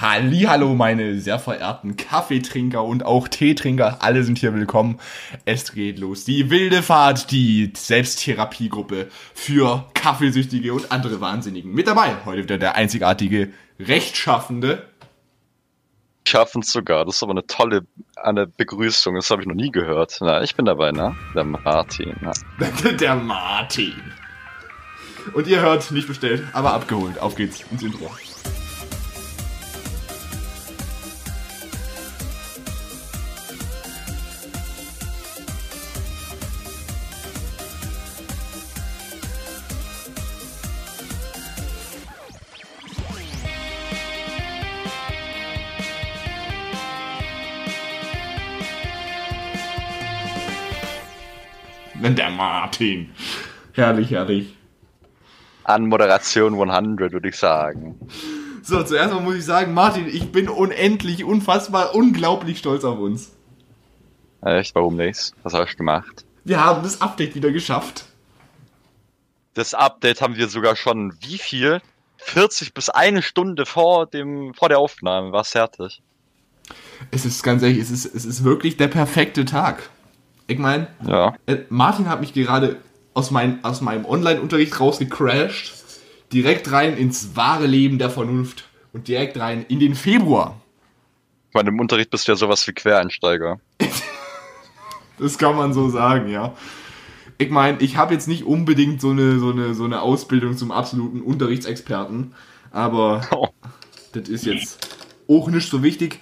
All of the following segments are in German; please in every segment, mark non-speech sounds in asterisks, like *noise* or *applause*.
Hallo, meine sehr verehrten Kaffeetrinker und auch Teetrinker, alle sind hier willkommen. Es geht los. Die wilde Fahrt, die Selbsttherapiegruppe für Kaffeesüchtige und andere Wahnsinnigen. Mit dabei heute wieder der einzigartige Rechtschaffende. Schaffen sogar. Das ist aber eine tolle eine Begrüßung. Das habe ich noch nie gehört. Na, ich bin dabei, ne? Der Martin. Ja. *laughs* der Martin. Und ihr hört, nicht bestellt, aber abgeholt. Auf geht's ins Intro. Der Martin. Herrlich, herrlich. An Moderation 100, würde ich sagen. So, zuerst mal muss ich sagen, Martin, ich bin unendlich, unfassbar, unglaublich stolz auf uns. Echt? Warum nicht? Was hast du gemacht? Wir haben das Update wieder geschafft. Das Update haben wir sogar schon wie viel? 40 bis eine Stunde vor, dem, vor der Aufnahme war es fertig. Es ist ganz ehrlich, es ist, es ist wirklich der perfekte Tag. Ich meine, ja. Äh, Martin hat mich gerade aus, mein, aus meinem Online-Unterricht rausgecrashed, direkt rein ins wahre Leben der Vernunft und direkt rein in den Februar. Meine, im Unterricht bist du ja sowas wie Quereinsteiger. *laughs* das kann man so sagen, ja. Ich meine, ich habe jetzt nicht unbedingt so eine, so, eine, so eine Ausbildung zum absoluten Unterrichtsexperten, aber oh. das ist jetzt auch nicht so wichtig.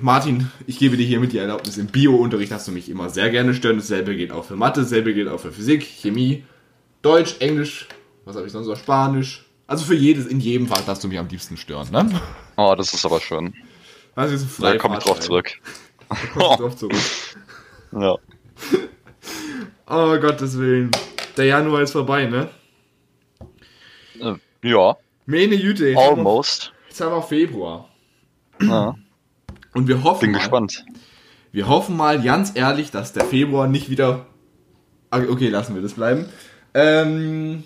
Martin, ich gebe dir hiermit die Erlaubnis. Im Bio-Unterricht hast du mich immer sehr gerne stören. Dasselbe gilt auch für Mathe, dasselbe gilt auch für Physik, Chemie, Deutsch, Englisch, was habe ich sonst noch? Spanisch. Also für jedes, in jedem Fall darfst du mich am liebsten stören, ne? Oh, das ist aber schön. Also ist frei da komme ich drauf zurück. Da kommst du drauf zurück. ja. Oh Gottes Willen. Der Januar ist vorbei, ne? Äh, ja. Meine Jüte. Almost. Jetzt haben wir Februar. Ja. Und wir hoffen Bin mal, gespannt. Wir hoffen mal ganz ehrlich, dass der Februar nicht wieder. Ah, okay, lassen wir das bleiben. Ähm,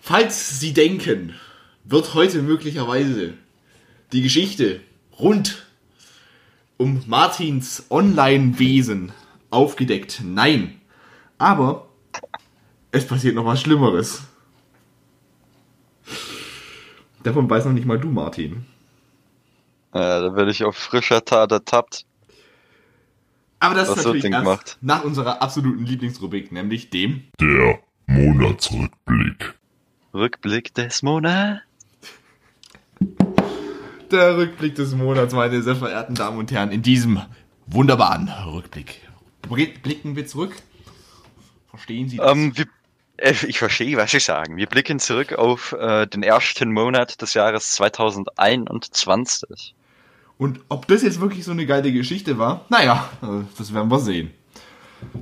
falls Sie denken, wird heute möglicherweise die Geschichte rund um Martins Online-Wesen aufgedeckt. Nein. Aber es passiert noch was Schlimmeres. Davon weiß noch nicht mal du, Martin. Ja, da werde ich auf frischer Tat ertappt. Aber das Was ist natürlich erst gemacht. nach unserer absoluten Lieblingsrubrik, nämlich dem Der Monatsrückblick. Rückblick des Monats. Der Rückblick des Monats, meine sehr verehrten Damen und Herren. In diesem wunderbaren Rückblick blicken wir zurück. Verstehen Sie das? Ähm, wir, äh, ich verstehe, was Sie sagen. Wir blicken zurück auf äh, den ersten Monat des Jahres 2021. Und ob das jetzt wirklich so eine geile Geschichte war, naja, äh, das werden wir sehen.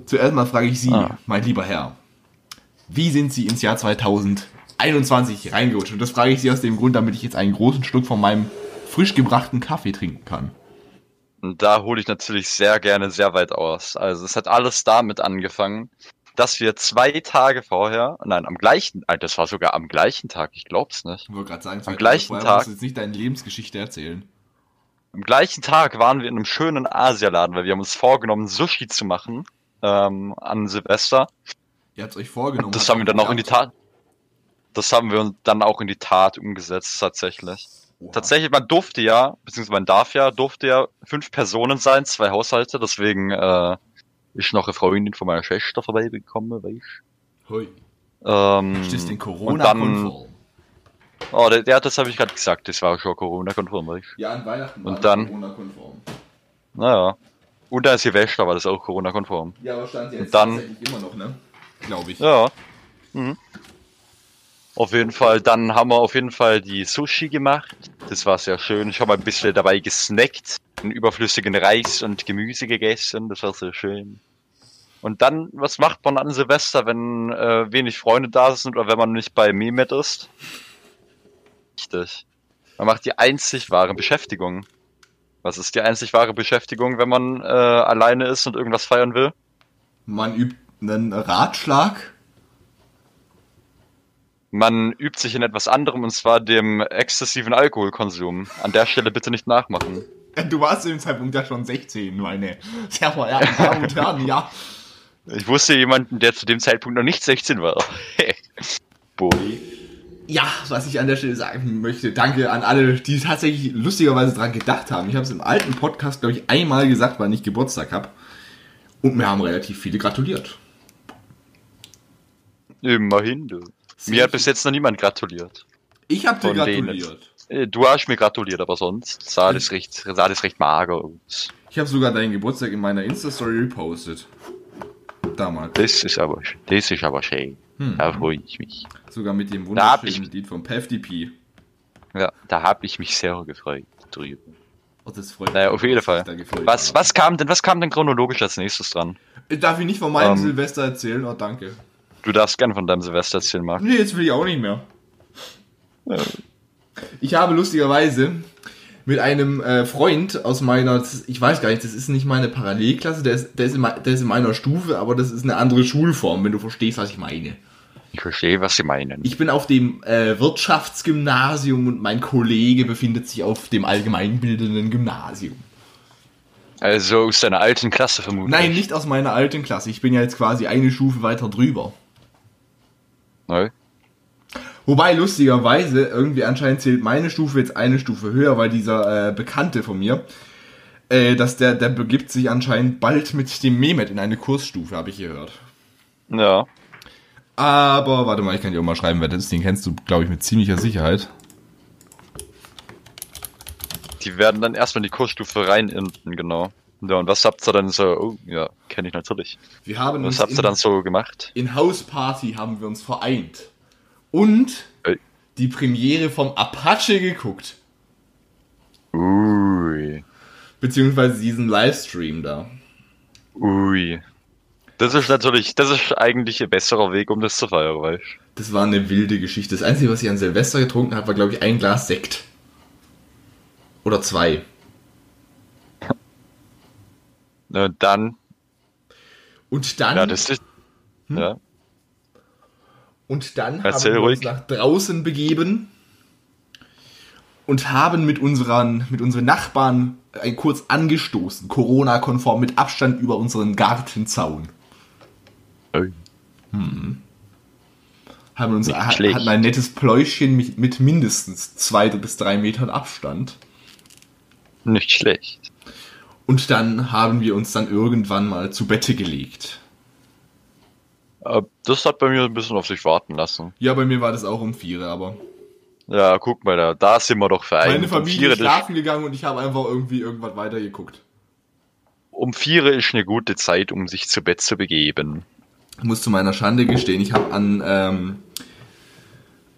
Zuerst mal frage ich Sie, ah. mein lieber Herr, wie sind Sie ins Jahr 2021 reingerutscht? Und das frage ich Sie aus dem Grund, damit ich jetzt einen großen Schluck von meinem frisch gebrachten Kaffee trinken kann. Und da hole ich natürlich sehr gerne sehr weit aus. Also es hat alles damit angefangen, dass wir zwei Tage vorher, nein, am gleichen, das war sogar am gleichen Tag, ich glaub's nicht. Ich wollte gerade sagen, am gleichen Tag. Du jetzt nicht deine Lebensgeschichte erzählen. Am gleichen Tag waren wir in einem schönen Asialaden, weil wir haben uns vorgenommen, Sushi zu machen ähm, an Silvester. Ihr habt euch vorgenommen. Das haben wir dann auch in die Tat. Das haben wir dann auch in die Tat umgesetzt, tatsächlich. Oha. Tatsächlich, man durfte ja, beziehungsweise man darf ja, durfte ja fünf Personen sein, zwei Haushalte, deswegen äh, ist noch eine Freundin von meiner Schwester vorbeigekommen, weißt du? Hui. Ähm, ist das denn Corona-konform? Oh, der, der das habe ich gerade gesagt, das war schon Corona-konform. Ja, an Weihnachten war Und dann, Corona-konform. Naja. Und an Silvester war das auch Corona-konform. Ja, aber stand jetzt Und dann, immer noch, ne? Glaube ich. Ja. Mhm. Auf jeden Fall, dann haben wir auf jeden Fall die Sushi gemacht. Das war sehr schön. Ich habe ein bisschen dabei gesnackt, einen überflüssigen Reis und Gemüse gegessen. Das war sehr schön. Und dann, was macht man an Silvester, wenn äh, wenig Freunde da sind oder wenn man nicht bei Mimet ist? Richtig. Man macht die einzig wahre Beschäftigung. Was ist die einzig wahre Beschäftigung, wenn man äh, alleine ist und irgendwas feiern will? Man übt einen Ratschlag. Man übt sich in etwas anderem und zwar dem exzessiven Alkoholkonsum. An der Stelle bitte nicht nachmachen. Du warst zu dem Zeitpunkt ja schon 16, meine sehr verehrten Damen und Herren, ja. Ich wusste jemanden, der zu dem Zeitpunkt noch nicht 16 war. *laughs* Boy. Ja, was ich an der Stelle sagen möchte, danke an alle, die tatsächlich lustigerweise dran gedacht haben. Ich habe es im alten Podcast, glaube ich, einmal gesagt, weil ich Geburtstag habe. Und mir haben relativ viele gratuliert. Immerhin, du. Mir hat bis jetzt noch niemand gratuliert. Ich habe dir Von denen. gratuliert. Äh, Du hast mir gratuliert, aber sonst sah das recht, sah das recht mager aus. Ich habe sogar deinen Geburtstag in meiner Insta-Story repostet. Damals. Das ist aber, das ist aber schön. Hm. Da freue ich mich. Sogar mit dem wunderschönen Lied von PFDP. Ja, da habe ich mich sehr gefreut drüber. Oh, das freut Naja, mich, auf jeden Fall. Was, was kam denn, was kam denn chronologisch als nächstes dran? Darf ich nicht von meinem Ähm. Silvester erzählen? Oh, danke. Du darfst gern von deinem Silvester erzählen, Marc. Nee, jetzt will ich auch nicht mehr. Ich habe lustigerweise mit einem äh, Freund aus meiner, ich weiß gar nicht, das ist nicht meine Parallelklasse, der ist, der, ist in, der ist in meiner Stufe, aber das ist eine andere Schulform, wenn du verstehst, was ich meine. Ich verstehe, was Sie meinen. Ich bin auf dem äh, Wirtschaftsgymnasium und mein Kollege befindet sich auf dem allgemeinbildenden Gymnasium. Also aus deiner alten Klasse vermutlich. Nein, nicht aus meiner alten Klasse. Ich bin ja jetzt quasi eine Stufe weiter drüber. Neu. Wobei lustigerweise irgendwie anscheinend zählt meine Stufe jetzt eine Stufe höher, weil dieser äh, Bekannte von mir, äh, dass der, der begibt sich anscheinend bald mit dem Mehmet in eine Kursstufe, habe ich gehört. Ja. Aber warte mal, ich kann dir auch mal schreiben, wer das ist. Den kennst du, glaube ich, mit ziemlicher Sicherheit. Die werden dann erstmal in die Kursstufe rein enden, genau. Ja, und was habt ihr dann so, oh, ja, kenne ich natürlich. Wir haben Was habt ihr dann so gemacht? in House Party haben wir uns vereint und Ey. die Premiere vom Apache geguckt, Ui. beziehungsweise diesen Livestream da. Ui. Das ist natürlich, das ist eigentlich ein besserer Weg, um das zu feiern, weißt? Das war eine wilde Geschichte. Das Einzige, was ich an Silvester getrunken habe, war, glaube ich, ein Glas Sekt. Oder zwei. Und dann, Und dann, ja, das ist, Hm? ja. Und dann Erzähl haben wir uns ruhig. nach draußen begeben und haben mit unseren, mit unseren Nachbarn ein kurz angestoßen, Corona-konform mit Abstand über unseren Gartenzaun. Ui. Haben uns, Nicht hatten ein nettes Pläuschen mit, mit mindestens zwei bis drei Metern Abstand. Nicht schlecht. Und dann haben wir uns dann irgendwann mal zu Bette gelegt. Äh, Das hat bei mir ein bisschen auf sich warten lassen. Ja, bei mir war das auch um vier, aber Ja, guck mal, da, da sind wir doch vereint. meine um Familie vier, ist schlafen gegangen und ich habe einfach irgendwie irgendwas weitergeguckt. um vier ist eine gute Zeit, um sich zu Bett zu begeben. Ich muss zu meiner Schande gestehen, ich habe an ähm,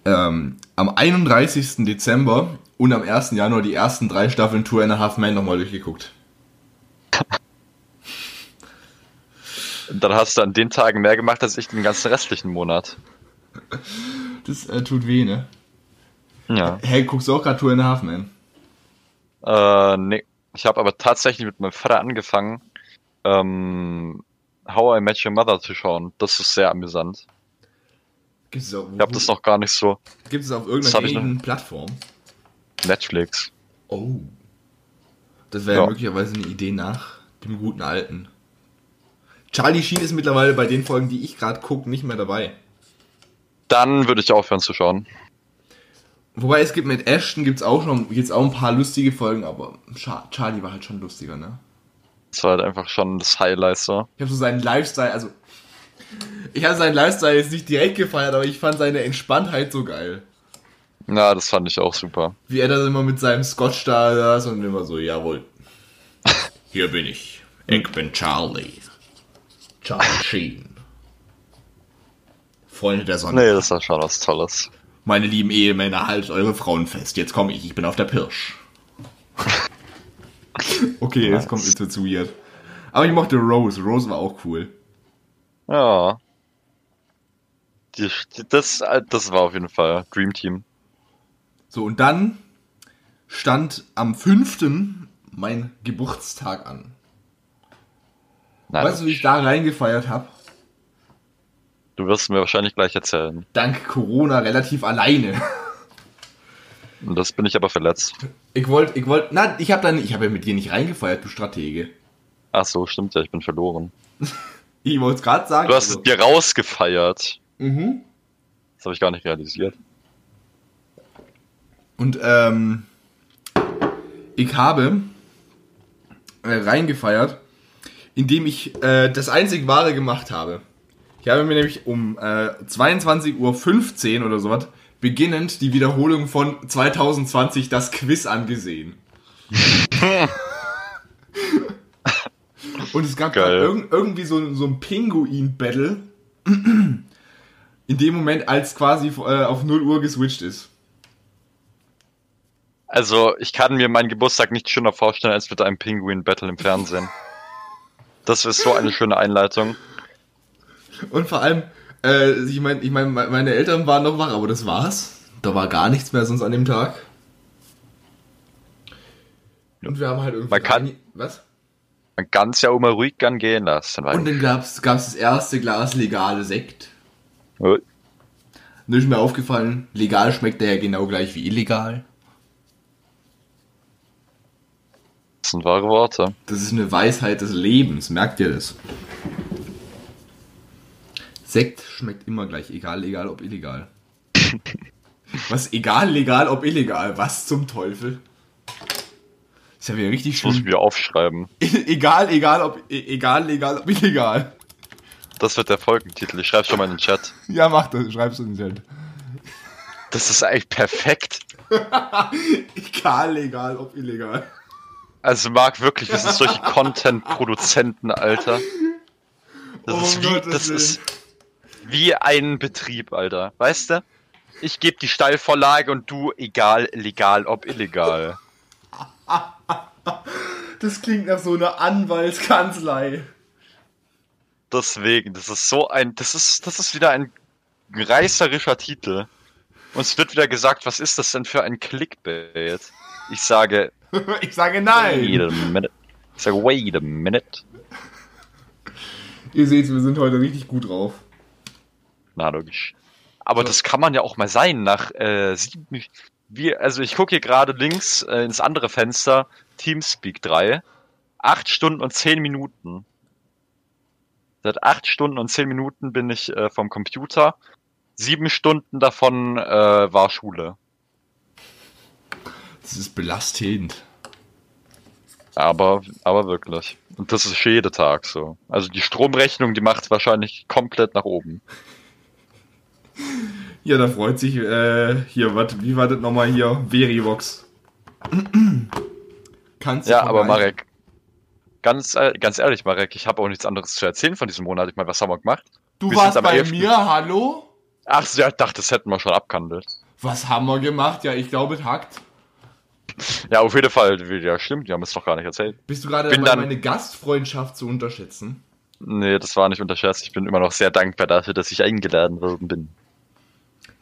ähm, am 31. Dezember und am 1. Januar die ersten drei Staffeln Tour and a Half Man nochmal durchgeguckt. Dann hast du an den Tagen mehr gemacht als ich den ganzen restlichen Monat. Das äh, tut weh, ne? Ja. Hey, guckst du auch gerade Tour and a Half Man? Äh, nee. Ich habe aber tatsächlich mit meinem Vater angefangen, ähm, How I Met Your Mother zu schauen. Das ist sehr amüsant. Gibt es, auch, Ich habe das noch gar nicht so. gibt es auf irgendeiner Plattform? Netflix. Oh. Das wäre ja. Ja. möglicherweise eine Idee nach dem guten alten. Charlie Sheen ist mittlerweile bei den Folgen, die ich gerade gucke, nicht mehr dabei. Dann würde ich aufhören zu schauen. Wobei es gibt mit Ashton gibt's auch schon gibt's auch ein paar lustige Folgen, aber Char Charlie war halt schon lustiger, ne? Das war halt einfach schon das Highlight so. Ich habe so seinen Lifestyle, also ich habe seinen Lifestyle jetzt nicht direkt gefeiert, aber ich fand seine Entspanntheit so geil. Ja, das fand ich auch super. Wie er da immer mit seinem Scotch da saß und immer so, jawohl. Hier bin ich. Ich bin Charlie. Charlie Sheen. Freunde der Sonne. Nee, das war schon was Tolles. Meine lieben Ehemänner, haltet eure Frauen fest. Jetzt komme ich, ich bin auf der Pirsch. *laughs* okay, jetzt kommt jetzt zu weird. Aber ich mochte Rose. Rose war auch cool. Ja. Die, das, äh, das war auf jeden Fall Dream Team. So, und dann stand am 5. mein Geburtstag an. Nein, weißt du, wie ich da reingefeiert habe? Du wirst mir wahrscheinlich gleich erzählen. Dank Corona relativ alleine. Und das bin ich aber verletzt. Ich wollte, ich wollte, na, ich habe dann, ich habe ja mit dir nicht reingefeiert, du Stratege. Ach so, stimmt ja, ich bin verloren. *laughs* Ich wollte es gerade sagen. Du hast also- es dir rausgefeiert. Mhm. Das habe ich gar nicht realisiert. Und ähm, ich habe äh, reingefeiert, indem ich äh, das einzig Wahre gemacht habe. Ich habe mir nämlich um äh, 22.15 Uhr oder sowas beginnend die Wiederholung von 2020 das Quiz angesehen. Und es gab irg irgendwie so, so ein Pinguin-Battle in dem Moment, als quasi äh, auf 0 Uhr geswitcht ist. Also, ich kann mir meinen Geburtstag nicht schöner vorstellen als mit einem Penguin-Battle im Fernsehen. Das ist so eine schöne Einleitung. Und vor allem, äh, ich meine, ich mein, me- meine Eltern waren noch wach, aber das war's. Da war gar nichts mehr sonst an dem Tag. Und wir haben halt irgendwie. Man kann- Was? Man kann es ja immer ruhig gern gehen lassen. Und dann gab's, gab's das erste Glas legale Sekt. Oh, Nur ist mir aufgefallen, legal schmeckt der ja genau gleich wie illegal. Das sind wahre Worte. Das ist eine Weisheit des Lebens, merkt ihr das? Sekt schmeckt immer gleich, egal, egal ob illegal. *laughs* Was, egal, legal, ob illegal? Was zum Teufel? Ist ja wieder richtig Das muss ich schön. mir aufschreiben. *laughs* egal, egal, ob, e- egal, legal, ob illegal. Das wird der Folgentitel. Ich schreibe schon mal in den Chat. *laughs* Ja, mach das, schreib's in den Chat. Das ist eigentlich perfekt. Egal, legal, ob illegal. Also Marc, wirklich, wir sind solche *laughs* Content-Produzenten, Alter. Das, Oh, ist wie, Gottes das Willen. ist wie ein Betrieb, Alter. Weißt du? Ich gebe die Steilvorlage und du, egal, legal, ob illegal. *laughs* Das klingt nach so einer Anwaltskanzlei. Deswegen, das ist so ein, das ist, das ist wieder ein reißerischer Titel. Uns wird wieder gesagt, was ist das denn für ein Clickbait? Ich sage, *laughs* Ich sage wait nein. a minute. Ich sage, wait a minute. Ihr seht, wir sind heute richtig gut drauf. Na, logisch. Aber das kann man ja auch mal sein, nach äh, sieben. Wir, also ich gucke hier gerade links äh, ins andere Fenster, Teamspeak 3. Acht Stunden und zehn Minuten. Seit acht Stunden und zehn Minuten bin ich äh, vom Computer. Sieben Stunden davon äh, war Schule. Das ist belastend. Aber, aber wirklich. Und das ist jeder Tag so. Also die Stromrechnung, die macht wahrscheinlich komplett nach oben. Ja, da freut sich, äh, hier, wat, wie war das nochmal hier? Verivox. *clears throat* Kannst du Ja, aber? Marek, ganz, äh, ganz ehrlich, Marek, ich habe auch nichts anderes zu erzählen von diesem Monat. Ich meine, was haben wir gemacht? Du wir warst bei 11.. mir, hallo? Ach, ja, ich dachte, das hätten wir schon abgehandelt. Was haben wir gemacht? Ja, ich glaube, es hackt. *laughs* Ja, auf jeden Fall, ja, stimmt, die haben es doch gar nicht erzählt. Bist du gerade dabei, dann- meine Gastfreundschaft zu unterschätzen? Nee, das war nicht unterschätzt. Ich bin immer noch sehr dankbar dafür, dass ich eingeladen worden bin.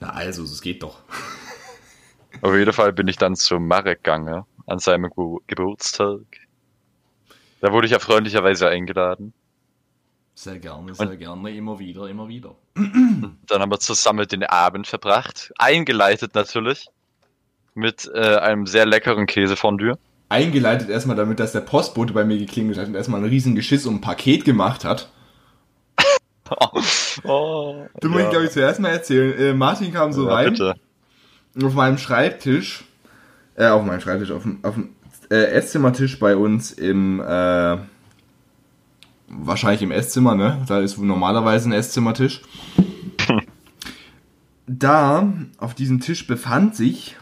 Na also, es geht doch. *laughs* Auf jeden Fall bin ich dann zu Marek gegangen, an seinem Ge Geburtstag. Da wurde ich ja freundlicherweise eingeladen. Sehr gerne, sehr gerne, immer wieder, immer wieder. Dann haben wir zusammen den Abend verbracht. Eingeleitet natürlich. Mit äh, einem sehr leckeren Käsefondue. Eingeleitet erstmal damit, dass der Postbote bei mir geklingelt hat und erstmal ein riesen Geschiss um ein Paket gemacht hat. *laughs* oh, Du musst, glaube ich, zuerst mal erzählen. Äh, Martin kam so ja, rein. bitte. auf meinem Schreibtisch, äh, auf meinem Schreibtisch, auf dem, auf dem äh, Esszimmertisch bei uns im, äh, wahrscheinlich im Esszimmer, ne? Da ist normalerweise ein Esszimmertisch. *laughs* da, auf diesem Tisch befand sich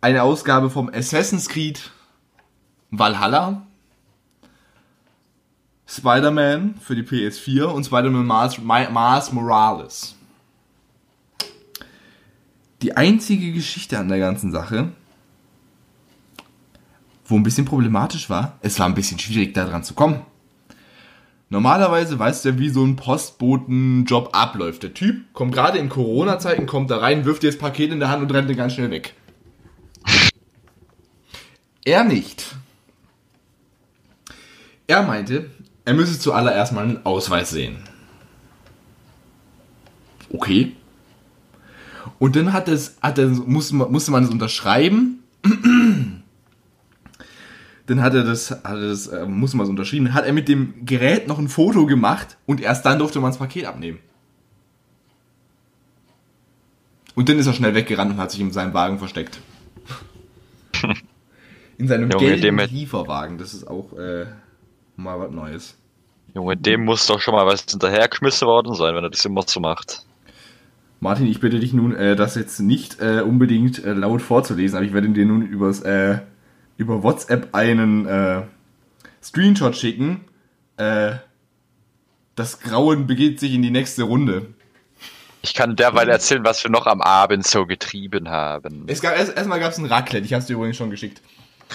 eine Ausgabe vom Assassin's Creed Valhalla, Spider-Man für die PS4 und Spider-Man Mars, Mars Morales. Die einzige Geschichte an der ganzen Sache, wo ein bisschen problematisch war, es war ein bisschen schwierig da dran zu kommen. Normalerweise weißt du ja, wie so ein Postbotenjob abläuft. Der Typ kommt gerade in Corona-Zeiten, kommt da rein, wirft dir das Paket in der Hand und rennt dann ganz schnell weg. Er nicht. Er meinte, er müsse zuallererst mal einen Ausweis sehen. Okay. Und dann hat es, hat es, musste, man- musste man es unterschreiben. Dann hat er das, hat er das äh, musste man es unterschrieben. Hat er mit dem Gerät noch ein Foto gemacht und erst dann durfte man das Paket abnehmen. Und dann ist er schnell weggerannt und hat sich in seinem Wagen versteckt. *laughs* In seinem Junge, gelben Lieferwagen. Das ist auch äh, mal was Neues. Junge, dem muss doch schon mal was hinterhergeschmissen worden sein, wenn er das immer so macht. Martin, ich bitte dich nun, äh, das jetzt nicht äh, unbedingt äh, laut vorzulesen, aber ich werde dir nun übers, äh, über WhatsApp einen äh, Screenshot schicken. Äh, das Grauen begeht sich in die nächste Runde. Ich kann derweil erzählen, was wir noch am Abend so getrieben haben. Es gab, erst, erstmal gab es ein Raclette, ich habe es dir übrigens schon geschickt.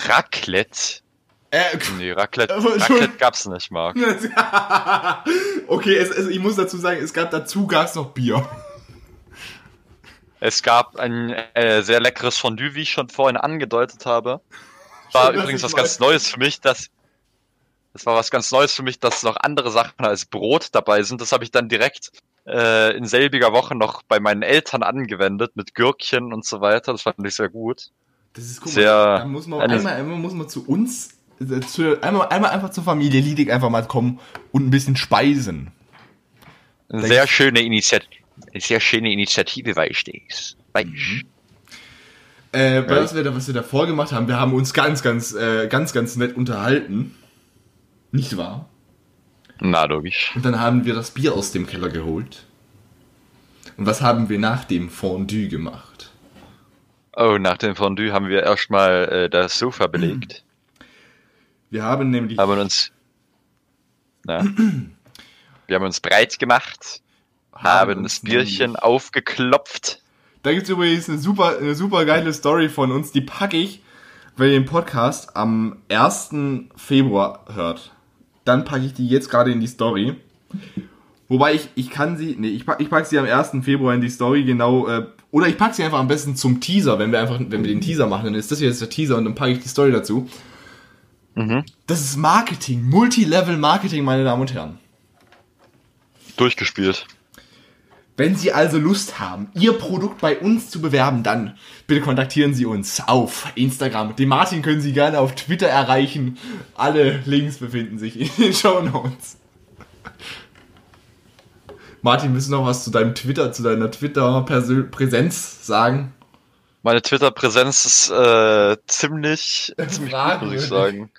Raclette? Äh, Nee, Raclette. *laughs* Raclette gab's nicht, Marc. *laughs* okay, es, es, ich muss dazu sagen, es gab dazu gab's noch Bier. Es gab ein äh, sehr leckeres Fondue, wie ich schon vorhin angedeutet habe. War Schön, übrigens was weiß. ganz Neues für mich, dass das war was ganz Neues für mich, dass noch andere Sachen als Brot dabei sind. Das habe ich dann direkt äh, in selbiger Woche noch bei meinen Eltern angewendet mit Gürkchen und so weiter. Das fand ich sehr gut. Das ist guck Sehr- da muss man einmal, einmal muss man zu uns, äh, zu, einmal, einmal einfach zur Familie Liedig einfach mal kommen und ein bisschen speisen. Sehr schöne Initiative, sehr schöne Initiative, weißt du. Weißt Mhm. Äh, Ja. was, wir da, was wir davor gemacht haben, wir haben uns ganz, ganz, äh, ganz, ganz nett unterhalten. Nicht wahr? Na, logisch. Und dann haben wir das Bier aus dem Keller geholt. Und was haben wir nach dem Fondue gemacht? Oh, nach dem Fondue haben wir erstmal äh, das Sofa belegt. *clears throat* Wir haben nämlich. haben uns, na, *clears throat* wir haben uns breit gemacht, haben das uns Bierchen nämlich- aufgeklopft. Da gibt's übrigens eine super, eine super geile Story von uns, die packe ich, wenn ihr den Podcast am 1. Februar hört. Dann packe ich die jetzt gerade in die Story. Wobei ich, ich kann sie, nee, ich pack, ich pack sie am 1. Februar in die Story genau, äh, oder ich pack sie einfach am besten zum Teaser, wenn wir einfach, wenn wir den Teaser machen, dann ist das hier jetzt der Teaser und dann packe ich die Story dazu. Mhm. Das ist Marketing, Multilevel Marketing, meine Damen und Herren. Durchgespielt. Wenn Sie also Lust haben, Ihr Produkt bei uns zu bewerben, dann bitte kontaktieren Sie uns auf Instagram. Den Martin können Sie gerne auf Twitter erreichen. Alle Links befinden sich in den Show Notes. Martin, willst du noch was zu deinem Twitter, zu deiner Twitter-Präsenz sagen? Meine Twitter-Präsenz ist äh, ziemlich, *laughs* ziemlich gut, muss ich sagen.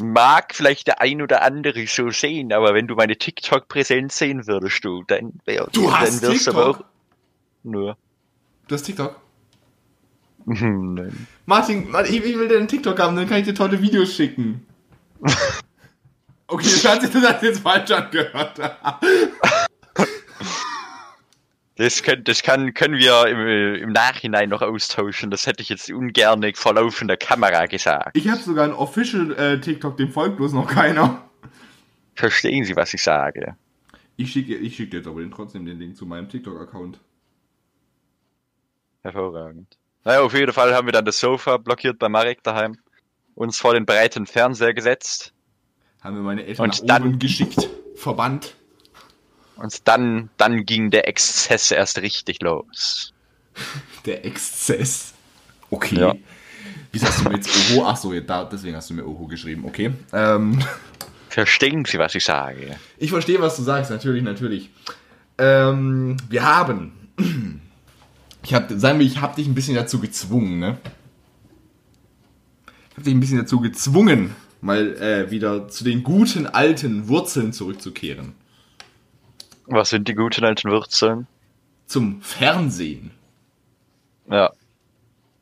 Mag vielleicht der ein oder andere so sehen, aber wenn du meine TikTok-Präsenz sehen würdest, du, dann, wär, Du dann hast wirst du aber TikTok? auch. Nur. Du hast TikTok. *laughs* Nein. Martin, ich will deinen TikTok haben, dann kann ich dir tolle Videos schicken. *laughs* Okay, das hat sich das sich jetzt falsch angehört. Das, können, das kann, können wir im, im Nachhinein noch austauschen. Das hätte ich jetzt ungern vor laufender Kamera gesagt. Ich habe sogar einen Official äh, TikTok, dem folgt bloß noch keiner. Verstehen Sie, was ich sage? Ich schicke ich schick dir jetzt aber den, trotzdem den Link zu meinem TikTok-Account. Hervorragend. Naja, auf jeden Fall haben wir dann das Sofa blockiert bei Marek daheim, uns vor den breiten Fernseher gesetzt Haben wir meine Eltern Und nach dann- geschickt, verbannt. und dann, dann ging der Exzess erst richtig los. Der Exzess. Okay. Ja. Wieso hast du mir jetzt Oho? Ach so, da, deswegen hast du mir Oho geschrieben, okay. Ähm, Verstehen Sie, was ich sage? ich verstehe, was du sagst, natürlich, natürlich. Ähm, wir haben. Ich hab, sagen wir, ich habe dich ein bisschen dazu gezwungen, ne? Ich habe dich ein bisschen dazu gezwungen, mal äh, wieder zu den guten alten Wurzeln zurückzukehren. Was sind die guten alten Wurzeln? Zum Fernsehen. Ja.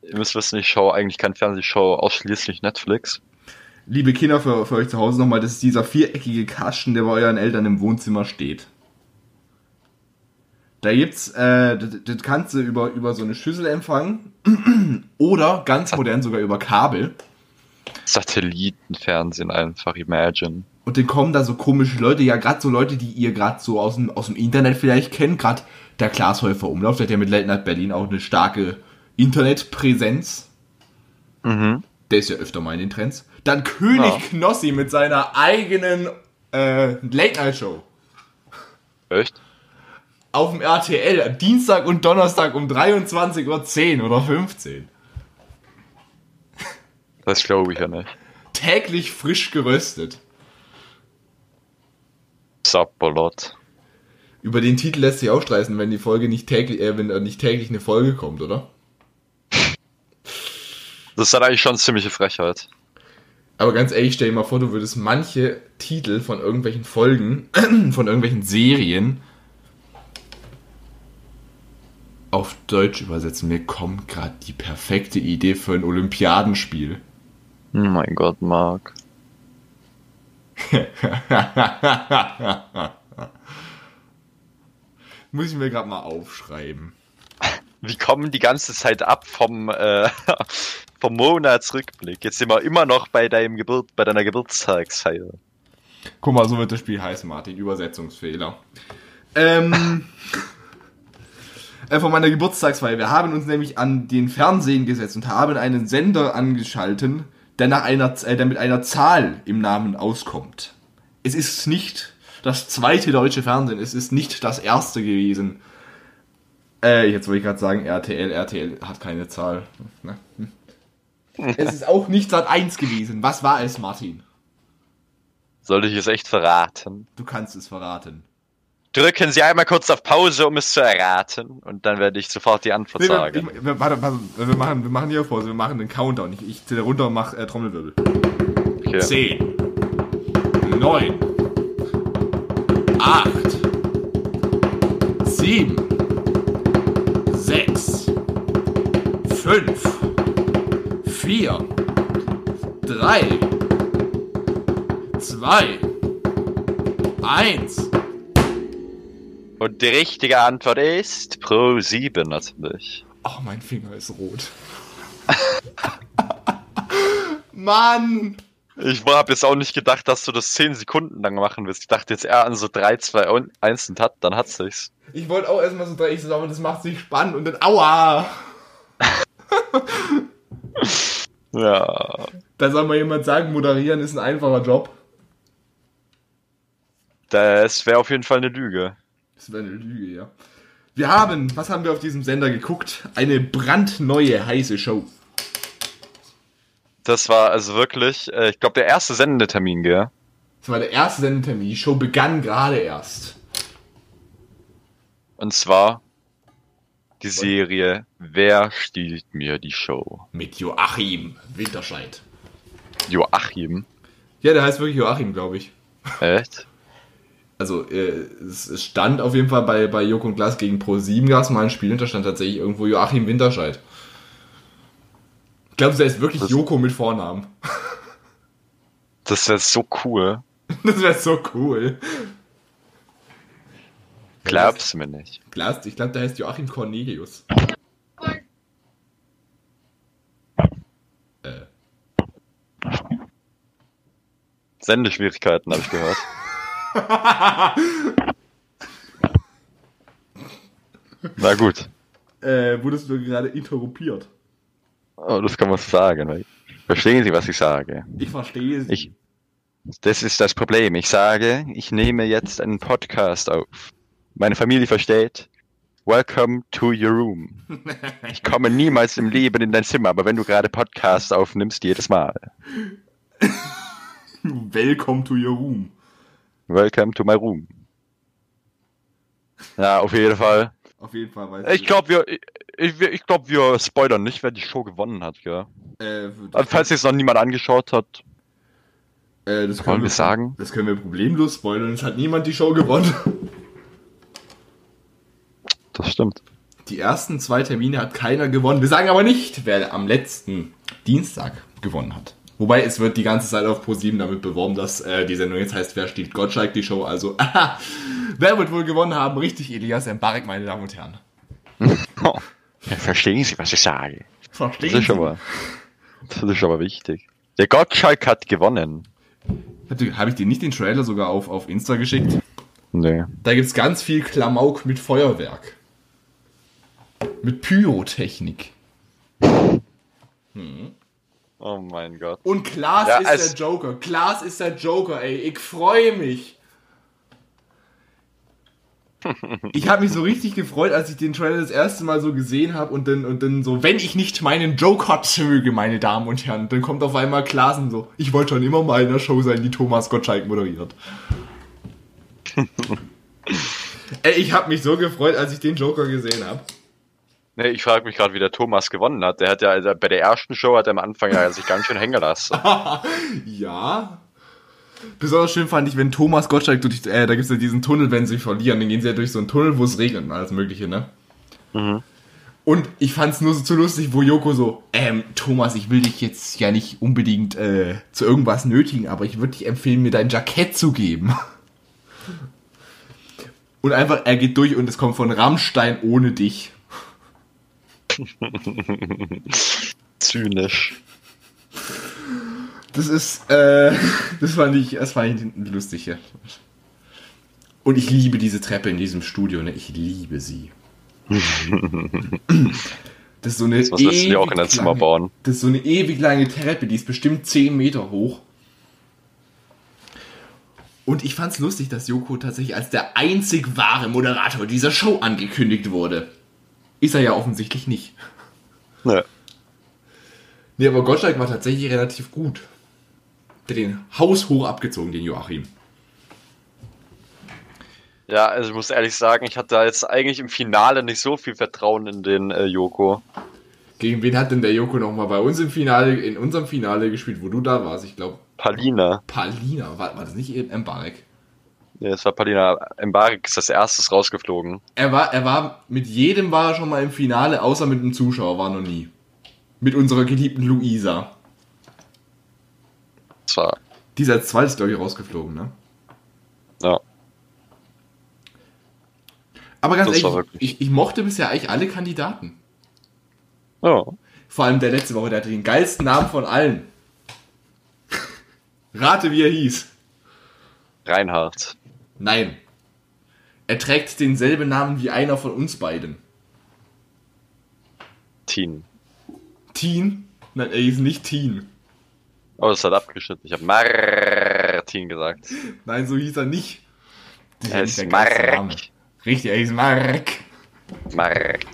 Ihr müsst wissen, ich schaue eigentlich kein Fernsehen, ich schaue ausschließlich Netflix. Liebe Kinder, für, für euch zu Hause nochmal, das ist dieser viereckige Kasten, der bei euren Eltern im Wohnzimmer steht. Da gibt's, äh, das, das kannst du über, über so eine Schüssel empfangen. *clears throat* Oder ganz modern sogar über Kabel. Satellitenfernsehen einfach, imagine. Und dann kommen da so komische Leute, ja gerade so Leute, die ihr gerade so aus dem, aus dem Internet vielleicht kennt. Gerade der Klaas Häufer Umlauf, der hat ja mit Late Night Berlin auch eine starke Internetpräsenz. Mhm. Der ist ja öfter mal in den Trends. Dann König Ja. Knossi mit seiner eigenen äh, Late Night Show. Echt? auf dem RTL, Dienstag und Donnerstag um 23.10 Uhr oder 15 Das glaube ich ja nicht. Täglich frisch geröstet. Sapperlot. Über den Titel lässt sich auch streiten, wenn die Folge nicht täglich, äh, wenn nicht täglich eine Folge kommt, oder? Das ist dann eigentlich schon ziemliche Frechheit. Aber ganz ehrlich, stell dir mal vor, du würdest manche Titel von irgendwelchen Folgen, *clears throat* von irgendwelchen Serien auf Deutsch übersetzen. Mir kommt gerade die perfekte Idee für ein Olympiadenspiel. Oh mein Gott, Marc. *laughs* Muss ich mir gerade mal aufschreiben. Wir kommen die ganze Zeit ab vom, äh, *laughs* vom Monatsrückblick. Jetzt sind wir immer noch bei deinem Geburt, bei deiner Geburtstagsfeier. Guck mal, so wird das Spiel heißen, Martin. Übersetzungsfehler. Ähm, *laughs* äh, von meiner Geburtstagsfeier. Wir haben uns nämlich an den Fernsehen gesetzt und haben einen Sender angeschalten, der, nach einer, äh, der mit einer Zahl im Namen auskommt. Es ist nicht das zweite deutsche Fernsehen, es ist nicht das erste gewesen. Äh, jetzt wollte ich gerade sagen, RTL, RTL hat keine Zahl. Ne? Hm. Es ist auch nicht Sat 1 gewesen. Was war es, Martin? Soll ich es echt verraten? Du kannst es verraten. Drücken Sie einmal kurz auf Pause, um es zu erraten, und dann werde ich sofort die Antwort Nee, wir, sagen. ich, wir, warte, warte, wir, machen, wir machen hier auf Pause, wir machen den Countdown. Ich, ich zähle runter und mach äh, Trommelwirbel. Okay. 10, 9, 8, 7, 6, 5, 4, 3, 2, 1. Und die richtige Antwort ist Pro 7 natürlich. Oh, mein Finger ist rot. *laughs* Mann! Ich habe jetzt auch nicht gedacht, dass du das 10 Sekunden lang machen willst. Ich dachte jetzt eher an so 3, 2, 1 und hat, dann hat sich's. Ich wollte auch erstmal so dreckig sagen, aber das macht sich spannend und dann aua! *laughs* Ja. Da soll mal jemand sagen, moderieren ist ein einfacher Job. Das wäre auf jeden Fall eine Lüge. Das wäre eine Lüge, ja. Wir haben, was haben wir auf diesem Sender geguckt? Eine brandneue, heiße Show. Das war also wirklich, äh, ich glaube, der erste Sendetermin, gell? Das war der erste Sendetermin. Die Show begann gerade erst. Und zwar die Serie Wer stiehlt mir die Show? Mit Joachim Winterscheid. Joachim? Ja, der heißt wirklich Joachim, glaube ich. Echt? Also, äh, es, stand auf jeden Fall bei, bei Joko und Glas gegen Pro 7 gab es mal ein Spiel und da stand tatsächlich irgendwo Joachim Winterscheid. Ich glaube, der ist wirklich Das- Joko mit Vornamen. Das wäre so cool. *laughs* Das wäre so cool. Glaubst du mir nicht? Glas, ich glaube, der heißt Joachim Cornelius. Äh, Sendeschwierigkeiten, habe ich gehört. Na gut. äh, wurdest du gerade interrumpiert? Oh, das kann man so sagen. Verstehen Sie, was ich sage? Ich verstehe sie. Ich, das ist das Problem. Ich sage, ich nehme jetzt einen Podcast auf. Meine Familie versteht. Welcome to your room. Ich komme niemals im Leben in dein Zimmer, aber wenn du gerade Podcast aufnimmst, jedes Mal. Welcome to your room. Welcome to my room. Ja, auf jeden Fall. Auf jeden Fall weiß Ich glaube, wir, ich, ich glaube, wir spoilern nicht, wer die Show gewonnen hat, ja. Äh, Also, falls jetzt noch niemand angeschaut hat, äh, das wollen wir sagen. Das können wir problemlos spoilern. Es hat niemand die Show gewonnen. Das stimmt. Die ersten zwei Termine hat keiner gewonnen. Wir sagen aber nicht, wer am letzten Dienstag gewonnen hat. Wobei es wird die ganze Zeit auf Pro7 damit beworben, dass äh, die Sendung jetzt heißt, wer steht Gottschalk die Show. Also, aha, *laughs* wer wird wohl gewonnen haben? Richtig, Elias Mbarek, meine Damen und Herren. *laughs* Oh. Verstehen Sie, was ich sage? Verstehen Das ist aber, das ist aber wichtig. Der Gottschalk hat gewonnen. Habe ich dir nicht den Trailer sogar auf, auf Insta geschickt? Nee. Da gibt's ganz viel Klamauk mit Feuerwerk. Mit Pyrotechnik. *laughs* Oh mein Gott. Und Klaas Ja, ist der Joker. Klaas ist der Joker, ey. Ich freue mich. *laughs* ich habe mich so richtig gefreut, als ich den Trailer das erste Mal so gesehen habe und dann, und dann so, wenn ich nicht meinen Joker möge, meine Damen und Herren, dann kommt auf einmal Klasen so, ich wollte schon immer mal in einer Show sein, die Thomas Gottschalk moderiert. *laughs* Ey, ich habe mich so gefreut, als ich den Joker gesehen habe. Nee, ich frage mich gerade, wie der Thomas gewonnen hat. Der hat ja also bei der ersten Show hat er am Anfang ja sich ganz schön hängen lassen. *laughs* ja. Besonders schön fand ich, wenn Thomas Gottschalk durch, äh, da gibt es ja diesen Tunnel, wenn sie verlieren, dann gehen sie ja durch so einen Tunnel, wo es regnet und alles mögliche, ne? Mhm. Und ich fand es nur so zu lustig, wo Joko so, ähm, Thomas, ich will dich jetzt ja nicht unbedingt äh, zu irgendwas nötigen, aber ich würde dich empfehlen, mir dein Jackett zu geben. *laughs* Und einfach, er geht durch und es kommt von Rammstein ohne dich. *laughs* Zynisch. Das ist, äh, das fand ich, das fand ich lustig, ja. Und ich liebe diese Treppe in diesem Studio, ne? Ich liebe sie. *laughs* Das ist so eine Das du dir auch in dein Zimmer bauen. Das ist so eine ewig lange Treppe, die ist bestimmt 10 Meter hoch. Und ich fand's lustig, dass Joko tatsächlich als der einzig wahre Moderator dieser Show angekündigt wurde. Ist er ja offensichtlich nicht. Ne. Nee, aber Gottschalk war tatsächlich relativ gut. Der den haushoch abgezogen, den Joachim. Ja, also ich muss ehrlich sagen, ich hatte da jetzt eigentlich im Finale nicht so viel Vertrauen in den äh, Joko. Gegen wen hat denn der Joko nochmal bei uns im Finale, in unserem Finale gespielt, wo du da warst? Ich glaube, Palina. Palina. War, war das nicht Mbarek? Ja, es war Palina. Embarek ist als erstes rausgeflogen. Er war, er war, mit jedem war er schon mal im Finale, außer mit einem Zuschauer, war noch nie. Mit unserer geliebten Luisa. Das war, Die ist als zweites, glaube ich, rausgeflogen, ne? ja. Aber ganz Das ehrlich, ich, ich mochte bisher eigentlich alle Kandidaten. Ja. Vor allem der letzte Woche, der hatte den geilsten Namen von allen. *laughs* Rate, wie er hieß. Reinhard. Nein. Er trägt denselben Namen wie einer von uns beiden. Teen. Teen? Nein, er hieß nicht Teen. Oh, das hat abgeschnitten. Ich habe Martin gesagt. Nein, so hieß er nicht. Das Er ist Mark. Richtig, er hieß Mark. Mark.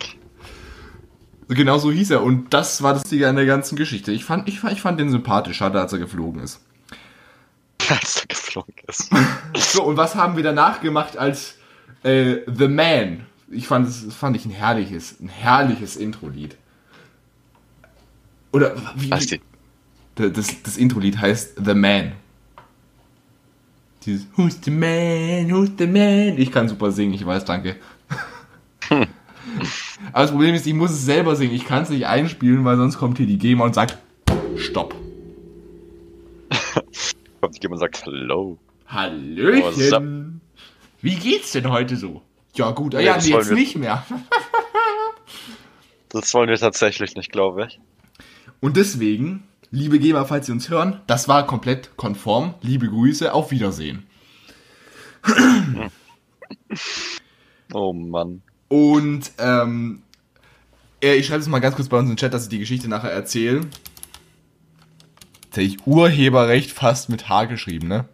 Genau so hieß er. Und das war das Lustige an der ganzen Geschichte. Ich fand, ich, ich fand den sympathisch, schade, als er geflogen ist. *laughs* Als er geflogen ist. *laughs* So, und was haben wir danach gemacht als äh, The Man? Ich fand es das fand ich ein herrliches, ein herrliches Intro-Lied. Oder wie, Was die? das, das Intro-Lied heißt The Man. Dieses Who's the Man, who's the Man? Ich kann super singen, ich weiß, danke. *laughs* Aber das Problem ist, ich muss es selber singen. Ich kann es nicht einspielen, weil sonst kommt hier die GEMA und sagt Stopp. Kommt jemand und sagt Hello. Hallöchen. Wie geht's denn heute so? Ja gut, ah, Nee, ja, das nee, wollen jetzt wir- nicht mehr. *laughs* Das wollen wir tatsächlich nicht, glaube ich. Und deswegen, liebe GEMA, falls Sie uns hören, das war komplett konform. Liebe Grüße, auf Wiedersehen. *clears throat* Oh Mann. Und ähm, äh, ich schreibe es mal ganz kurz bei uns im Chat, dass ich die Geschichte nachher erzähle. Hätte ich Urheberrecht fast mit H geschrieben, ne?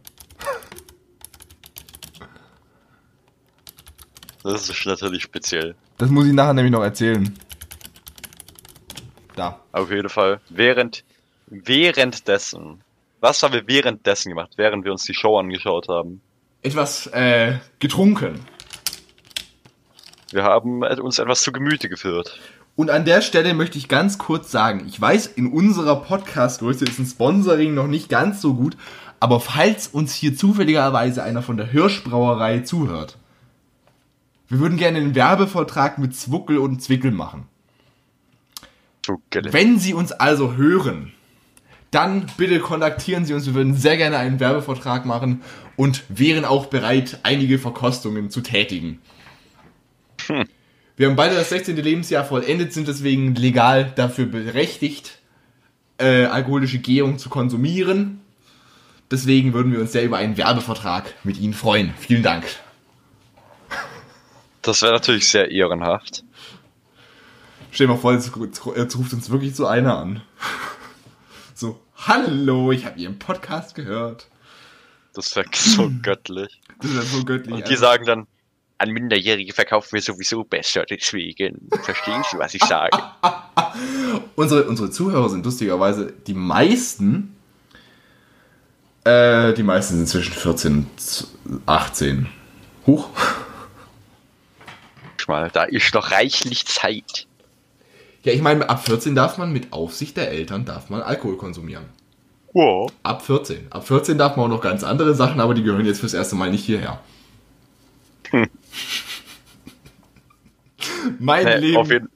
Das ist natürlich speziell. Das muss ich nachher nämlich noch erzählen. Da. Auf jeden Fall. Während, währenddessen. Was haben wir währenddessen gemacht, während wir uns die Show angeschaut haben? Etwas äh, getrunken. Wir haben uns etwas zu Gemüte geführt. Und an der Stelle möchte ich ganz kurz sagen, ich weiß, in unserer Podcast-Größe ist ein Sponsoring noch nicht ganz so gut, aber falls uns hier zufälligerweise einer von der Hirschbrauerei zuhört, wir würden gerne einen Werbevertrag mit Zwuckel und Zwickel machen. Zu gele- Wenn Sie uns also hören, dann bitte kontaktieren Sie uns. Wir würden sehr gerne einen Werbevertrag machen und wären auch bereit, einige Verkostungen zu tätigen. Wir haben beide das 16. Lebensjahr vollendet, sind deswegen legal dafür berechtigt, äh, alkoholische Gehung zu konsumieren. Deswegen würden wir uns sehr über einen Werbevertrag mit Ihnen freuen. Vielen Dank. Das wäre natürlich sehr ehrenhaft. Stell dir mal vor, jetzt, jetzt ruft uns wirklich so einer an. *laughs* So, hallo, ich habe Ihren Podcast gehört. Das wäre *laughs* so *laughs* göttlich. Das ja so göttlich. Und die sagen dann, an Minderjährige verkaufen wir sowieso besser, deswegen verstehen Sie, was ich sage. *laughs* Unsere, unsere Zuhörer sind lustigerweise die meisten. Äh, die meisten sind zwischen 14 und 18. Huch. Mal, da ist noch reichlich Zeit. Ja, ich meine, ab 14 darf man mit Aufsicht der Eltern darf man Alkohol konsumieren. Wow. Ab 14. Ab 14 darf man auch noch ganz andere Sachen, aber die gehören jetzt fürs erste Mal nicht hierher. Hm. *laughs* *laughs* mein Nee, Leben. auf jeden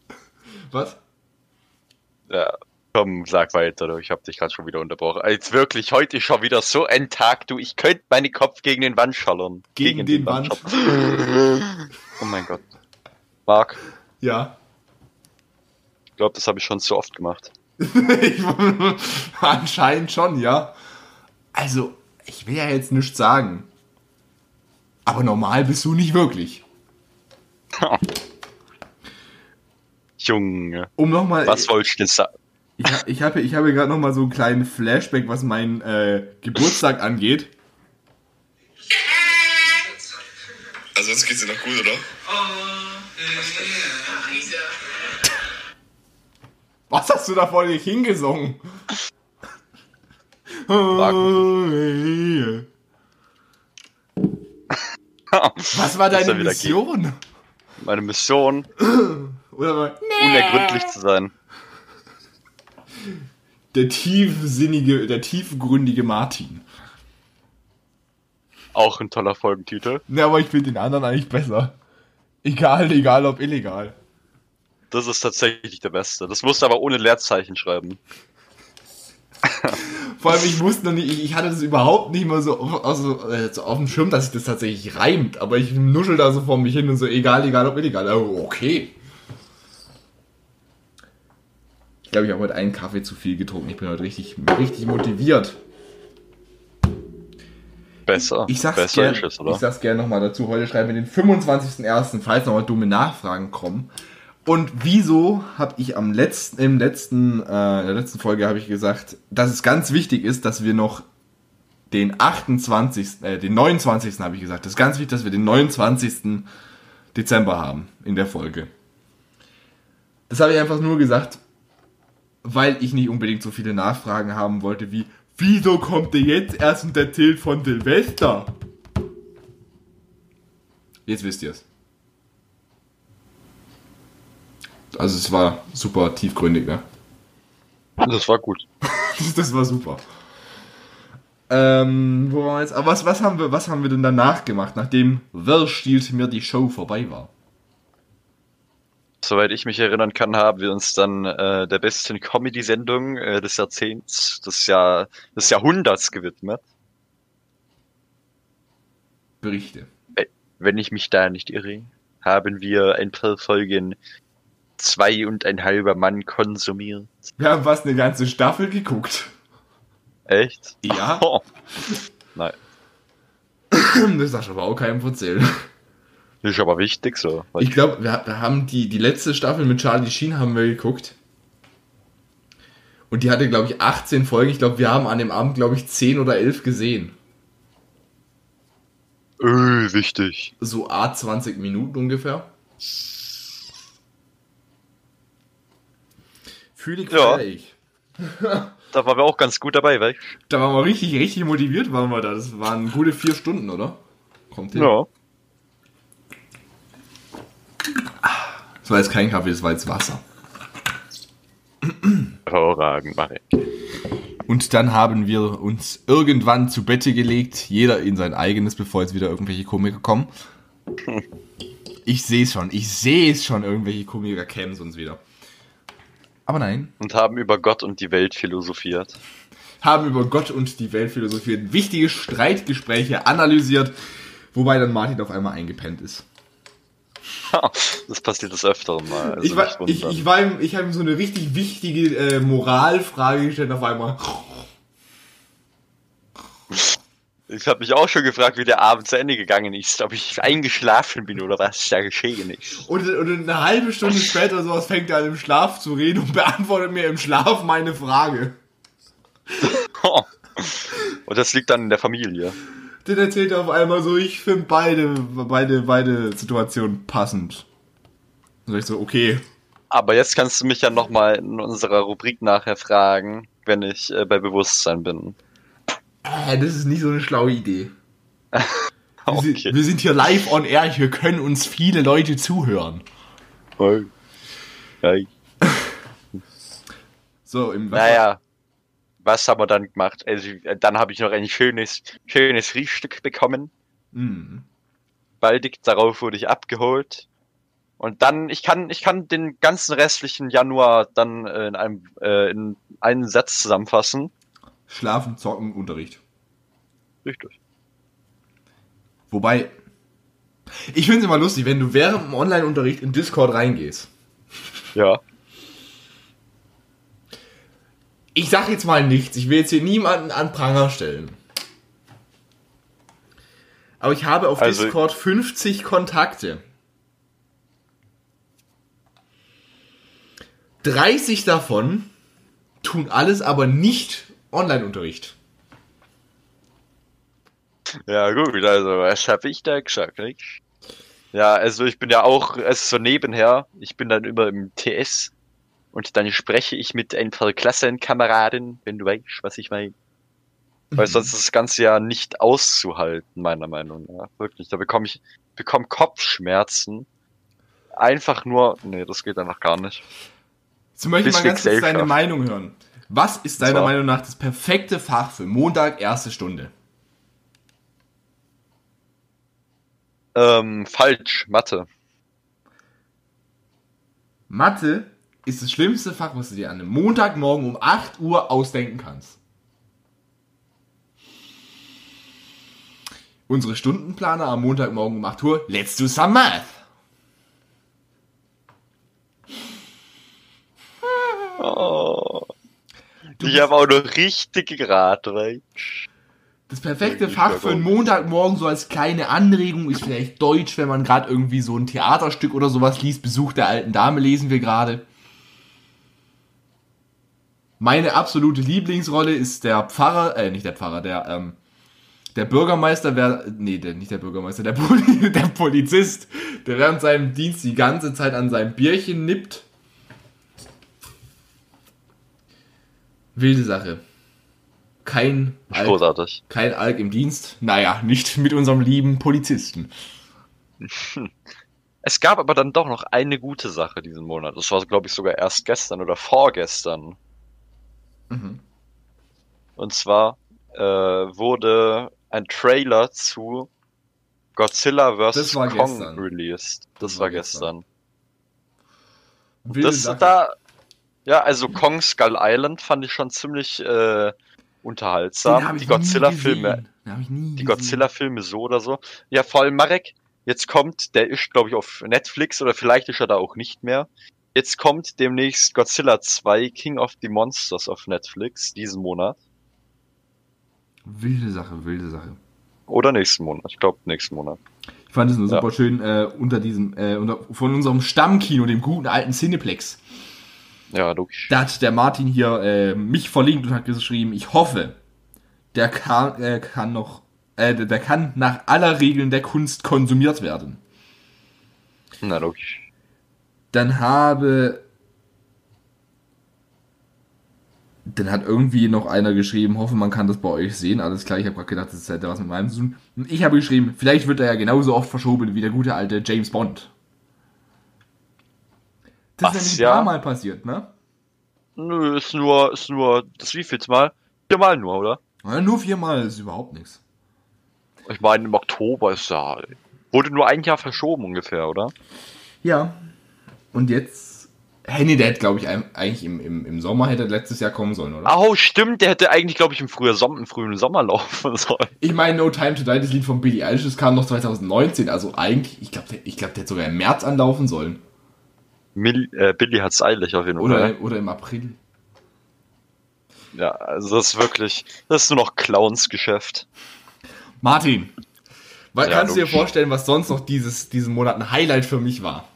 Was? Ja, komm, sag weiter, du. Ich hab dich gerade schon wieder unterbrochen. Jetzt wirklich, heute ist schon wieder so ein Tag, du. Ich könnte meinen Kopf gegen den Wand schallern. Gegen den Wand. schallern. *laughs* Oh mein Gott. Marc, Ja. ich glaube, das habe ich schon so oft gemacht. *laughs* Anscheinend schon, ja. Also, ich will ja jetzt nichts sagen. Aber normal bist du nicht wirklich. *laughs* Junge, Um nochmal. was wolltest du sagen? Ich, ich habe ich habe gerade nochmal so einen kleinen Flashback, was meinen äh, Geburtstag *laughs* angeht. Also jetzt geht's dir noch gut, oder? *laughs* Was hast du da vor dich hingesungen? Was war deine Mission? Meine Mission, *clears throat* Oder war unergründlich zu sein. der tiefsinnige, der tiefgründige Martin? Auch ein toller Folgentitel. Ne, aber ich finde den anderen eigentlich besser. Egal, egal ob illegal. Das ist tatsächlich der beste. Das musst du aber ohne Leerzeichen schreiben. *laughs* Vor allem, ich wusste noch nicht, ich, ich hatte das überhaupt nicht mal so auf, also, äh, so auf dem Schirm, dass sich das tatsächlich reimt. Aber ich nuschel da so vor mich hin und so, egal, egal ob illegal. Okay. Ich glaube, ich habe heute einen Kaffee zu viel getrunken. Ich bin heute richtig, richtig motiviert. Besser. Ich sag's Besser gern, ist es, oder? ich sag's gerne nochmal dazu. Heute schreiben wir den 25.01., falls nochmal dumme Nachfragen kommen. Und wieso habe ich am letzten, im letzten, äh, in der letzten Folge habe ich gesagt, dass es ganz wichtig ist, dass wir noch den 28., äh, den 29. habe ich gesagt. Das ist ganz wichtig, dass wir den 29. Dezember haben in der Folge. Das habe ich einfach nur gesagt, weil ich nicht unbedingt so viele Nachfragen haben wollte wie, wieso kommt der jetzt erst und erzählt von Silvester? Jetzt wisst ihr es. Also es war super tiefgründig, ne? Das war gut. *laughs* Das war super. Ähm, wo waren wir jetzt? Aber was, was, haben wir, was haben wir denn danach gemacht, nachdem Wer stiehlt mir die Show vorbei war? Soweit ich mich erinnern kann, haben wir uns dann äh, der besten Comedy-Sendung äh, des Jahrzehnts, des, Jahr, des Jahrhunderts gewidmet. Berichte. Wenn ich mich da nicht irre, haben wir ein paar Folgen zwei und ein halber Mann konsumiert. Wir haben fast eine ganze Staffel geguckt. Echt? Ja. *laughs* Oh. Nein. Das darf aber auch keinem erzählen. Das ist aber wichtig so. Ich glaube, wir, wir haben die, die letzte Staffel mit Charlie Sheen haben wir geguckt. Und die hatte, glaube ich, 18 Folgen. Ich glaube, wir haben an dem Abend, glaube ich, 10 oder 11 gesehen. Öh, wichtig. So A 20 Minuten ungefähr. Fühle ich, Ja. ich. *laughs* Da waren wir auch ganz gut dabei, weißt Da waren wir richtig, richtig motiviert, waren wir da. Das waren gute vier Stunden, oder? Kommt hin. Ja. Das war jetzt kein Kaffee, das war jetzt Wasser. Hervorragend, Marek. Und dann haben wir uns irgendwann zu Bette gelegt, jeder in sein eigenes, bevor jetzt wieder irgendwelche Komiker kommen. *laughs* Ich sehe es schon, ich sehe es schon, irgendwelche Komiker kämen uns wieder. Aber nein, Und haben über Gott und die Welt philosophiert. haben über Gott und die Welt philosophiert, wichtige Streitgespräche analysiert, wobei dann Martin auf einmal eingepennt ist. Das passiert des Öfteren mal. Also ich, war, ich, ich, war ihm, ich habe ihm so eine richtig wichtige äh, Moralfrage gestellt, auf einmal. Ich habe mich auch schon gefragt, wie der Abend zu Ende gegangen ist, ob ich eingeschlafen bin oder was da geschehen ist. Und, und eine halbe Stunde später sowas fängt er an im Schlaf zu reden und beantwortet mir im Schlaf meine Frage. *laughs* Und das liegt dann in der Familie. dann erzählt er auf einmal so, ich finde beide, beide, beide Situationen passend. Dann sag ich so, okay. Aber jetzt kannst du mich ja nochmal in unserer Rubrik nachher fragen, wenn ich äh, bei Bewusstsein bin. Äh, das ist nicht so eine schlaue Idee. *laughs* Wir, Okay. sind, wir sind hier live on air, hier können uns viele Leute zuhören. Ja, *laughs* So, im Naja, was haben wir dann gemacht? Also, dann habe ich noch ein schönes, schönes Frühstück bekommen. Mhm. Baldig darauf wurde ich abgeholt. Und dann, ich kann, ich kann den ganzen restlichen Januar dann äh, in einem, äh, in einen Satz zusammenfassen. Schlafen, zocken, Unterricht. Richtig. Wobei, ich finde es immer lustig, wenn du während dem Online-Unterricht in Discord reingehst. Ja. Ich sag jetzt mal nichts, ich will jetzt hier niemanden an Pranger stellen. Aber ich habe auf Also- Discord 50 Kontakte. 30 davon tun alles aber nicht Online-Unterricht. Ja, gut, also, was habe ich da gesagt, nicht? Ja, also ich bin ja auch, also so nebenher, ich bin dann immer im TS und dann spreche ich mit ein paar Klassenkameraden, wenn du weißt, was ich meine. Weil sonst ist das Ganze ja nicht auszuhalten, meiner Meinung nach. Wirklich, da bekomme ich, bekomme Kopfschmerzen. Einfach nur, nee, das geht einfach gar nicht. Möchte ich mal ganz kurz deine. Meinung hören. Was ist deiner. Meinung nach das perfekte Fach für Montag, erste Stunde? Ähm, falsch, Mathe. Mathe ist das schlimmste Fach, was du dir an einem Montagmorgen um 8 Uhr ausdenken kannst. Unsere Stundenplaner am Montagmorgen um 8 Uhr. Let's do some math. Oh. Ich habe auch noch richtig geraten, weißt Das perfekte Fach für einen Montagmorgen so als kleine Anregung ist vielleicht Deutsch, wenn man gerade irgendwie so ein Theaterstück oder sowas liest. Besuch der alten Dame lesen wir gerade. Meine absolute Lieblingsrolle ist der Pfarrer, äh, nicht der Pfarrer, der, ähm, der Bürgermeister, wer, nee, der, nicht der Bürgermeister, der, Poli, *laughs* der Polizist, der während seinem Dienst die ganze Zeit an seinem Bierchen nippt. Wilde Sache. Kein Alk, Großartig. kein Alk im Dienst. Naja, nicht mit unserem lieben Polizisten. *laughs* Es gab aber dann doch noch eine gute Sache diesen Monat. Das war, glaube ich, sogar erst gestern oder vorgestern. Mhm. Und zwar äh, wurde ein Trailer zu Godzilla vs. Kong gestern. released. Das, Das war war gestern. Wilde Das da, ja, also Kong Skull Island fand ich schon ziemlich äh, unterhaltsam. Die Godzilla-Filme, die. Godzilla-Filme so oder so. Ja, vor allem Marek, jetzt kommt, der ist, glaube ich, auf Netflix oder vielleicht ist er da auch nicht mehr. Jetzt kommt demnächst Godzilla 2 King of the Monsters auf Netflix diesen Monat. Wilde Sache, wilde Sache. Oder nächsten Monat. Ich glaube, nächsten Monat. Ich fand es nur Ja. super schön äh, unter diesem, äh, unter, von unserem Stammkino, dem guten alten Cineplex. Ja, du. Da hat der Martin hier äh, mich verlinkt und hat geschrieben, ich hoffe, der kann, äh, kann noch, äh, der, der kann nach aller Regeln der Kunst konsumiert werden. Na, logisch. Dann habe, dann hat irgendwie noch einer geschrieben, hoffe, man kann das bei euch sehen. Alles klar, ich habe gerade gedacht, das hätte was mit meinem zu tun. Und ich habe geschrieben, vielleicht wird er ja genauso oft verschoben wie der gute alte James Bond. Das Was, ist nämlich ja? ein paar Mal passiert, ne? Nö, ist nur, ist nur, das wievielte Mal? Viermal nur, oder? Ja, nur viermal ist überhaupt nichts. Ich meine, im Oktober ist ja, wurde nur ein Jahr verschoben ungefähr, oder? Ja. Und jetzt, hey, nee, der hätte, glaube ich, eigentlich im, im, im Sommer hätte er letztes Jahr kommen sollen, oder? Oh, stimmt, der hätte eigentlich, glaube ich, im, früher Som im frühen Sommer *laughs* laufen sollen. Ich meine, No Time to Die, das Lied von Billie Eilish, das kam noch 2019, also eigentlich, ich glaube, ich glaub, der hätte sogar im März anlaufen sollen. Mil äh, Billy hat's eilig auf jeden Oder, Fall. oder im April. Ja, also das ist wirklich, das ist nur noch Clownsgeschäft. Martin, Ja, kannst du dir vorstellen, was sonst noch dieses, diesen Monat ein Highlight für mich war?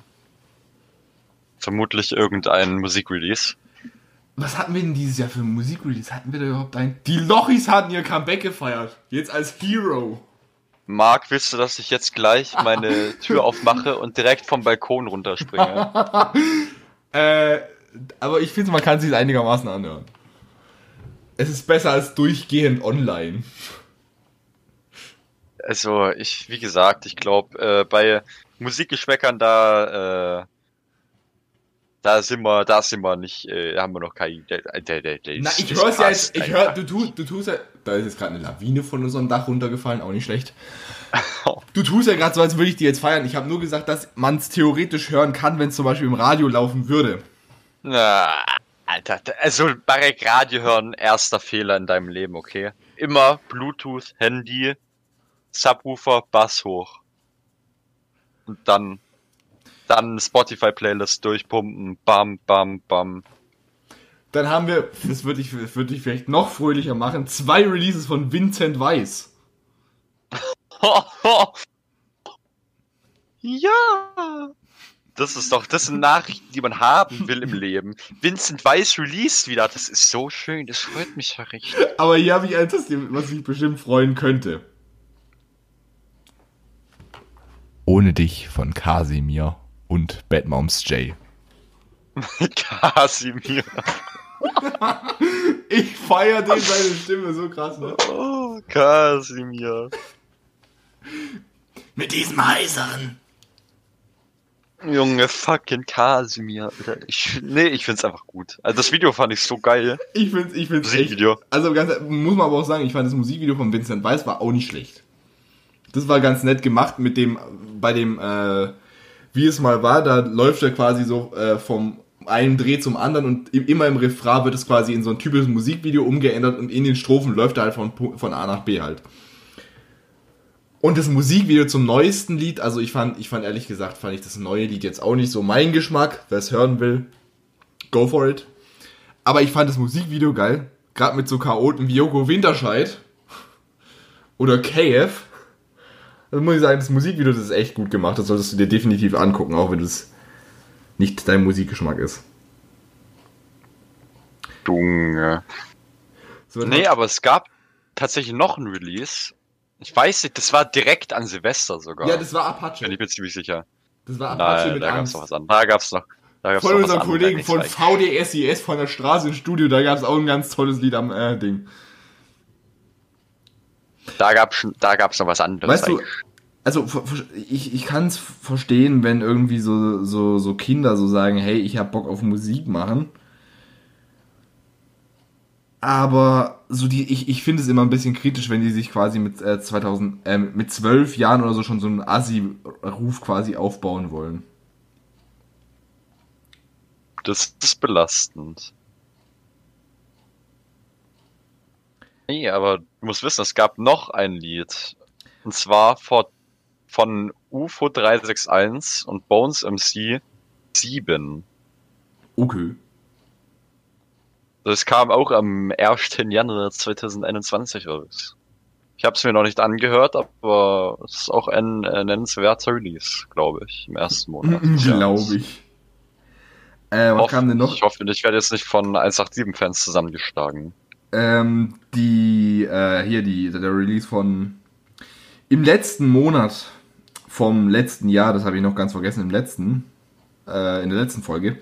Vermutlich irgendein Musikrelease. Was hatten wir denn dieses Jahr für ein Musikrelease? Hatten wir da überhaupt einen? Die Lochis hatten ihr Comeback gefeiert. Jetzt als Hero. Marc, willst du, dass ich jetzt gleich meine *laughs* Tür aufmache und direkt vom Balkon runterspringe? *laughs* äh, aber ich finde, man kann sich einigermaßen anhören. Es ist besser als durchgehend online. Also, ich, wie gesagt, ich glaube, äh, bei Musikgeschmäckern da, äh, da sind wir, da sind wir nicht, äh, haben wir noch kein. Der, der, der, Na, ich hör's ja jetzt, ich hör, du, tu, du tust ja, da ist jetzt gerade eine Lawine von unserem Dach runtergefallen, auch nicht schlecht. *laughs* Du tust ja gerade so, als würde ich die jetzt feiern. Ich habe nur gesagt, dass man es theoretisch hören kann, wenn es zum Beispiel im Radio laufen würde. Na, Alter, also Barek Radio hören, erster Fehler in deinem Leben, okay? Immer Bluetooth, Handy, Subwoofer, Bass hoch. Und dann, dann Spotify-Playlist durchpumpen, bam, bam, bam. Dann haben wir, das würde ich, das würde ich vielleicht noch fröhlicher machen, zwei Releases von Vincent Weiss. *laughs* ja! Das ist doch, das sind Nachrichten, die man haben will im Leben. Vincent Weiss released wieder, das ist so schön, das freut mich ja richtig. Aber hier habe ich etwas, was mich bestimmt freuen könnte. Ohne dich von Casimir und Bad Moms J. *laughs* Kasimir. Ich feiere den seine Stimme so krass, ne? Oh, Kasimir. Mit diesem heiseren. Junge, fucking Kasimir. Alter. Ich, nee, ich find's einfach gut. Also das Video fand ich so geil. Ich find's, ich find's echt. Musikvideo. Also ganz, muss man aber auch sagen, ich fand das Musikvideo von Vincent Weiss war auch nicht schlecht. Das war ganz nett gemacht mit dem, bei dem, äh, wie es mal war, da läuft er quasi so äh, vom einen Dreh zum anderen und immer im Refrain wird es quasi in so ein typisches Musikvideo umgeändert und in den Strophen läuft er halt von, von A nach B halt. Und das Musikvideo zum neuesten Lied, also ich fand, ich fand ehrlich gesagt, fand ich das neue Lied jetzt auch nicht so mein Geschmack. Wer es hören will, go for it. Aber ich fand das Musikvideo geil. Gerade mit so Chaoten wie Joko Winterscheid oder KF. Also muss ich sagen, das Musikvideo das ist echt gut gemacht. Das solltest du dir definitiv angucken, auch wenn es nicht dein Musikgeschmack ist. Junge. So, Nee, aber es gab tatsächlich noch ein Release. Ich weiß nicht, das war direkt an Silvester sogar. ja, das war Apache. bin ich mir ziemlich sicher. Das war Apache Nein, mit da gab's Angst. noch was anderes. Da gab's noch. Da gab's Von noch unserem Kollegen von VDSIS von der Straße ins Studio, da gab es auch ein ganz tolles Lied am äh, Ding. Da gab's schon, da gab's noch was anderes. Weißt du, also ich, ich kann es verstehen, wenn irgendwie so, so, so Kinder so sagen, hey, ich hab Bock auf Musik machen. Aber so die, ich, ich finde es immer ein bisschen kritisch, wenn die sich quasi mit äh, 2000, äh, mit zwölf Jahren oder so schon so einen Assi-Ruf quasi aufbauen wollen. Das ist belastend. Nee, aber du musst wissen, es gab noch ein Lied. Und zwar vor, von UFO 361 und Bones MC 7. Okay. Das kam auch am 1. Januar 2021 raus. Ich habe es mir noch nicht angehört, aber es ist auch ein äh, nennenswerter Release, glaube ich, im ersten *laughs* Monat. Glaube ich. Äh, was Hoff- kam denn noch? Ich hoffe, ich werde jetzt nicht von 187-Fans zusammengeschlagen. Ähm, die, äh, hier, die, der Release von im letzten Monat vom letzten Jahr, das habe ich noch ganz vergessen, im letzten, äh, in der letzten Folge,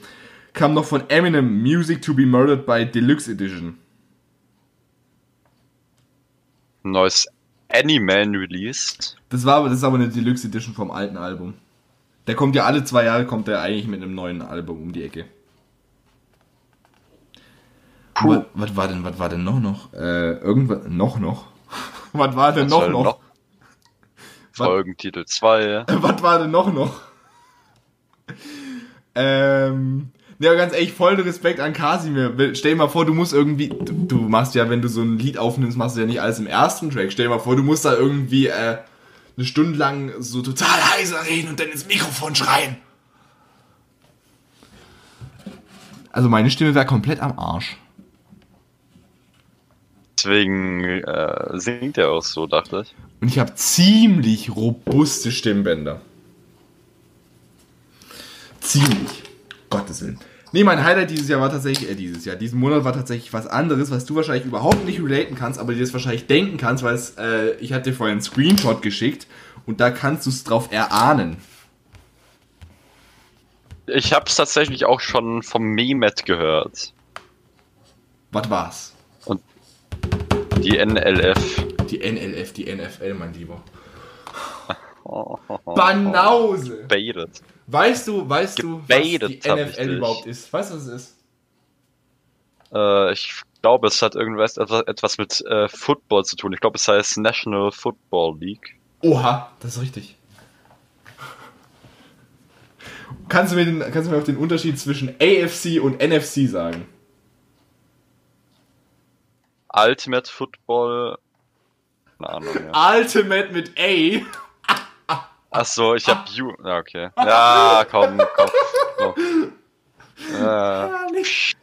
kam noch von Eminem Music to be Murdered by Deluxe Edition. Neues Animan released. Das war aber, das ist aber eine Deluxe Edition vom alten Album. Der kommt ja alle zwei Jahre, kommt der eigentlich mit einem neuen Album um die Ecke. Puh. Was, was war denn, was war denn noch noch? Äh, irgendwas, noch noch? *laughs* was war denn Was noch noch? noch? Folgentitel 2. *laughs* Was war denn noch noch? Ähm, ja, ganz ehrlich, voll Respekt an Kasimir. Stell dir mal vor, du musst irgendwie, du, du machst ja, wenn du so ein Lied aufnimmst, machst du ja nicht alles im ersten Track. Stell dir mal vor, du musst da irgendwie äh, eine Stunde lang so total heiser reden und dann ins Mikrofon schreien. Also meine Stimme wäre komplett am Arsch. Deswegen äh, singt er auch so, dachte ich. Und ich habe ziemlich robuste Stimmbänder. Ziemlich. Gottes Willen. Nee, mein Highlight dieses Jahr war tatsächlich, äh, dieses Jahr, diesen Monat war tatsächlich was anderes, was du wahrscheinlich überhaupt nicht relaten kannst, aber dir das wahrscheinlich denken kannst, weil es, äh, ich hatte dir vorhin einen Screenshot geschickt und da kannst du es drauf erahnen. Ich hab's tatsächlich auch schon vom Memet gehört. Was war's? Die NLF. Die NLF, die NFL, mein Lieber. Oh, Banause! Baited. Weißt du, weißt du, was die Gebaitet NFL überhaupt ist? Weißt du, was es ist? Äh, ich glaube, es hat irgendwas etwas, etwas mit äh, Football zu tun. Ich glaube, es heißt National Football League. Oha, das ist richtig. Kannst du mir, den, kannst du mir auch den Unterschied zwischen AFC und NFC sagen? Ultimate Football. Keine Ahnung. Ja. Ultimate mit A. Ach so, ich hab U. Ja, okay. Ja, komm, komm. komm. Äh, Ah, psch,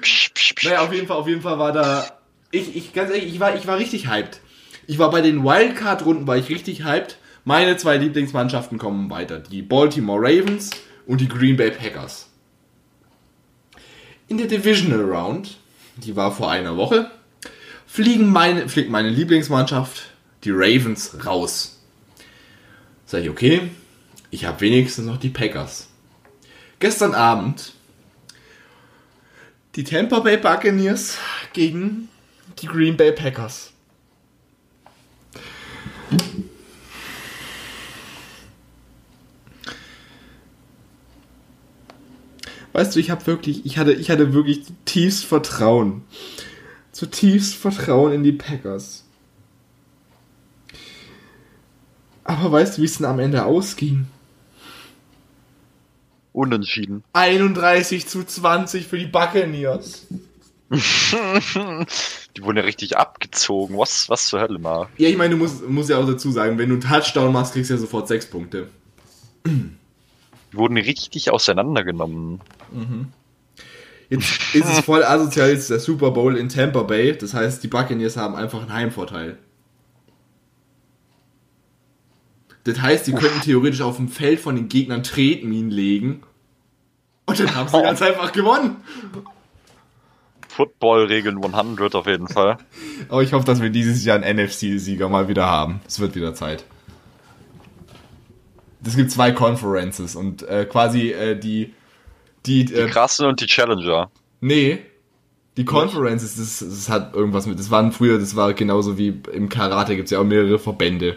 psch, psch. Naja, auf jeden Fall, auf jeden Fall war da. Ich, ich, ganz ehrlich, ich war, ich war richtig hyped. Ich war bei den Wildcard-Runden, war ich richtig hyped. Meine zwei Lieblingsmannschaften kommen weiter. Die Baltimore Ravens und die Green Bay Packers. In der Divisional Round, die war vor einer Woche, fliegen meine, fliegt meine Lieblingsmannschaft, die Ravens, raus. Sag ich, okay, ich habe wenigstens noch die Packers. Gestern Abend die Tampa Bay Buccaneers gegen die Green Bay Packers. Weißt du, ich habe wirklich, ich hatte, ich hatte wirklich zutiefst Vertrauen. Zutiefst Vertrauen in die Packers. Aber weißt du, wie es denn am Ende ausging? Unentschieden. 31 zu 20 für die Buccaneers. *laughs* Die wurden ja richtig abgezogen. Was, was zur Hölle mal? Ja, ich meine, du musst, musst ja auch dazu sagen, wenn du einen Touchdown machst, kriegst du ja sofort 6 Punkte. Die wurden richtig auseinandergenommen. Jetzt ist es voll asozial, jetzt ist der Super Bowl in Tampa Bay. Das heißt, die Buccaneers haben einfach einen Heimvorteil. Das heißt, die könnten theoretisch auf dem Feld von den Gegnern Tretminen legen. Und dann haben sie *laughs* ganz einfach gewonnen. Football-Regeln 100 auf jeden Fall. Aber ich hoffe, dass wir dieses Jahr einen NFC-Sieger mal wieder haben. Es wird wieder Zeit. Es gibt zwei Conferences und äh, quasi äh, die. Die, Die äh, Krassen und die Challenger. Nee. Die Conferences, das, das hat irgendwas mit. Das waren früher, das war genauso wie im Karate gibt es ja auch mehrere Verbände.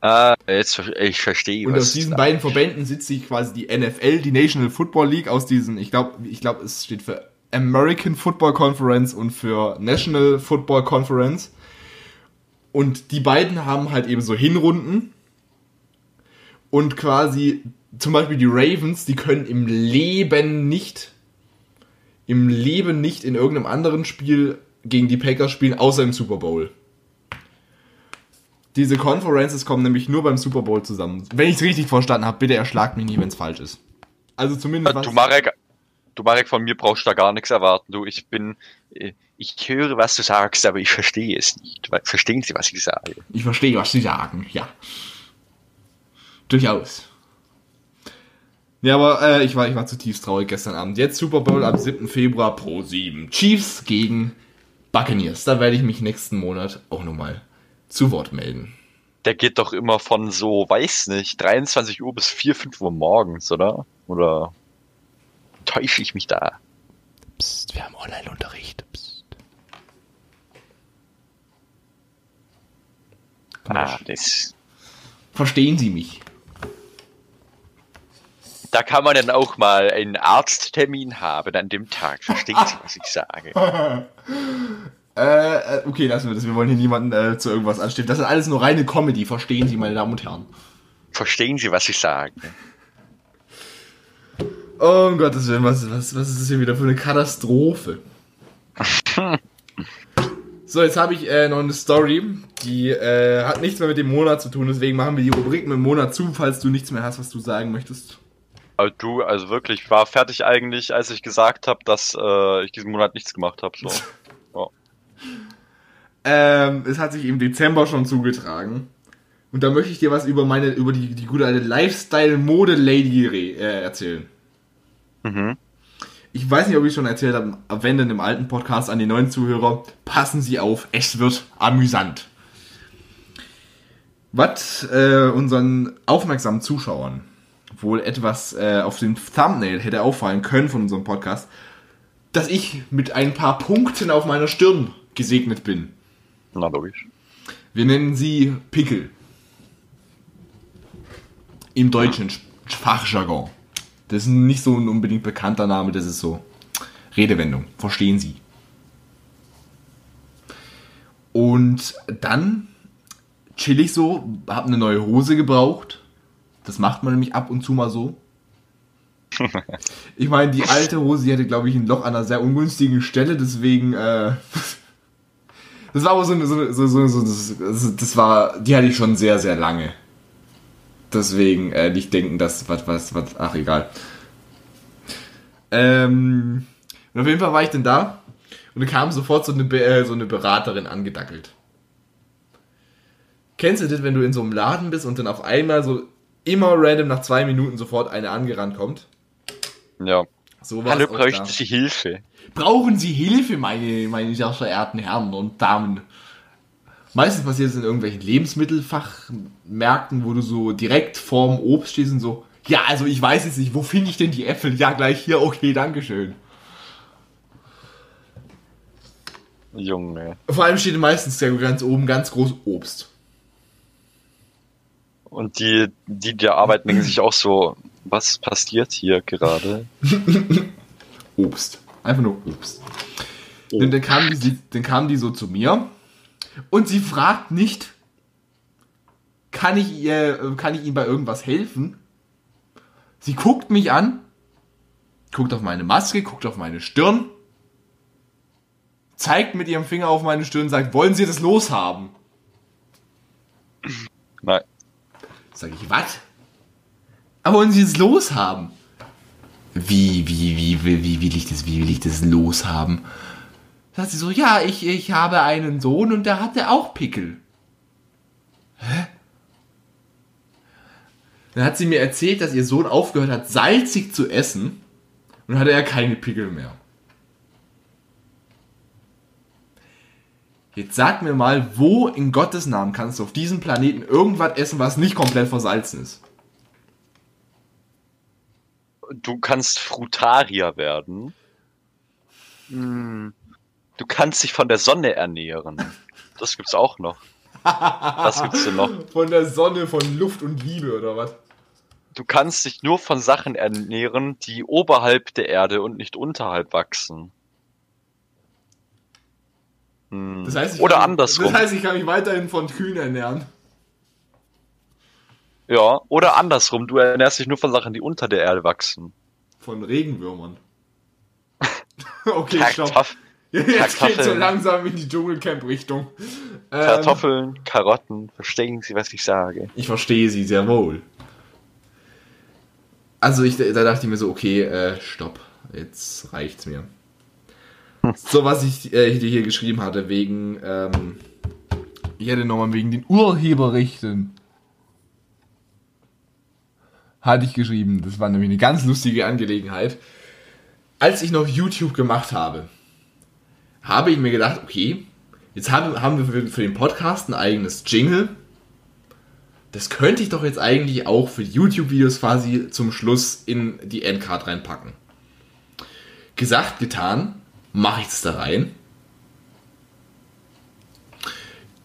Ah, jetzt ich verstehe. Und aus diesen beiden Verbänden sitzt sich quasi die NFL, die National Football League, aus diesen, ich glaube, ich glaube, es steht für American Football Conference und für National Football Conference. Und die beiden haben halt eben so Hinrunden. Und quasi, zum Beispiel die Ravens, die können im Leben nicht, im Leben nicht in irgendeinem anderen Spiel gegen die Packers spielen, außer im Super Bowl. Diese Conferences kommen nämlich nur beim Super Bowl zusammen. Wenn ich es richtig verstanden habe, bitte erschlagt mich nie, wenn es falsch ist. Also zumindest was. Du Marek, du Marek, von mir brauchst da gar nichts erwarten. Du, ich bin, äh, ich höre, was du sagst, aber ich verstehe es nicht. Verstehen Sie, was ich sage? Ich verstehe, was Sie sagen, ja. Durchaus. Ja, aber äh, ich, war, ich war zutiefst traurig gestern Abend. Jetzt Super Bowl am 7. Februar pro 7. Chiefs gegen Buccaneers. Da werde ich mich nächsten Monat auch nochmal zu Wort melden. Der geht doch immer von so, weiß nicht, 23 Uhr bis 4, 5 Uhr morgens, oder? Oder täusche ich mich da? Psst, wir haben Online-Unterricht. Psst. Ah, das, Verstehen Sie mich? Da kann man dann auch mal einen Arzttermin haben an dem Tag. Verstehen Sie, was ich sage? *laughs* Äh, äh, okay, lassen wir das. Wir wollen hier niemanden äh, zu irgendwas anstiften. Das ist alles nur reine Comedy, verstehen Sie, meine Damen und Herren. Verstehen Sie, was ich sage? Oh um Gottes Willen, was, was, was ist das hier wieder für eine Katastrophe? *laughs* so, jetzt habe ich äh, noch eine Story, die äh, hat nichts mehr mit dem Monat zu tun, deswegen machen wir die Rubrik mit dem Monat zu, falls du nichts mehr hast, was du sagen möchtest. Aber du, also wirklich, ich war fertig eigentlich, als ich gesagt habe, dass äh, ich diesen Monat nichts gemacht habe. So. *laughs* Ja. Ähm, es hat sich im Dezember schon zugetragen. Und da möchte ich dir was über meine, über die, die gute alte Lifestyle-Mode-Lady äh, erzählen. Mhm. Ich weiß nicht, ob ich schon erzählt habe, wenn denn im alten Podcast an die neuen Zuhörer, passen Sie auf, es wird amüsant. Was äh, unseren aufmerksamen Zuschauern wohl etwas äh, auf dem Thumbnail hätte auffallen können von unserem Podcast, dass ich mit ein paar Punkten auf meiner Stirn gesegnet bin. Na, logisch. Wir nennen sie Pickel. Im deutschen Sch- Fachjargon. Das ist nicht so ein unbedingt bekannter Name, das ist so Redewendung. Verstehen Sie. Und dann chill ich so, hab eine neue Hose gebraucht. Das macht man nämlich ab und zu mal so. *laughs* Ich meine, die alte Hose, die hatte, glaube ich, ein Loch an einer sehr ungünstigen Stelle, deswegen, äh, *laughs* das war aber so eine, so, so, so, so das, war, die hatte ich schon sehr, sehr lange. Deswegen äh, nicht denken, dass, was, was, was, ach egal. Ähm, und auf jeden Fall war ich denn da und da kam sofort so eine, äh, so eine Beraterin angedackelt. Kennst du das, wenn du in so einem Laden bist und dann auf einmal so immer random nach zwei Minuten sofort eine angerannt kommt? Ja. So Hallo, auch da. bräuchte ich Hilfe? Brauchen Sie Hilfe, meine, meine sehr verehrten Herren und Damen? Meistens passiert es in irgendwelchen Lebensmittelfachmärkten, wo du so direkt vorm Obst stehst und so, ja, also ich weiß jetzt nicht, wo finde ich denn die Äpfel? Ja, gleich hier, okay, dankeschön. Junge. Vor allem steht meistens ganz oben ganz groß Obst. Und die, die da arbeiten, denken sich auch so, was passiert hier gerade? *laughs* Obst. Einfach nur Obst. Dann, dann, kam die, dann kam die so zu mir und sie fragt nicht, kann ich, ihr, kann ich Ihnen bei irgendwas helfen? Sie guckt mich an, guckt auf meine Maske, guckt auf meine Stirn, zeigt mit ihrem Finger auf meine Stirn und sagt, wollen Sie das loshaben? Nein. Sag ich, was? Aber wollen Sie es loshaben? Wie, wie, wie, wie, wie will ich das, wie will ich das loshaben? Sagt sie so, ja, ich, ich habe einen Sohn und der hatte auch Pickel. Hä? Dann hat sie mir erzählt, dass ihr Sohn aufgehört hat, salzig zu essen und hatte er keine Pickel mehr. Jetzt sag mir mal, wo in Gottes Namen kannst du auf diesem Planeten irgendwas essen, was nicht komplett versalzen ist? Du kannst Frutarier werden. Hm. Du kannst dich von der Sonne ernähren. Das gibt's auch noch. Was gibt's denn noch? *laughs* Von der Sonne, von Luft und Liebe oder was? Du kannst dich nur von Sachen ernähren, die oberhalb der Erde und nicht unterhalb wachsen. Hm. Das heißt, ich Oder kann, andersrum. Das heißt, ich kann mich weiterhin von Kühen ernähren. ja, oder andersrum. Du ernährst dich nur von Sachen, die unter der Erde wachsen. Von Regenwürmern. *laughs* okay, stopp. *laughs* Jetzt geht's so langsam in die Dschungelcamp-Richtung. Ähm, Kartoffeln, Karotten. Verstehen Sie, was ich sage? Ich verstehe sie sehr wohl. Also ich, da dachte ich mir so, okay, äh, stopp, jetzt reicht's mir. *laughs* So, was ich äh, hier geschrieben hatte, wegen, ähm, ich hätte nochmal wegen den Urheberrechten. Hatte ich geschrieben, das war nämlich eine ganz lustige Angelegenheit. Als ich noch YouTube gemacht habe, habe ich mir gedacht, okay, jetzt haben, haben wir für, den Podcast ein eigenes Jingle das könnte ich doch jetzt eigentlich auch für YouTube-Videos quasi zum Schluss in die Endcard reinpacken. Gesagt, getan, mache ich das da rein.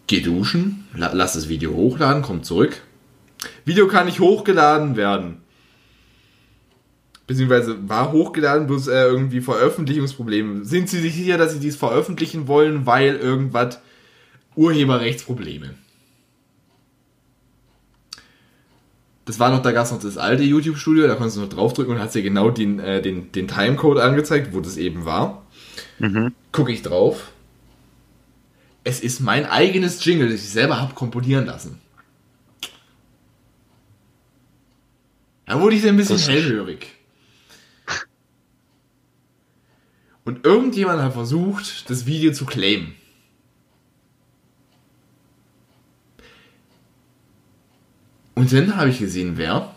Geh duschen, la lass das Video hochladen, komm zurück. Video kann nicht hochgeladen werden. Beziehungsweise war hochgeladen, bloß äh, irgendwie Veröffentlichungsprobleme. Sind Sie sich sicher, dass Sie dies veröffentlichen wollen, weil irgendwas Urheberrechtsprobleme? Das war noch, da gab es noch das alte YouTube-Studio, da konntest du noch draufdrücken und hat dir genau den, äh, den, den Timecode angezeigt, wo das eben war. Mhm. Gucke ich drauf. Es ist mein eigenes Jingle, das ich selber habe komponieren lassen. Da wurde ich ein bisschen Das hellhörig. Und irgendjemand hat versucht, das Video zu claimen. Und dann habe ich gesehen, wer.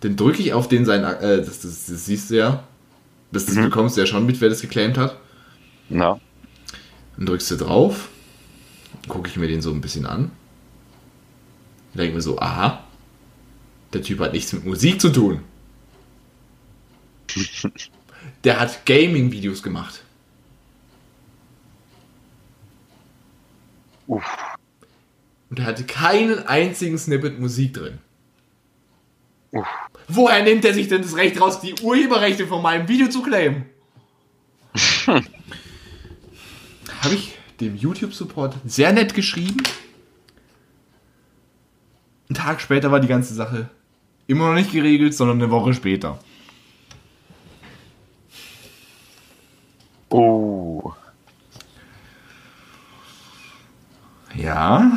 Dann drücke ich auf den sein, äh, das, das, das siehst du ja. Das, das bekommst du ja schon mit, wer das geclaimt hat. Ja. Dann drückst du drauf, gucke ich mir den so ein bisschen an. Denke mir so, aha, der Typ hat nichts mit Musik zu tun. *laughs* Der hat Gaming-Videos gemacht. Uff. Und er hatte keinen einzigen Snippet Musik drin. Uff. Woher nimmt er sich denn das Recht raus, die Urheberrechte von meinem Video zu claimen? *laughs* Habe ich dem YouTube-Support sehr nett geschrieben. Einen Tag später war die ganze Sache immer noch nicht geregelt, sondern eine Woche später. Oh. Ja,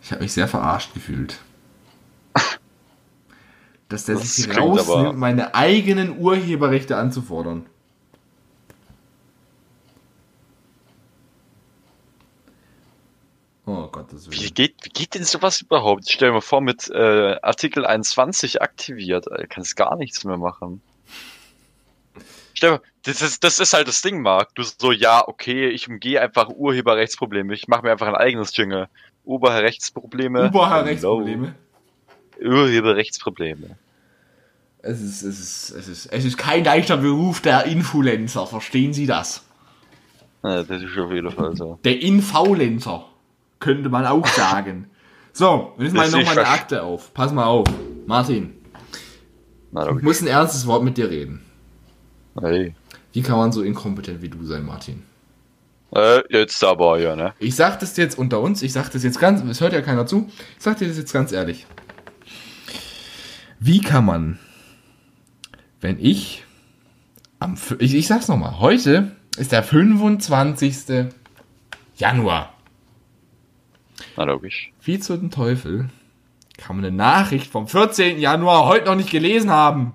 ich habe mich sehr verarscht gefühlt. Dass der Das sich rausnimmt, meine eigenen Urheberrechte anzufordern. Oh Gottes Wie Willen. geht, wie geht denn sowas überhaupt? Stell dir mal vor, mit äh, Artikel 21 aktiviert, äh, kannst gar nichts mehr machen. Stell dir mal, das ist, das ist halt das Ding, Marc. Du so, ja, okay, ich umgehe einfach Urheberrechtsprobleme. Ich mache mir einfach ein eigenes Jingle. Urheberrechtsprobleme. Urheberrechtsprobleme. Urheberrechtsprobleme. Es ist, es, ist, es, ist, es ist kein leichter Beruf der Influencer, verstehen Sie das? Ja, das ist auf jeden Fall so. Der Infaulenzer, könnte man auch sagen. *laughs* So, jetzt mal Das noch ist mal eine Akte auf. Pass mal auf. Martin, Na, ich muss ein ernstes Wort mit dir reden. Hey. Wie kann man so inkompetent wie du sein, Martin? Äh, jetzt aber, ja, ne? Ich sag das jetzt unter uns, ich sag das jetzt ganz, es hört ja keiner zu, ich sag dir das jetzt ganz ehrlich. Wie kann man, wenn ich am, ich, ich sag's nochmal, heute ist der 25. Januar. Na, logisch. Wie zu den Teufel kann man eine Nachricht vom 14. Januar heute noch nicht gelesen haben?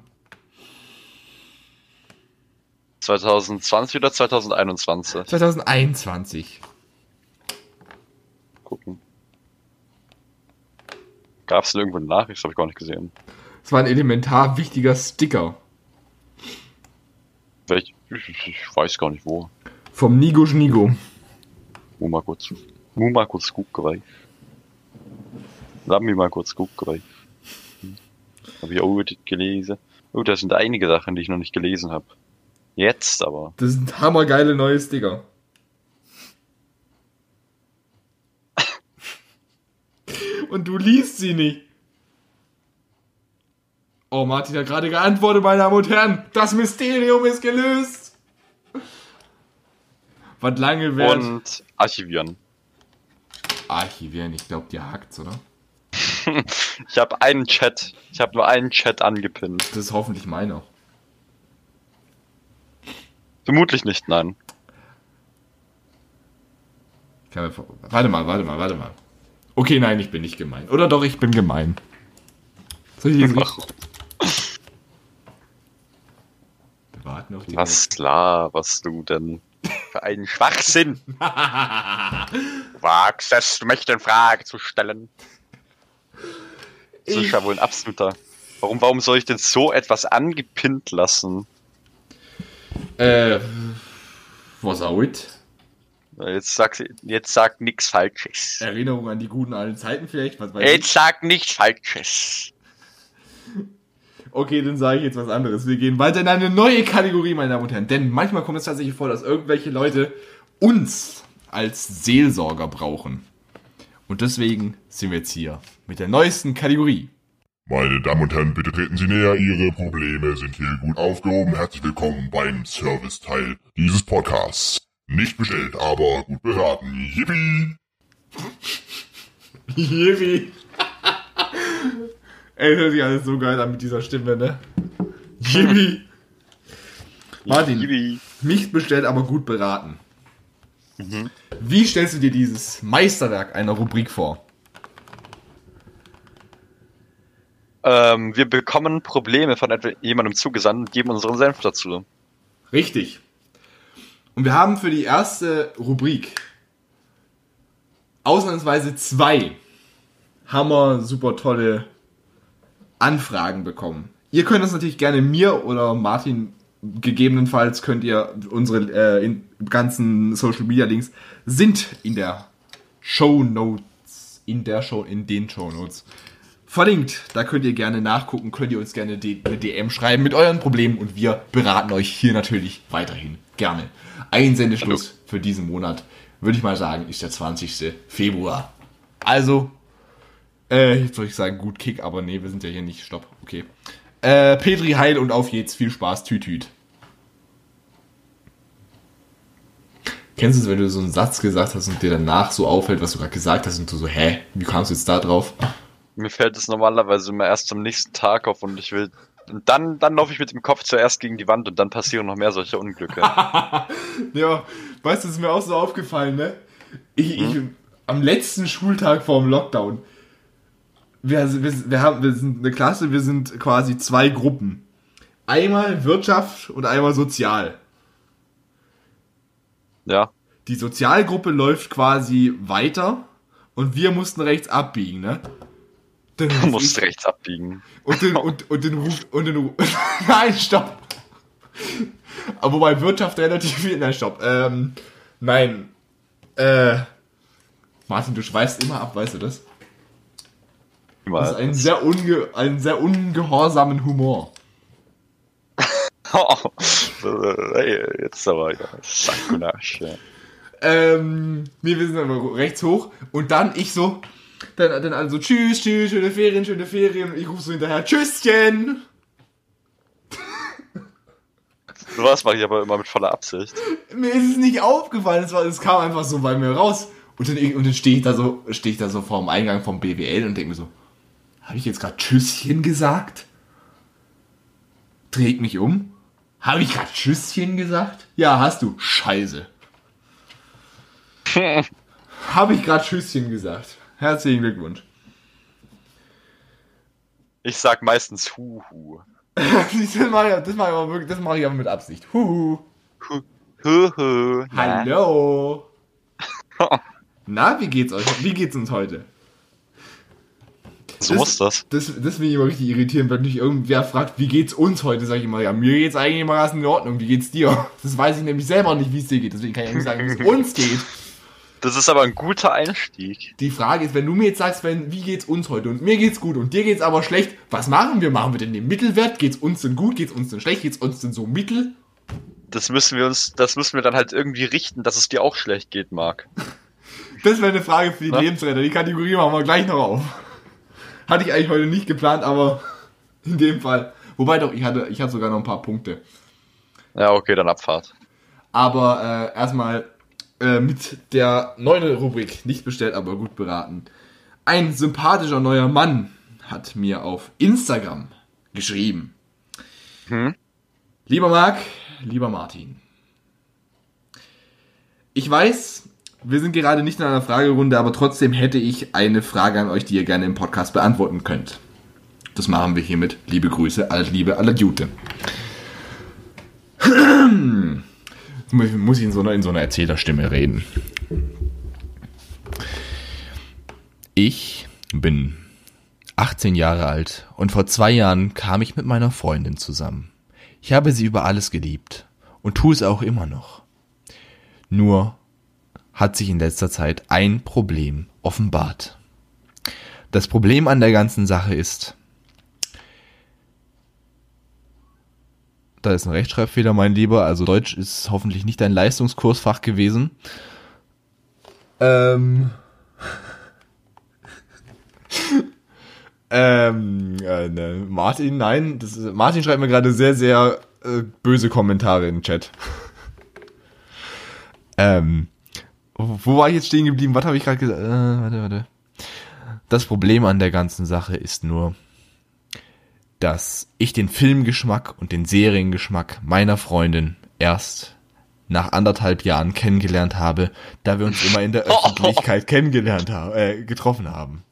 2020 oder 2021? 2021. Gucken. Gab es denn irgendwo eine Nachricht? Habe ich gar nicht gesehen. Es war ein elementar wichtiger Sticker ich, ich, ich weiß gar nicht wo. vom Nigo Schnigo. Mu mal kurz. Mu mal kurz gucken, weil. Lass mich mal kurz gucken, weil. Hm. Habe ich auch gelesen. Oh, da sind einige Sachen, die ich noch nicht gelesen habe. Jetzt aber. Das sind hammergeile neue Sticker. *laughs* Und du liest sie nicht. Oh, Martin hat gerade geantwortet, meine Damen und Herren. Das Mysterium ist gelöst. Was lange wird. Und archivieren. Archivieren, ich glaube, dir hackt's, oder? *laughs* Ich habe einen Chat. Ich habe nur einen Chat angepinnt. Das ist hoffentlich meiner. Vermutlich nicht, nein. Warte mal, warte mal, warte mal. Okay, nein, ich bin nicht gemein. Oder doch, ich bin gemein. Soll ich jetzt? Wir warten auf die Was laberst du denn für einen Schwachsinn? *laughs* Wagst es, mich in Frage zu stellen? Das ist Ich- ja wohl ein absoluter. Warum, warum soll ich denn so etwas angepinnt lassen? Äh, was auch it? Jetzt sag, jetzt sag nix Falsches. Erinnerung an die guten alten Zeiten vielleicht? Was weiß Jetzt sag nichts Falsches. Okay, dann sage ich jetzt was anderes. Wir gehen weiter in eine neue Kategorie, meine Damen und Herren. Denn manchmal kommt es tatsächlich vor, dass irgendwelche Leute uns als Seelsorger brauchen. Und deswegen sind wir jetzt hier mit der neuesten Kategorie. Meine Damen und Herren, bitte treten Sie näher. Ihre Probleme sind hier gut aufgehoben. Herzlich willkommen beim Serviceteil dieses Podcasts. Nicht bestellt, aber gut beraten. Yippie! *laughs* Yippie. Ey, hört sich alles so geil an mit dieser Stimme, ne? Yippie. *laughs* Martin, Yibi. nicht bestellt, aber gut beraten. Wie stellst du dir dieses Meisterwerk einer Rubrik vor? Ähm, wir bekommen Probleme von jemandem zugesandt und geben unseren Senf dazu. Richtig. Und wir haben für die erste Rubrik ausnahmsweise zwei hammer super tolle Anfragen bekommen. Ihr könnt das natürlich gerne mir oder Martin gegebenenfalls könnt ihr unsere äh, in, ganzen Social Media Links sind in der Show Notes, in der Show, in den Show Notes verlinkt. Da könnt ihr gerne nachgucken, könnt ihr uns gerne eine DM schreiben mit euren Problemen und wir beraten euch hier natürlich weiterhin gerne. Einsendeschluss für diesen Monat, würde ich mal sagen, ist der 20. Februar. Also, äh, jetzt soll ich sagen, gut Kick, aber nee, wir sind ja hier nicht. Stopp, okay. Äh, Petri Heil und auf jetzt. Viel Spaß, Tütüt. Kennst du es, wenn du so einen Satz gesagt hast und dir danach so auffällt, was du gerade gesagt hast und du so, hä, wie kamst du jetzt da drauf? Mir fällt es normalerweise immer erst am nächsten Tag auf und ich will. Und dann, dann laufe ich mit dem Kopf zuerst gegen die Wand und dann passieren noch mehr solche Unglücke. *laughs* ja, weißt du, ist mir auch so aufgefallen, ne? Ich, hm? ich, am letzten Schultag vor dem Lockdown, wir, wir, wir, haben, wir sind eine Klasse, wir sind quasi zwei Gruppen. Einmal Wirtschaft und einmal Sozial. Ja. Die Sozialgruppe läuft quasi weiter und wir mussten rechts abbiegen, ne? Dann du musst ich, rechts abbiegen. Und den, und, und den ruft, und den *laughs* Nein, stopp! Aber wobei Wirtschaft relativ viel, nein, stopp. Ähm, nein. Äh, Martin, du schweißt immer ab, weißt du das? Das ist ein sehr, unge einen sehr ungehorsamen Humor. *laughs* oh, jetzt aber ja, Sakunasch, ja. Ähm, nee, wir sind aber rechts hoch und dann ich so, dann, dann also tschüss, tschüss, schöne Ferien, schöne Ferien und ich rufe so hinterher, tschüsschen! *laughs* Sowas mache ich aber immer mit voller Absicht. Mir ist es nicht aufgefallen, es, war, es kam einfach so bei mir raus. Und dann, und dann stehe ich da so, stehe ich da so vor dem Eingang vom BWL und denke mir so, habe ich jetzt gerade Tschüsschen gesagt? Dreht mich um. Habe ich gerade Tschüsschen gesagt? Ja, hast du. Scheiße. *laughs* Habe ich gerade Tschüsschen gesagt. Herzlichen Glückwunsch. Ich sag meistens Huhu. das mache ich, mach ich, das mach ich aber mit Absicht. Huhu. Huhu. Hallo. Na, wie geht's euch? Wie geht's uns heute? So das, muss das. Das, das finde ich immer richtig irritierend, wenn mich irgendwer fragt, wie geht's uns heute, sage ich immer, ja, mir geht's eigentlich immer ganz in Ordnung, wie geht's dir? Das weiß ich nämlich selber nicht, wie es dir geht, deswegen kann ich nicht sagen, wie es *laughs* uns geht. Das ist aber ein guter Einstieg. Die Frage ist, wenn du mir jetzt sagst, wenn, wie geht's uns heute und mir geht's gut und dir geht's aber schlecht, was machen wir? Machen wir denn den Mittelwert? Geht's uns denn gut? Geht's uns denn schlecht? Geht's uns denn so mittel? Das müssen wir uns, das müssen wir dann halt irgendwie richten, dass es dir auch schlecht geht, Marc. das wäre eine Frage für die Na? Lebensretter. Die Kategorie machen wir gleich noch auf. Hatte ich eigentlich heute nicht geplant, aber *laughs* in dem Fall. Wobei doch, ich hatte, ich hatte sogar noch ein paar Punkte. Ja, okay, dann Abfahrt. Aber äh, erstmal äh, mit der neuen Rubrik, nicht bestellt, aber gut beraten. Ein sympathischer neuer Mann hat mir auf Instagram geschrieben. Hm? Lieber Marc, lieber Martin. Ich weiß, wir sind gerade nicht in einer Fragerunde, aber trotzdem hätte ich eine Frage an euch, die ihr gerne im Podcast beantworten könnt. Das machen wir hiermit. Liebe Grüße, alles Liebe, aller Gute. Jetzt muss ich in so einer, in so einer Erzählerstimme reden. Ich bin 18 Jahre alt und vor zwei Jahren kam ich mit meiner Freundin zusammen. Ich habe sie über alles geliebt und tue es auch immer noch. Nur hat sich in letzter Zeit ein Problem offenbart. Das Problem an der ganzen Sache ist, da ist ein Rechtschreibfehler, mein Lieber, also Deutsch ist hoffentlich nicht dein Leistungskursfach gewesen. Ähm. *laughs* ähm, äh, ne, Martin, nein, ist, Martin schreibt mir gerade sehr, sehr äh, böse Kommentare in den Chat. *laughs* ähm, wo war ich jetzt stehen geblieben? Was habe ich gerade gesagt? Äh, warte, warte. Das Problem an der ganzen Sache ist nur, dass ich den Filmgeschmack und den Seriengeschmack meiner Freundin erst nach anderthalb Jahren kennengelernt habe, da wir uns immer in der *laughs* Öffentlichkeit kennengelernt haben, äh, getroffen haben.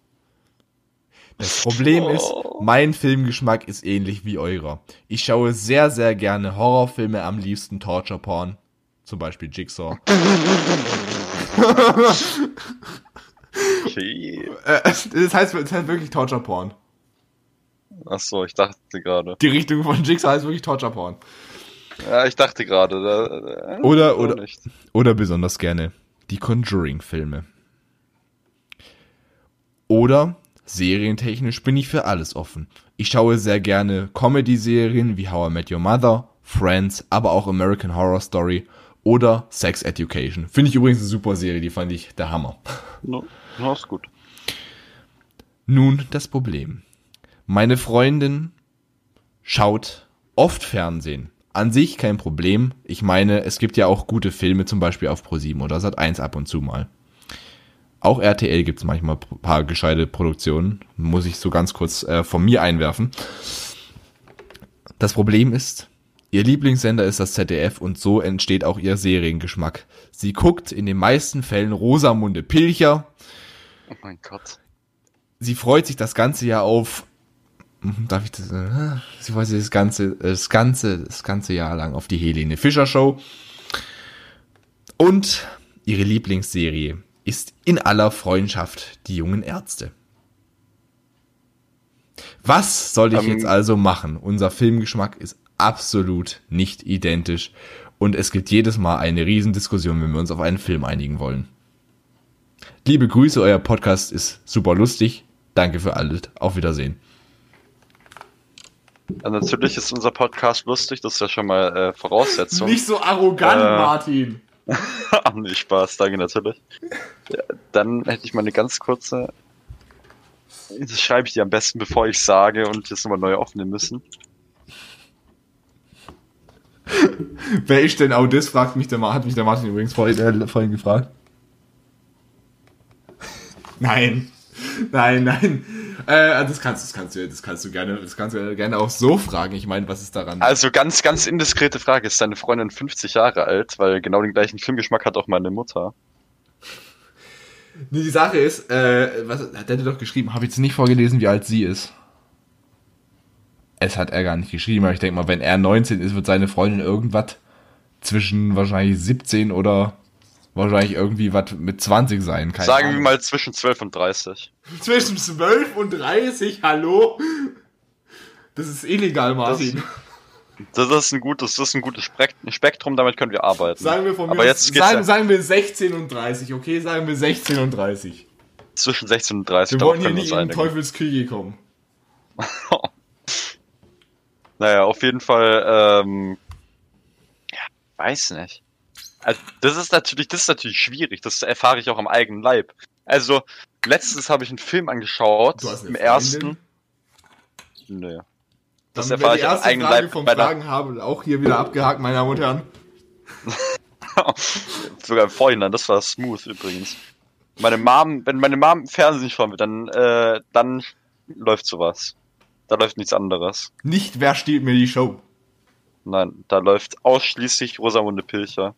Das Problem ist, mein Filmgeschmack ist ähnlich wie eurer. Ich schaue sehr, sehr gerne Horrorfilme, am liebsten Torture Porn. Zum Beispiel Jigsaw. *laughs* okay. Äh, das heißt, das heißt wirklich Torture Porn. Achso, ich dachte gerade. Die Richtung von Jigsaw ist wirklich Torture Porn. Ja, ich dachte gerade. Da, da, Oder, so oder, Nicht. oder besonders gerne die Conjuring-Filme. Oder serientechnisch bin ich für alles offen. Ich schaue sehr gerne Comedy-Serien wie How I Met Your Mother, Friends, aber auch American Horror Story oder Sex Education. Finde ich übrigens eine super Serie, die fand ich der Hammer. No, no, ist gut. Nun das Problem. Meine Freundin schaut oft Fernsehen. An sich kein Problem. Ich meine, es gibt ja auch gute Filme, zum Beispiel auf Pro7 oder Sat1 ab und zu mal. Auch RTL gibt es manchmal ein paar gescheite Produktionen. Muss ich so ganz kurz äh, von mir einwerfen. Das Problem ist, ihr Lieblingssender ist das ZDF und so entsteht auch ihr Seriengeschmack. Sie guckt in den meisten Fällen Rosamunde Pilcher, Oh mein Gott. sie freut sich das ganze Jahr auf. Hm, Darf ich das? äh, Sie freut sich das ganze, das ganze, das ganze Jahr lang auf die Helene Fischer Show. Und ihre Lieblingsserie ist in aller Freundschaft die jungen Ärzte. Was soll ich Ähm, jetzt also machen? Unser Filmgeschmack ist absolut nicht identisch und es gibt jedes Mal eine Riesendiskussion, wenn wir uns auf einen Film einigen wollen. Liebe Grüße, euer Podcast ist super lustig. Danke für alles. Auf Wiedersehen. Ja, natürlich ist unser Podcast lustig, das ist ja schon mal äh, Voraussetzung. so arrogant, Äh, Martin. *laughs* Nee, Spaß, danke natürlich. Ja, dann hätte ich mal eine ganz kurze. Das schreibe ich dir am besten, bevor ich sage und jetzt nochmal neu aufnehmen müssen. *laughs* Wer ist denn Audis? Fragt mich der, hat mich der Martin übrigens vorhin, äh, vorhin gefragt. *laughs* Nein. Nein, nein. Äh, das kannst, das kannst du, das kannst du gerne, das kannst du gerne auch so fragen. Ich meine, was ist daran? Also ganz, ganz indiskrete Frage. Ist deine Freundin 50 Jahre alt? Weil genau den gleichen Filmgeschmack hat auch meine Mutter. Nee, die Sache ist, äh, was hat der dir doch geschrieben? Habe ich jetzt nicht vorgelesen, wie alt sie ist. Es hat er gar nicht geschrieben, aber ich denke mal, wenn er 19 ist, wird seine Freundin irgendwas zwischen wahrscheinlich 17 oder wahrscheinlich irgendwie was mit 20 sein. Keine Sagen wir Ahnung. mal zwischen 12 und 30. *laughs* Zwischen 12 und 30, hallo? Das ist illegal, Martin. Das ist ein gutes, das ist ein gutes Spek- Spektrum, damit können wir arbeiten. sagen wir von mir Aber jetzt geht's sagen, ja sagen wir 16 und 30, okay? Sagen wir 16 und 30. zwischen 16 und 30. Wir wollen hier wir nicht in einigen. Teufelsküche kommen. *laughs* Naja, auf jeden Fall, ähm, ja, weiß nicht. Also, das ist natürlich, das ist natürlich schwierig. Das erfahre ich auch am eigenen Leib. Also, letztens habe ich einen Film angeschaut. Du hast Im ersten. Nee. Das Dann erfahre ich am eigenen Frage Leib vom bei Fragen habe auch hier wieder abgehakt, meine Damen und *laughs* Herren. Sogar im Vorhinein, das war smooth übrigens. Meine Mom, wenn meine Mom im Fernsehen schauen will, dann, äh, dann läuft sowas. Da läuft nichts anderes. Nicht, wer stiehlt mir die Show? Nein, da läuft ausschließlich Rosamunde Pilcher.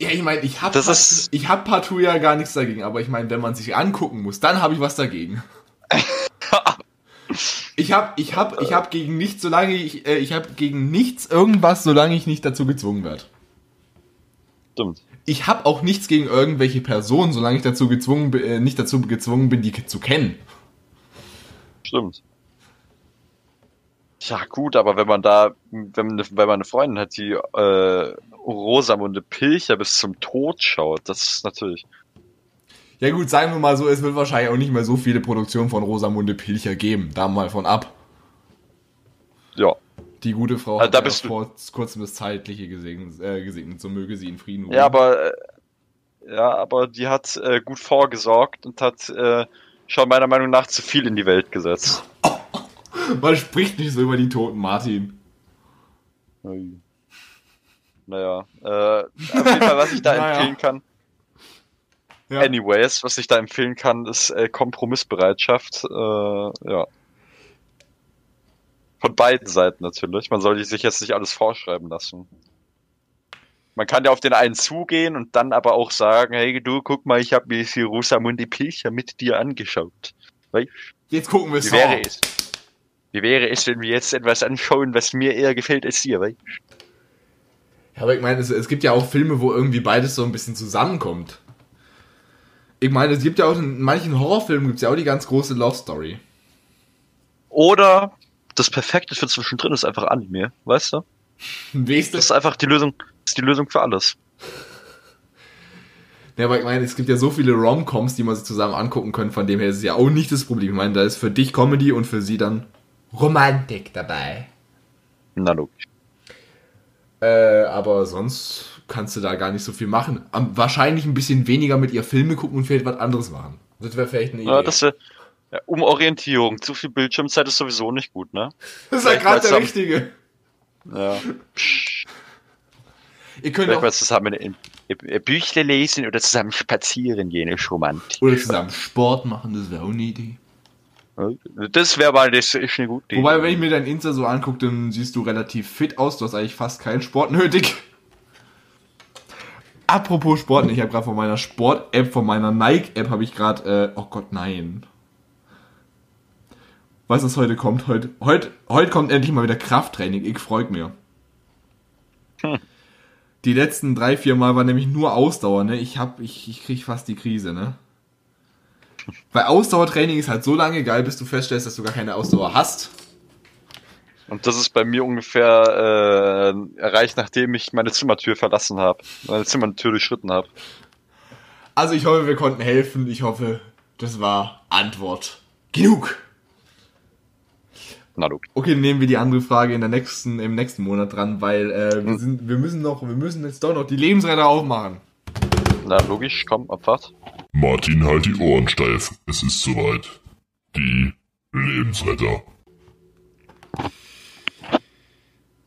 Ja, ich meine, ich habe Das partout, ist- ich hab partout ja gar nichts dagegen, aber ich meine, wenn man sich angucken muss, dann habe ich was dagegen. *laughs* ich habe ich hab, ich hab gegen nichts, solange ich äh, ich habe gegen nichts irgendwas, solange ich nicht dazu gezwungen werde. Stimmt. Ich habe auch nichts gegen irgendwelche Personen, solange ich dazu gezwungen bin, äh, nicht dazu gezwungen bin, die zu kennen. Stimmt. Ja, gut, aber wenn man da, wenn, man- wenn man eine Freundin hat, die äh, Rosamunde Pilcher bis zum Tod schaut, das ist natürlich. Ja gut, sagen wir mal so, es wird wahrscheinlich auch nicht mehr so viele Produktionen von Rosamunde Pilcher geben. Da mal von ab. Ja. Die gute Frau Also hat da ja bist du- vor kurzem das Zeitliche gesegnet, äh, gesegnet, so möge sie in Frieden ruhen. Ja, aber äh, ja, aber die hat äh, gut vorgesorgt und hat äh, schon meiner Meinung nach zu viel in die Welt gesetzt. Man spricht nicht so über die Toten, Martin. Naja, äh, auf jeden Fall, was ich da Naja. empfehlen kann. Ja. Anyways, was ich da empfehlen kann, ist äh, Kompromissbereitschaft. Äh, ja. Von beiden Seiten natürlich. Man sollte sich jetzt nicht alles vorschreiben lassen. Man kann ja auf den einen zugehen und dann aber auch sagen, hey du, guck mal, ich habe mir hier Rosamunde Pilcher mit dir angeschaut. Weißt? Jetzt gucken wir Saw. wäre es? Wie wäre es, wenn wir jetzt etwas anschauen, was mir eher gefällt als dir, weißt? Ja, aber ich meine, es, es gibt ja auch Filme, wo irgendwie beides so ein bisschen zusammenkommt. Ich meine, es gibt ja auch in manchen Horrorfilmen gibt es ja auch die ganz große Love Story. Oder das Perfekte für zwischendrin ist einfach Anime, weißt du? *laughs* Weißt du? Das ist einfach die Lösung, ist die Lösung für alles. Ja, aber ich meine, es gibt ja so viele Rom-Coms, die man sich zusammen angucken kann, von dem her ist es ja auch nicht das Problem. Ich meine, da ist für dich Comedy und für sie dann Romantik dabei. Na logisch. Äh, aber sonst kannst du da gar nicht so viel machen. Am, wahrscheinlich ein bisschen weniger mit ihr Filme gucken und vielleicht was anderes machen. Das wäre vielleicht eine Idee. Ja, das wär, ja, um Orientierung. Zu viel Bildschirmzeit ist sowieso nicht gut, ne? Das ist ja gerade der Richtige. Ja. *laughs* Ihr könnt Vielleicht auch zusammen ein, ein Büchle lesen oder zusammen spazieren gehen, ist romantisch. oder zusammen Sport machen, das wäre auch eine Idee. Das wäre mal, das ist eine gute Idee. Wobei, wenn ich mir dein Insta so angucke, dann siehst du relativ fit aus. Du hast eigentlich fast keinen Sport nötig. Apropos Sport, ich habe gerade von meiner Sport-App, von meiner Nike-App, habe ich gerade, äh, oh Gott, nein. Was ist heute kommt? Heute, heute, heute kommt endlich mal wieder Krafttraining. Ich freut mir. Die letzten drei, vier Mal war nämlich nur Ausdauer, ne? Ich hab, ich, ich krieg fast die Krise, ne? Weil Ausdauertraining ist halt so lange geil, bis du feststellst, dass du gar keine Ausdauer hast. Und das ist bei mir ungefähr äh, erreicht, nachdem ich meine Zimmertür verlassen habe, meine Zimmertür durchschritten habe. Also ich hoffe, wir konnten helfen. Ich hoffe, das war Antwort genug. Na logisch. Okay, dann nehmen wir die andere Frage in der nächsten, im nächsten Monat dran, weil äh, wir, sind, wir müssen noch, wir müssen jetzt doch noch die Lebensretter aufmachen. Na logisch, komm, Abfahrt. Martin, halt die Ohren steif. Es ist soweit. Die Lebensretter.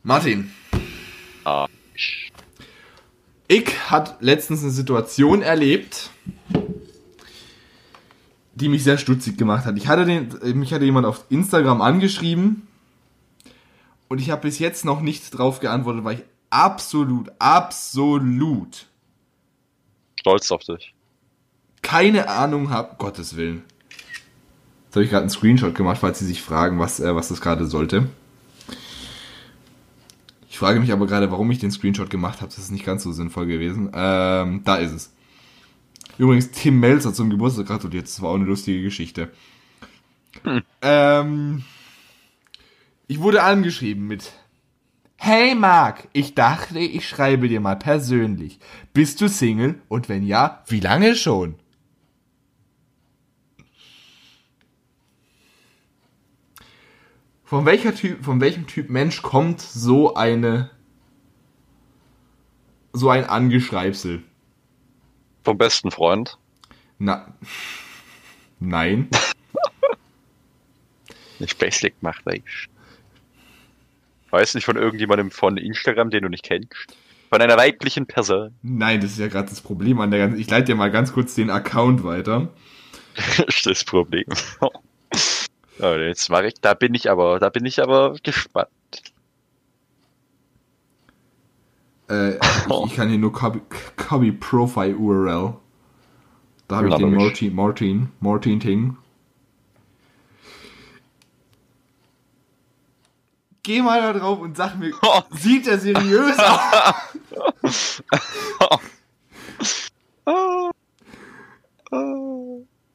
Martin, Ah. ich hat letztens eine Situation erlebt, die mich sehr stutzig gemacht hat. Ich hatte den, mich hatte jemand auf Instagram angeschrieben und ich habe bis jetzt noch nicht drauf geantwortet, weil ich absolut, absolut Stolz auf dich. keine Ahnung habe, Gottes Willen. Jetzt habe ich gerade einen Screenshot gemacht, falls Sie sich fragen, was, äh, was das gerade sollte. Ich frage mich aber gerade, warum ich den Screenshot gemacht habe. Das ist nicht ganz so sinnvoll gewesen. Ähm, da ist es. Übrigens, Tim Melzer zum Geburtstag gratuliert. Das war auch eine lustige Geschichte. Ähm, ich wurde angeschrieben mit Hey Marc, ich dachte, ich schreibe dir mal persönlich. Bist du Single? Und wenn ja, wie lange schon? Von welcher Typ, von welchem Typ Mensch kommt so eine so ein Angeschreibsel? Vom besten Freund. Na Nein. *laughs* Nicht basic macht ich. Weiß nicht von irgendjemandem von Instagram, den du nicht kennst. Von einer weiblichen Person. Nein, das ist ja gerade das Problem an der ganzen. Ich leite dir mal ganz kurz den Account weiter. *laughs* ist das Problem. Aber *laughs* jetzt mache ich, da bin ich aber, da bin ich aber gespannt. Äh, ich, ich kann hier nur Copy, Copy Profile URL. Da habe ich den. Martin, Martin, Martin Ting. Geh mal da drauf und sag mir, *laughs* sieht er seriös aus?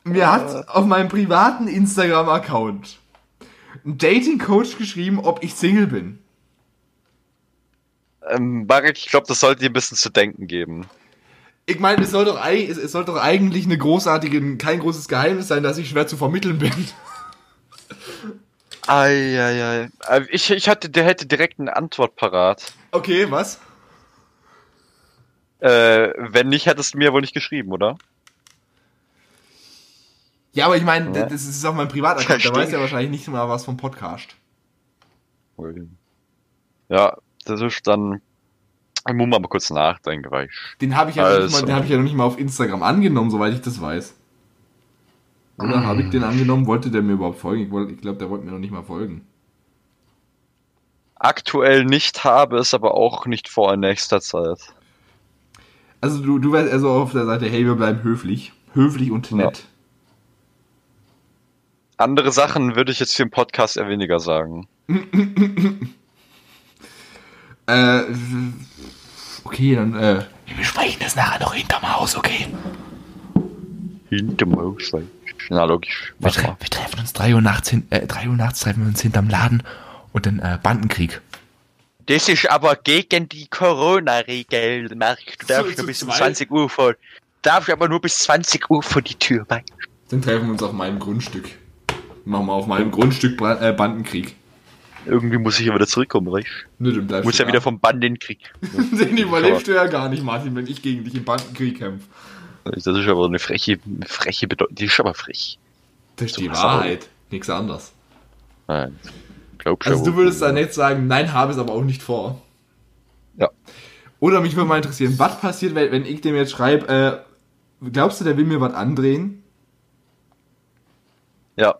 Mir hat auf meinem privaten Instagram-Account ein Dating-Coach geschrieben, ob ich Single bin. Ähm, Marek, ich glaube, das sollte dir ein bisschen zu denken geben. Ich meine, es soll doch, es, es soll doch eigentlich eine großartige, kein großes Geheimnis sein, dass ich schwer zu vermitteln bin. *laughs* Eieiei. Äh, Ich, ich hatte, der hätte direkt eine Antwort parat. Okay, was? Äh, wenn nicht, hättest du mir wohl nicht geschrieben, oder? Ja, aber ich meine, Ja. das ist auf meinem Privataccount, da *laughs* Verstehe. weiß er wahrscheinlich nicht mal was vom Podcast. Ja, das ist dann. Ich muss mal kurz nachdenken, weil ich. Den habe ich, ja noch nicht Also. mal- den hab ich ja noch nicht mal auf Instagram angenommen, soweit ich das weiß. Oder habe ich den angenommen? Wollte der mir überhaupt folgen? Ich, ich glaube, der wollte mir noch nicht mal folgen. Aktuell nicht habe, es aber auch nicht vor in nächster Zeit. Also du, du wärst also auf der Seite, hey, wir bleiben höflich. Höflich und Ja. nett. Andere Sachen würde ich jetzt hier im Podcast eher weniger sagen. *laughs* Äh, okay, dann, äh, wir besprechen das nachher noch hinterm Haus, okay? Hinterm Haus, Na, logisch. Wir, tre wir treffen uns 3 Uhr nachts, hin, äh, 3 Uhr nachts treffen wir uns hinterm Laden und dann äh, Bandenkrieg. Das ist aber gegen die Corona-Regel, Marc. Du darfst zu nur bis um zweit? 20 Uhr vor. Darfst aber nur bis 20 Uhr vor die Tür bei. Dann treffen wir uns auf meinem Grundstück. Machen wir auf meinem Grundstück äh, Bandenkrieg. Irgendwie muss ich ja wieder zurückkommen, weißt Nö, dann bleibst Muss du ja da. wieder vom Bandenkrieg. *laughs* Den überlebst du ja gar nicht, Martin, wenn ich gegen dich im Bandenkrieg kämpfe. Das ist aber eine freche, freche Bedeutung. Die ist aber frech. Das ist die was Wahrheit. Nichts anderes. Nein. Glaubst Also aber- du würdest da nicht sagen, nein, habe es aber auch nicht vor. Ja. Oder mich würde mal interessieren, was passiert, wenn, wenn ich dem jetzt schreibe, äh, glaubst du, der will mir was andrehen? Ja.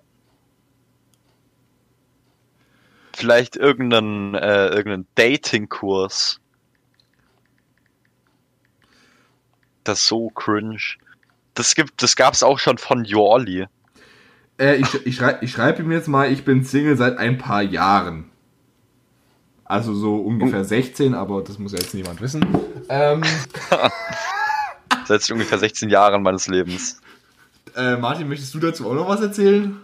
Vielleicht irgendeinen, äh, irgendeinen Dating-Kurs. Das ist so cringe. Das gibt, das gab's auch schon von Jorli. Äh, ich ich schreibe ich schreib ihm jetzt mal, ich bin Single seit ein paar Jahren. Also so ungefähr 16, aber das muss ja jetzt niemand wissen. Ähm, *laughs* Seit ungefähr 16 Jahren meines Lebens. äh, Martin, möchtest du dazu auch noch was erzählen?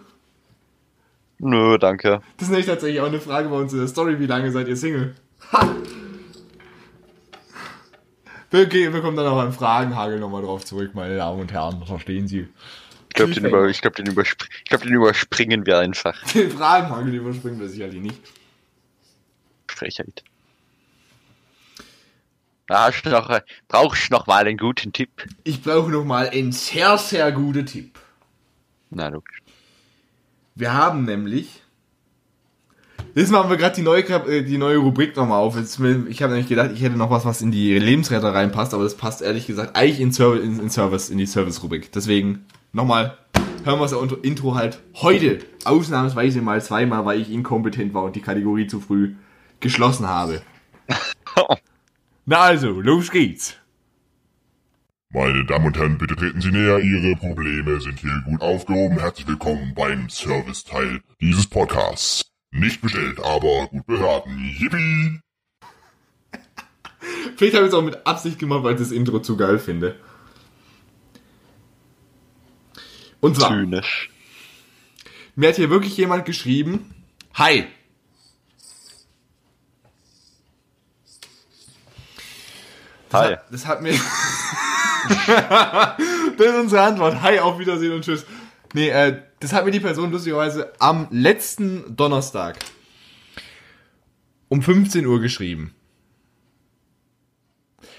Nö, danke. Das ist nämlich tatsächlich auch eine Frage bei uns in der Story. Wie lange seid ihr Single? Ha! Wir, gehen- wir kommen dann auch beim Fragenhagel nochmal drauf zurück, meine Damen und Herren. Verstehen Sie? Ich glaube, den, über, ich glaub, den, überspr ich glaub, den überspringen wir einfach. *laughs* Den Fragenhagel überspringen wir sicherlich nicht. Frechheit. Hast du noch, brauchst du noch mal einen guten Tipp? Ich brauche nochmal einen sehr, sehr guten Tipp. Na, logisch. Wir haben nämlich. Jetzt machen wir gerade die neue, äh, die neue Rubrik nochmal auf. Ich habe nämlich gedacht, ich hätte noch was, was in die Lebensretter reinpasst, aber das passt ehrlich gesagt eigentlich in, Serv in, in Service, in die Service-Rubrik. Deswegen nochmal, hören wir das Intro halt heute ausnahmsweise mal zweimal, weil ich inkompetent war und die Kategorie zu früh geschlossen habe. *laughs* Na also, los geht's. Meine Damen und Herren, bitte treten Sie näher. Ihre Probleme sind hier gut aufgehoben. Herzlich willkommen beim Serviceteil dieses Podcasts. Nicht bestellt, aber gut beraten. Yippie! Vielleicht habe ich es auch mit Absicht gemacht, weil ich das Intro zu geil finde. Und zwar, Zynisch. mir hat hier wirklich jemand geschrieben, Hi. Das Hi. Hat, das hat mir... *laughs* *laughs* das ist unsere Antwort. Hi, auf Wiedersehen und tschüss. Nee, äh, das hat mir die Person lustigerweise am letzten Donnerstag um 15 Uhr geschrieben.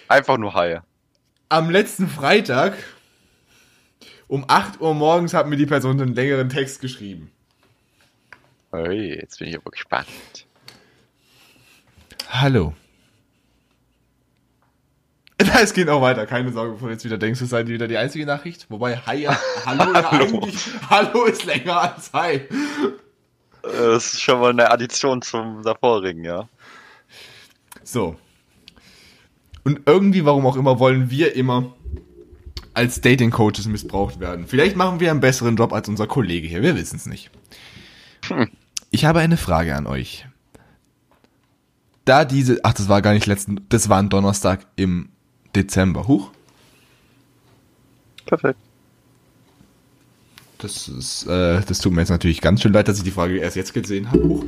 Einfach nur Hi. am letzten Freitag um 8 Uhr morgens hat mir die Person einen längeren Text geschrieben. Hey, jetzt bin ich aber gespannt. Hallo. *laughs* Es geht auch weiter, keine Sorge, bevor du jetzt wieder denkst, es sei wieder die einzige Nachricht. Wobei Hi, ja- *laughs* Hallo, ja Hallo. eigentlich, Hallo ist länger als Hi. Äh, Das ist schon mal eine Addition zum davorigen, ja. So. Und irgendwie, warum auch immer, wollen wir immer als Dating Coaches missbraucht werden. Vielleicht machen wir einen besseren Job als unser Kollege hier, wir wissen es nicht. Ich habe eine Frage an euch. Da diese, ach, das war gar nicht letzten, das war ein Donnerstag im Dezember. Huch, Perfekt. das ist, äh, das tut mir jetzt natürlich ganz schön leid, dass ich die Frage erst jetzt gesehen habe. Huch.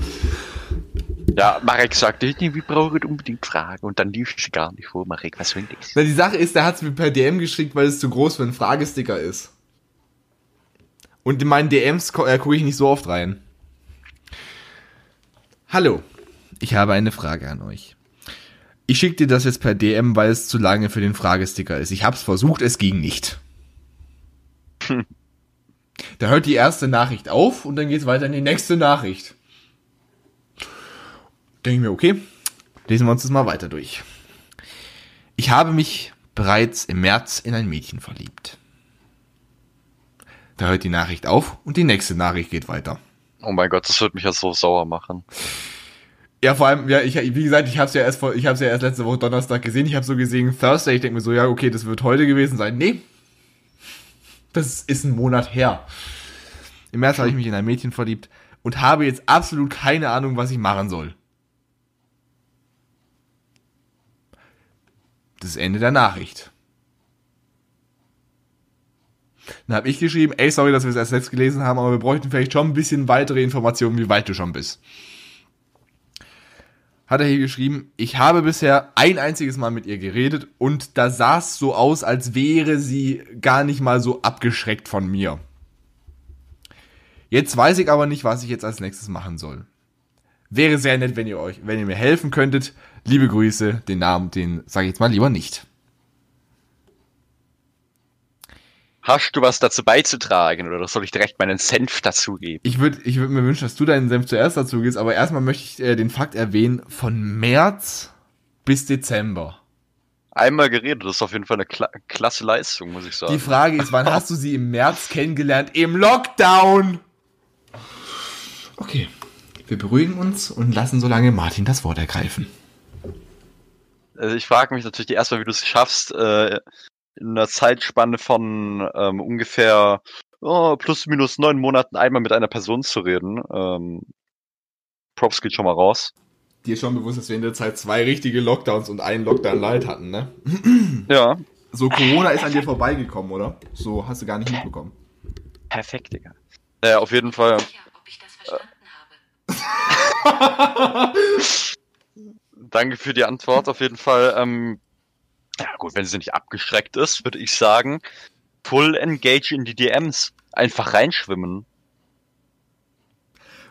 Ja, Marek sagte, wir brauchen unbedingt Fragen und dann lief sie gar nicht vor. Marek, was will das? Na, die Sache ist, der hat es mir per DM geschickt, weil es zu groß für einen Fragesticker ist. Und in meinen DMs äh, gucke ich nicht so oft rein. Hallo, ich habe eine Frage an euch. Ich schicke dir das jetzt per DM, weil es zu lange für den Fragesticker ist. Ich habe es versucht, es ging nicht. *laughs* Da hört die erste Nachricht auf und dann geht es weiter in die nächste Nachricht. Denke ich mir, okay, lesen wir uns das mal weiter durch. Ich habe mich bereits im März in ein Mädchen verliebt. Da hört die Nachricht auf und die nächste Nachricht geht weiter. Oh mein Gott, das wird mich ja so sauer machen. Ja, vor allem, ja, ich, wie gesagt, ich habe es ja erst vor, ich habe ja erst letzte Woche Donnerstag gesehen. Ich habe so gesehen Thursday. Ich denke mir so, ja, okay, das wird heute gewesen sein. Nee, das ist ein Monat her. Im März habe ich mich in ein Mädchen verliebt und habe jetzt absolut keine Ahnung, was ich machen soll. Das ist Ende der Nachricht. Dann habe ich geschrieben, ey, sorry, dass wir es erst jetzt gelesen haben, aber wir bräuchten vielleicht schon ein bisschen weitere Informationen, wie weit du schon bist. Hat er hier geschrieben, ich habe bisher ein einziges Mal mit ihr geredet und da sah es so aus, als wäre sie gar nicht mal so abgeschreckt von mir. Jetzt weiß ich aber nicht, was ich jetzt als nächstes machen soll. Wäre sehr nett, wenn ihr euch, wenn ihr mir helfen könntet. Liebe Grüße, den Namen, den sage ich jetzt mal lieber nicht. Hast du was dazu beizutragen oder soll ich direkt meinen Senf dazugeben? Ich würde ich würd mir wünschen, dass du deinen Senf zuerst dazu gibst, aber erstmal möchte ich äh, den Fakt erwähnen, von März bis Dezember. Einmal geredet, das ist auf jeden Fall eine kla klasse Leistung, muss ich sagen. Die Frage ist, wann hast du sie im März kennengelernt? Im Lockdown! Okay, wir beruhigen uns und lassen so lange Martin das Wort ergreifen. Also ich frage mich natürlich erstmal, wie du es schaffst, äh, in einer Zeitspanne von ähm, ungefähr oh, plus minus neun Monaten einmal mit einer Person zu reden. Ähm, Props geht schon mal raus. Dir ist schon bewusst, dass wir in der Zeit zwei richtige Lockdowns und einen Lockdown Light hatten, ne? *clears throat* Ja, So, Corona ist an dir vorbeigekommen, oder? So hast du gar nicht mitbekommen. perfekt, Digga. Äh, auf jeden Fall. sicher, ob ich das verstanden habe. *laughs* *laughs* Danke für die Antwort, auf jeden Fall. Ähm, ja gut, wenn sie nicht abgeschreckt ist, würde ich sagen, full engage in die DMs. Einfach reinschwimmen.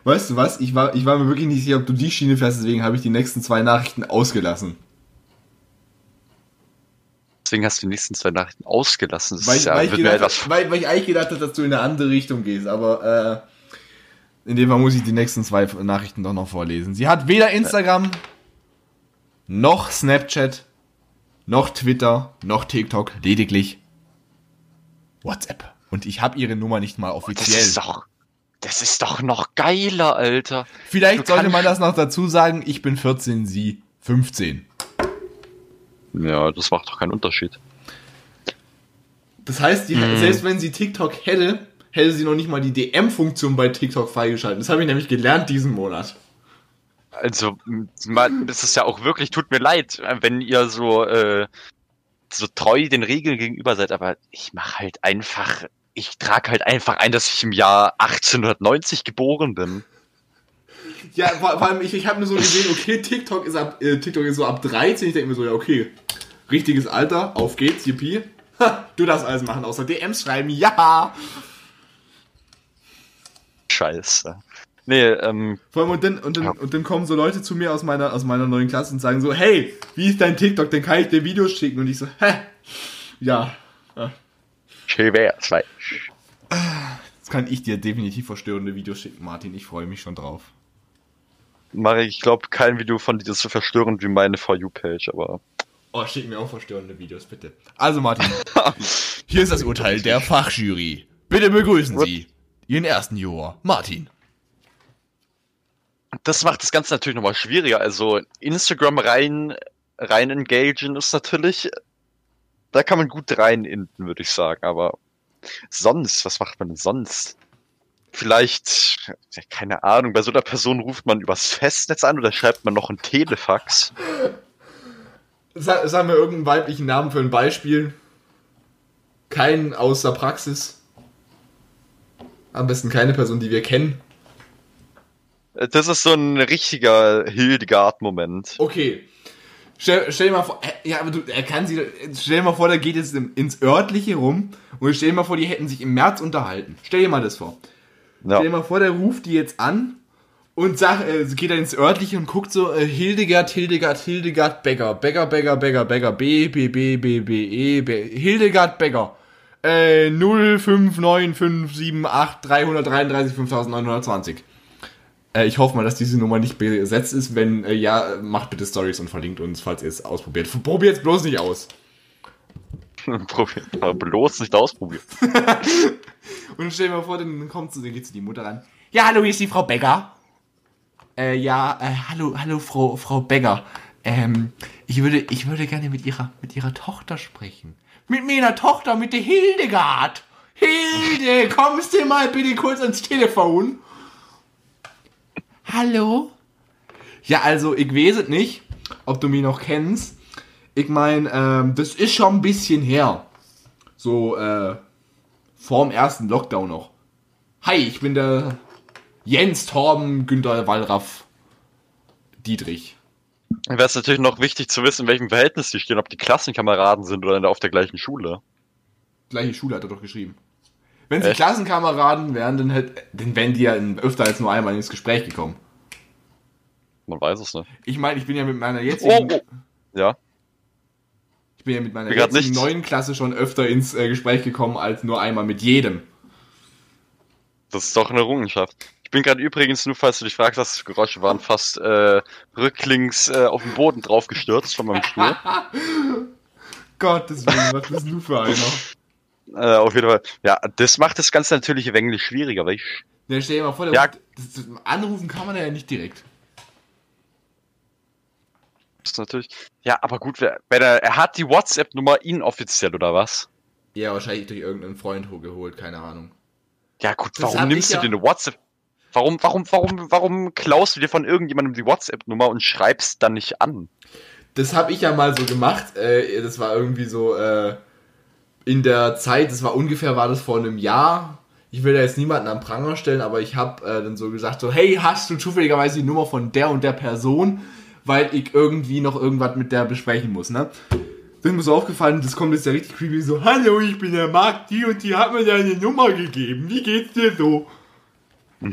Weißt du was? Ich war, ich war mir wirklich nicht sicher, ob du die Schiene fährst, deswegen habe ich die nächsten zwei Nachrichten ausgelassen. Deswegen hast du die nächsten zwei Nachrichten ausgelassen. Das Weil, ist ja, weil, ich gedacht, etwas weil, weil ich eigentlich gedacht habe, dass du in eine andere Richtung gehst, aber äh, in dem Fall muss ich die nächsten zwei Nachrichten doch noch vorlesen. Sie hat weder Instagram, noch Snapchat, noch Twitter, noch TikTok, lediglich WhatsApp. Und ich habe ihre Nummer nicht mal Das offiziell. ist doch, das ist doch noch geiler, Alter. Vielleicht Du sollte man das noch dazu sagen, ich bin 14, sie 15. Ja, das macht doch keinen Unterschied. Das heißt, die, selbst wenn sie TikTok hätte, hätte sie noch nicht mal die DM-Funktion bei TikTok freigeschaltet. Das habe ich nämlich gelernt diesen Monat. Also, das ist ja auch wirklich, tut mir leid, wenn ihr so, äh, so treu den Regeln gegenüber seid, aber ich mache halt einfach, ich trage halt einfach ein, dass ich im Jahr 1890 geboren bin. Ja, vor, vor allem, ich, ich habe mir so gesehen, *laughs* okay, TikTok ist, ab, äh, TikTok ist so ab 13. Ich denke mir so, ja, okay, richtiges Alter, auf geht's, yippie. Ha, du darfst alles machen, außer DMs schreiben, ja. Scheiße. Nee, ähm, Vor allem, und dann, und, dann, Ja. und dann kommen so Leute zu mir aus meiner, aus meiner neuen Klasse und sagen so, hey, wie ist dein TikTok, dann kann ich dir Videos schicken. Und ich so, hä? Ja, schön wär's, weil das kann ich dir definitiv verstörende Videos schicken, Martin. Ich freue mich schon drauf. Mache ich, glaube kein Video von dir ist so verstörend wie meine For You-Page, aber. Oh, schick mir auch verstörende Videos, bitte. Also, Martin, *laughs* hier ist das Urteil der Fachjury. Bitte begrüßen Sie Ihren ersten Juror, Martin. Das macht das Ganze natürlich nochmal schwieriger. Also Instagram rein, rein engagen ist natürlich, da kann man gut rein inden, würde ich sagen. Aber sonst, was macht man denn sonst? Vielleicht, keine Ahnung, bei so einer Person ruft man übers Festnetz an oder schreibt man noch ein Telefax. Sag, sag mir irgendeinen weiblichen Namen für ein Beispiel. Keinen aus der Praxis. Am besten keine Person, die wir kennen. Das ist so ein richtiger Hildegard-Moment. Okay. Stell, stell dir mal vor, äh, ja, aber du, er kann sie, stell dir mal vor, der geht jetzt ins örtliche rum und stell dir mal vor, die hätten sich im März unterhalten. Stell dir mal das vor. Ja. Stell dir mal vor, der ruft die jetzt an und sagt, äh, geht dann ins örtliche und guckt so, äh, Hildegard, Hildegard, Hildegard, Becker, Becker, Becker, Becker, Becker, B, B, B, B, B, E, B, Hildegard Becker. Äh, 059578333 Äh, ich hoffe mal, dass diese Nummer nicht besetzt ist. Wenn äh, ja, macht bitte Stories und verlinkt uns, falls ihr es ausprobiert. Probiert es bloß nicht aus. *laughs* Probier mal bloß nicht ausprobieren. *laughs* Und stell dir mal vor, dann kommt zu, dann geht zu die Mutter ran. Ja, hallo, hier ist die Frau Becker. Äh, ja, äh, hallo, hallo, Frau, Frau Becker. Ähm, ich würde, ich würde gerne mit ihrer, mit ihrer Tochter sprechen. Mit meiner Tochter, mit der Hildegard. Hilde, kommst du mal bitte kurz ans Telefon? Hallo? Ja, also, ich weiß es nicht, ob du mich noch kennst. Ich meine, ähm, das ist schon ein bisschen her. So, äh, Vorm ersten Lockdown noch. Hi, ich bin der Jens Torben Günter Wallraff Dietrich. Wäre es natürlich noch wichtig zu wissen, in welchem Verhältnis die stehen, ob die Klassenkameraden sind oder auf der gleichen Schule. Gleiche Schule hat er doch geschrieben. Wenn sie Echt? Klassenkameraden wären, dann, hätt, dann wären die ja öfter als nur einmal ins Gespräch gekommen. Man weiß es nicht. Ich meine, ich bin ja mit meiner jetzigen, Oh, oh. Ja, ich bin ja mit meiner jetzigen neuen Klasse schon öfter ins äh, Gespräch gekommen als nur einmal mit jedem. das ist doch eine Errungenschaft. Ich bin gerade übrigens, nur falls du dich fragst, was das Geräusche waren, fast äh, rücklings äh, auf den Boden draufgestürzt von meinem Stuhl. *laughs* Gottes Willen, was bist du für einer? *laughs* äh, auf jeden Fall. Ja, das macht das Ganze natürlich wenig schwieriger, weil ich Ja, stell dir mal vor, der Ja. ruft- das, anrufen kann man ja nicht direkt. das ist natürlich. Ja, aber gut, wer, wenn er, hat die WhatsApp-Nummer inoffiziell oder was? Ja, wahrscheinlich durch irgendeinen Freund geholt, keine Ahnung. Ja gut, Das warum nimmst du ja- dir eine WhatsApp? Warum, warum, warum, warum klaust du dir von irgendjemandem die WhatsApp-Nummer und schreibst dann nicht an? Das habe ich ja mal so gemacht. Äh, das war irgendwie so äh, in der Zeit, das war ungefähr, war das vor einem Jahr. Ich will da jetzt niemanden am Pranger stellen, aber ich habe äh, dann so gesagt, so, hey, hast du zufälligerweise die Nummer von der und der Person, weil ich irgendwie noch irgendwas mit der besprechen muss, ne? Das ist mir so aufgefallen, das kommt jetzt ja richtig creepy, so, hallo, ich bin der Marc, die und die hat mir deine Nummer gegeben, wie geht's dir so? *laughs*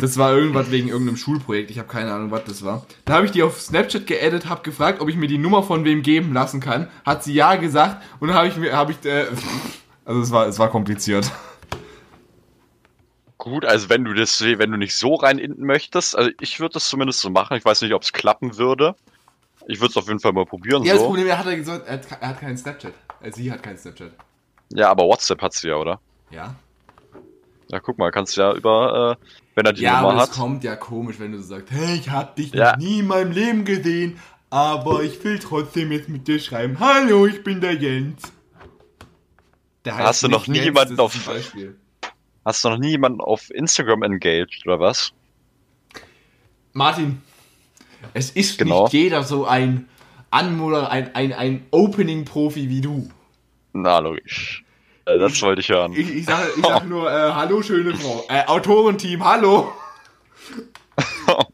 Das war irgendwas wegen irgendeinem Schulprojekt. Ich habe keine Ahnung, was das war. Da habe ich die auf Snapchat geaddet, habe gefragt, ob ich mir die Nummer von wem geben lassen kann. Hat sie ja gesagt und dann habe ich mir, habe ich, äh, *laughs* also es war, es war kompliziert. Gut, also wenn du das, wenn du nicht so rein innen möchtest, also ich würde das zumindest so machen. Ich weiß nicht, ob es klappen würde. Ich würde es auf jeden Fall mal probieren. Ja, das so. Problem, er hat, er gesagt, er hat, er hat keinen Snapchat. Äh, sie hat keinen Snapchat. Ja, aber WhatsApp hat sie ja, oder? Ja. Ja, guck mal, kannst ja über, äh, wenn er die Ja, Nummer aber es hat. kommt ja komisch, wenn du so sagst, hey, ich hab dich Ja. noch nie in meinem Leben gesehen, aber ich will trotzdem jetzt mit dir schreiben. Hallo, ich bin der Jens. Der Hast du noch nie Jens, jemanden auf-. Hast du noch nie jemanden auf Instagram engaged, oder was? Martin, es ist Genau. nicht jeder so ein Anmoder, ein, ein, ein Opening-Profi wie du. Na, logisch. Äh, das wollte ich hören. Ich, ich, sag, ich sag *laughs* nur, äh, hallo, schöne Frau. Äh, Autorenteam, hallo. *laughs*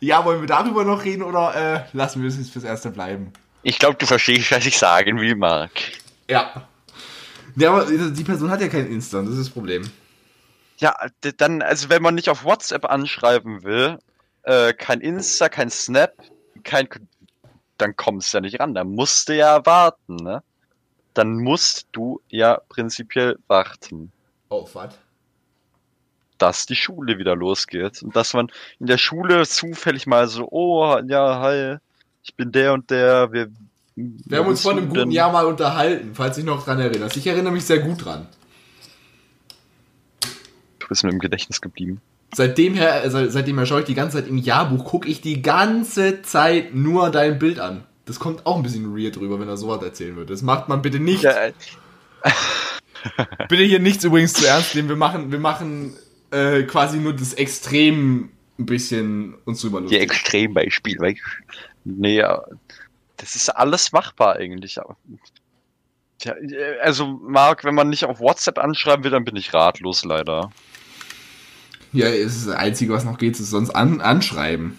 ja, wollen wir darüber noch reden oder äh, lassen wir es jetzt fürs Erste bleiben? Ich glaube, du verstehst, was ich sagen will, Marc. Ja. Ja, aber die Person hat ja kein Insta, das ist das Problem. Ja, dann, also wenn man nicht auf WhatsApp anschreiben will, äh, kein Insta, kein Snap, kein, dann kommst du ja nicht ran. Dann musst du ja warten, ne? Dann musst du ja prinzipiell warten, Oh, was? dass die Schule wieder losgeht. Und dass man in der Schule zufällig mal so, oh, ja, hi, ich bin der und der, wir... Wir haben uns vor einem guten Jahr mal unterhalten, falls du dich noch dran erinnerst. Ich erinnere mich sehr gut dran. Du bist mir im Gedächtnis geblieben. Seitdem her, äh, seit- seitdem her schaue ich die ganze Zeit im Jahrbuch, gucke ich die ganze Zeit nur dein Bild an. Das kommt auch ein bisschen weird drüber, wenn er sowas erzählen würde. Das macht man bitte nicht. Ja, äh, *laughs* Bitte hier nichts übrigens zu ernst nehmen. Wir machen, wir machen äh, quasi nur das Extrem ein bisschen uns drüber die lustig. Extrembeispiel, weißt du? Nee, ja, das ist alles machbar eigentlich. äh, also, Marc, wenn man nicht auf WhatsApp anschreiben will, dann bin ich ratlos, leider. Ja, es ist das Einzige, was noch geht, ist sonst an, anschreiben.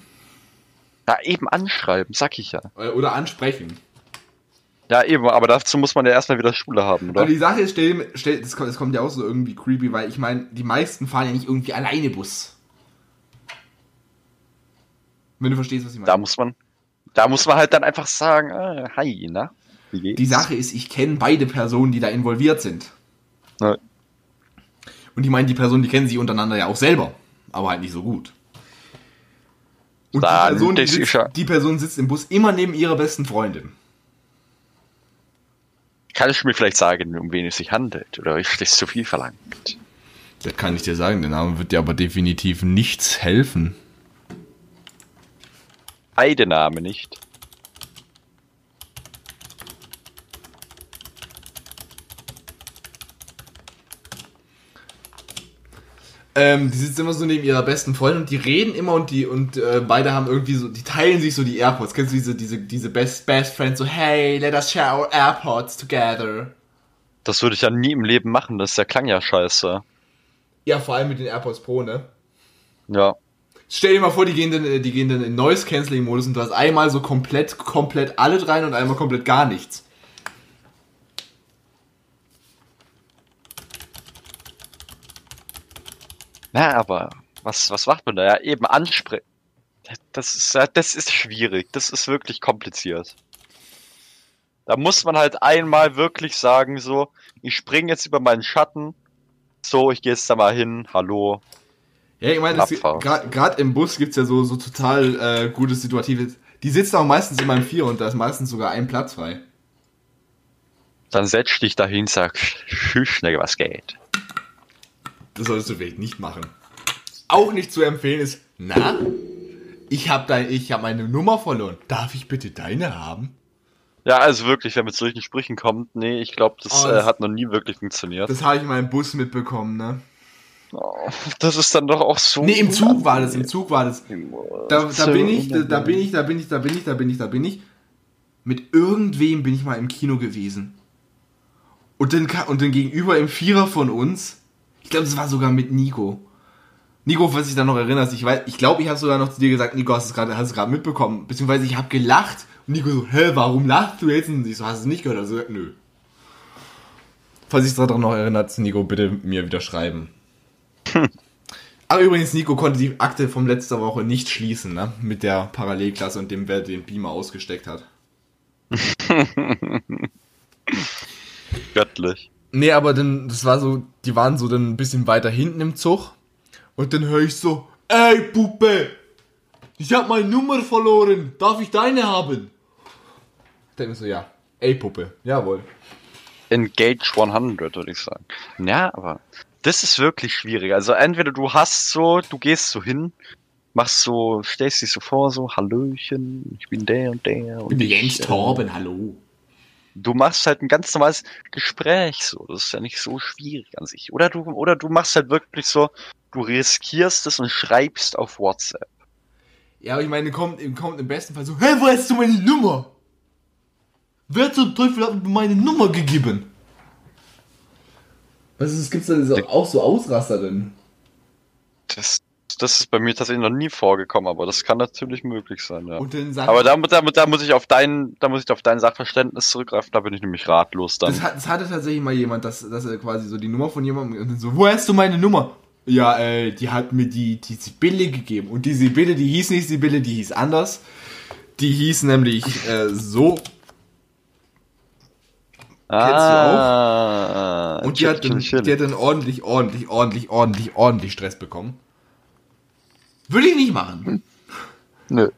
Ja, eben anschreiben, sag ich ja. Oder, oder ansprechen. Ja, eben, aber dazu muss man ja erstmal wieder Schule haben, oder? Aber die Sache ist, stell, stell, das, kommt, das kommt ja auch so irgendwie creepy, weil ich meine, die meisten fahren ja nicht irgendwie alleine Bus. Wenn du verstehst, was ich meine. Da muss man, da muss man halt dann einfach sagen, äh, hi, na? Wie geht's? Die Sache ist, ich kenne beide Personen, die da involviert sind. Ja. Und ich meine, die Personen, die kennen sich untereinander ja auch selber, aber halt nicht so gut. Und die Person, die, sitzt, die Person sitzt im Bus immer neben ihrer besten Freundin. Kannst du mir vielleicht sagen, um wen es sich handelt? Oder ist das zu viel verlangt? Das kann ich dir sagen, der Name wird dir aber definitiv nichts helfen. Beide Namen nicht. Ähm, die sitzt immer so neben ihrer besten Freundin und die reden immer und die und äh, beide haben irgendwie so, die teilen sich so die AirPods. Kennst du diese, diese, diese Best Best Friends so, hey, let us share our AirPods together. Das würde ich ja nie im Leben machen, das der klang ja scheiße. Ja, vor allem mit den AirPods Pro, ne? Ja. Stell dir mal vor, die gehen dann, äh, die gehen dann in Noise Cancelling Modus und du hast einmal so komplett, komplett alles rein und einmal komplett gar nichts. Na, aber was, was macht man da? Ja, eben ansprechen. Das ist, das ist schwierig. Das ist wirklich kompliziert. Da muss man halt einmal wirklich sagen, so, ich springe jetzt über meinen Schatten. So, ich gehe jetzt da mal hin. Hallo. Ja, ich meine, gerade im Bus gibt's ja so, so total äh, gute Situative. Die sitzen auch meistens immer im Vier und da ist meistens sogar ein Platz frei. Dann setz dich dahin, sag, tschüss, schnell, was geht. Das solltest du vielleicht nicht machen. Auch nicht zu empfehlen ist, na, ich habe dein, ich habe meine Nummer verloren. Darf ich bitte deine haben? Ja, also wirklich, wer mit solchen Sprüchen kommt, nee, ich glaube, das, Oh, das- äh, hat noch nie wirklich funktioniert. Das habe ich in meinem Bus mitbekommen, ne? Oh, das ist dann doch auch so. Nee, im Zug war das, im Zug war das. Da, da bin ich, da, da bin ich, da bin ich, da bin ich, da bin ich, da bin ich. Mit irgendwem bin ich mal im Kino gewesen. Und dann, und dann gegenüber im Vierer von uns, ich glaube, das war sogar mit Nico. Nico, falls dich da noch erinnerst, ich weiß, ich glaube, ich habe sogar noch zu dir gesagt, Nico, hast du es gerade, hast du es gerade mitbekommen, beziehungsweise ich habe gelacht und Nico so, hä, warum lachst du jetzt? Und ich so, hast du es nicht gehört? Also, nö. Falls ich daran noch erinnert, Nico, bitte mir wieder schreiben. *laughs* Aber übrigens, Nico konnte die Akte vom letzter Woche nicht schließen, ne? Mit der Parallelklasse und dem, wer den Beamer ausgesteckt hat. *laughs* Göttlich. Nee, aber dann, das war so, die waren so dann ein bisschen weiter hinten im Zug. Und dann höre ich so, ey Puppe, ich hab meine Nummer verloren, darf ich deine haben? Ich denke mir so, ja, ey Puppe, jawohl. Engage 100, würde ich sagen. Ja, aber das ist wirklich schwierig. Also entweder du hast so, du gehst so hin, machst so, stellst dich so vor, so, Hallöchen, ich bin der und der. Und bin der ich, Jens äh, Torben, hallo. Du machst halt ein ganz normales Gespräch so. Das ist ja nicht so schwierig an sich. Oder du, oder du machst halt wirklich so, du riskierst es und schreibst auf WhatsApp. Ja, aber ich meine, kommt, kommt im besten Fall so, hä, wo hast du meine Nummer? Wer zum Teufel hat mir meine Nummer gegeben? Was ist, es gibt da auch so Ausraster drin? Das, das ist bei mir tatsächlich noch nie vorgekommen, aber das kann natürlich möglich sein, ja. Aber da, da, da muss ich auf dein, da muss ich auf dein Sachverständnis zurückgreifen, da bin ich nämlich ratlos dann. Das, hat, das hatte tatsächlich mal jemand, dass, dass er quasi so die Nummer von jemandem und dann so, wo hast du meine Nummer? Ja, äh, die hat mir die, die Sibylle gegeben. Und die Sibylle, die hieß nicht Sibylle, die hieß anders. Die hieß nämlich äh, so. ah, Und die hat, dann, die hat dann ordentlich, ordentlich, ordentlich, ordentlich, ordentlich Stress bekommen. Würde ich nicht machen. Nö.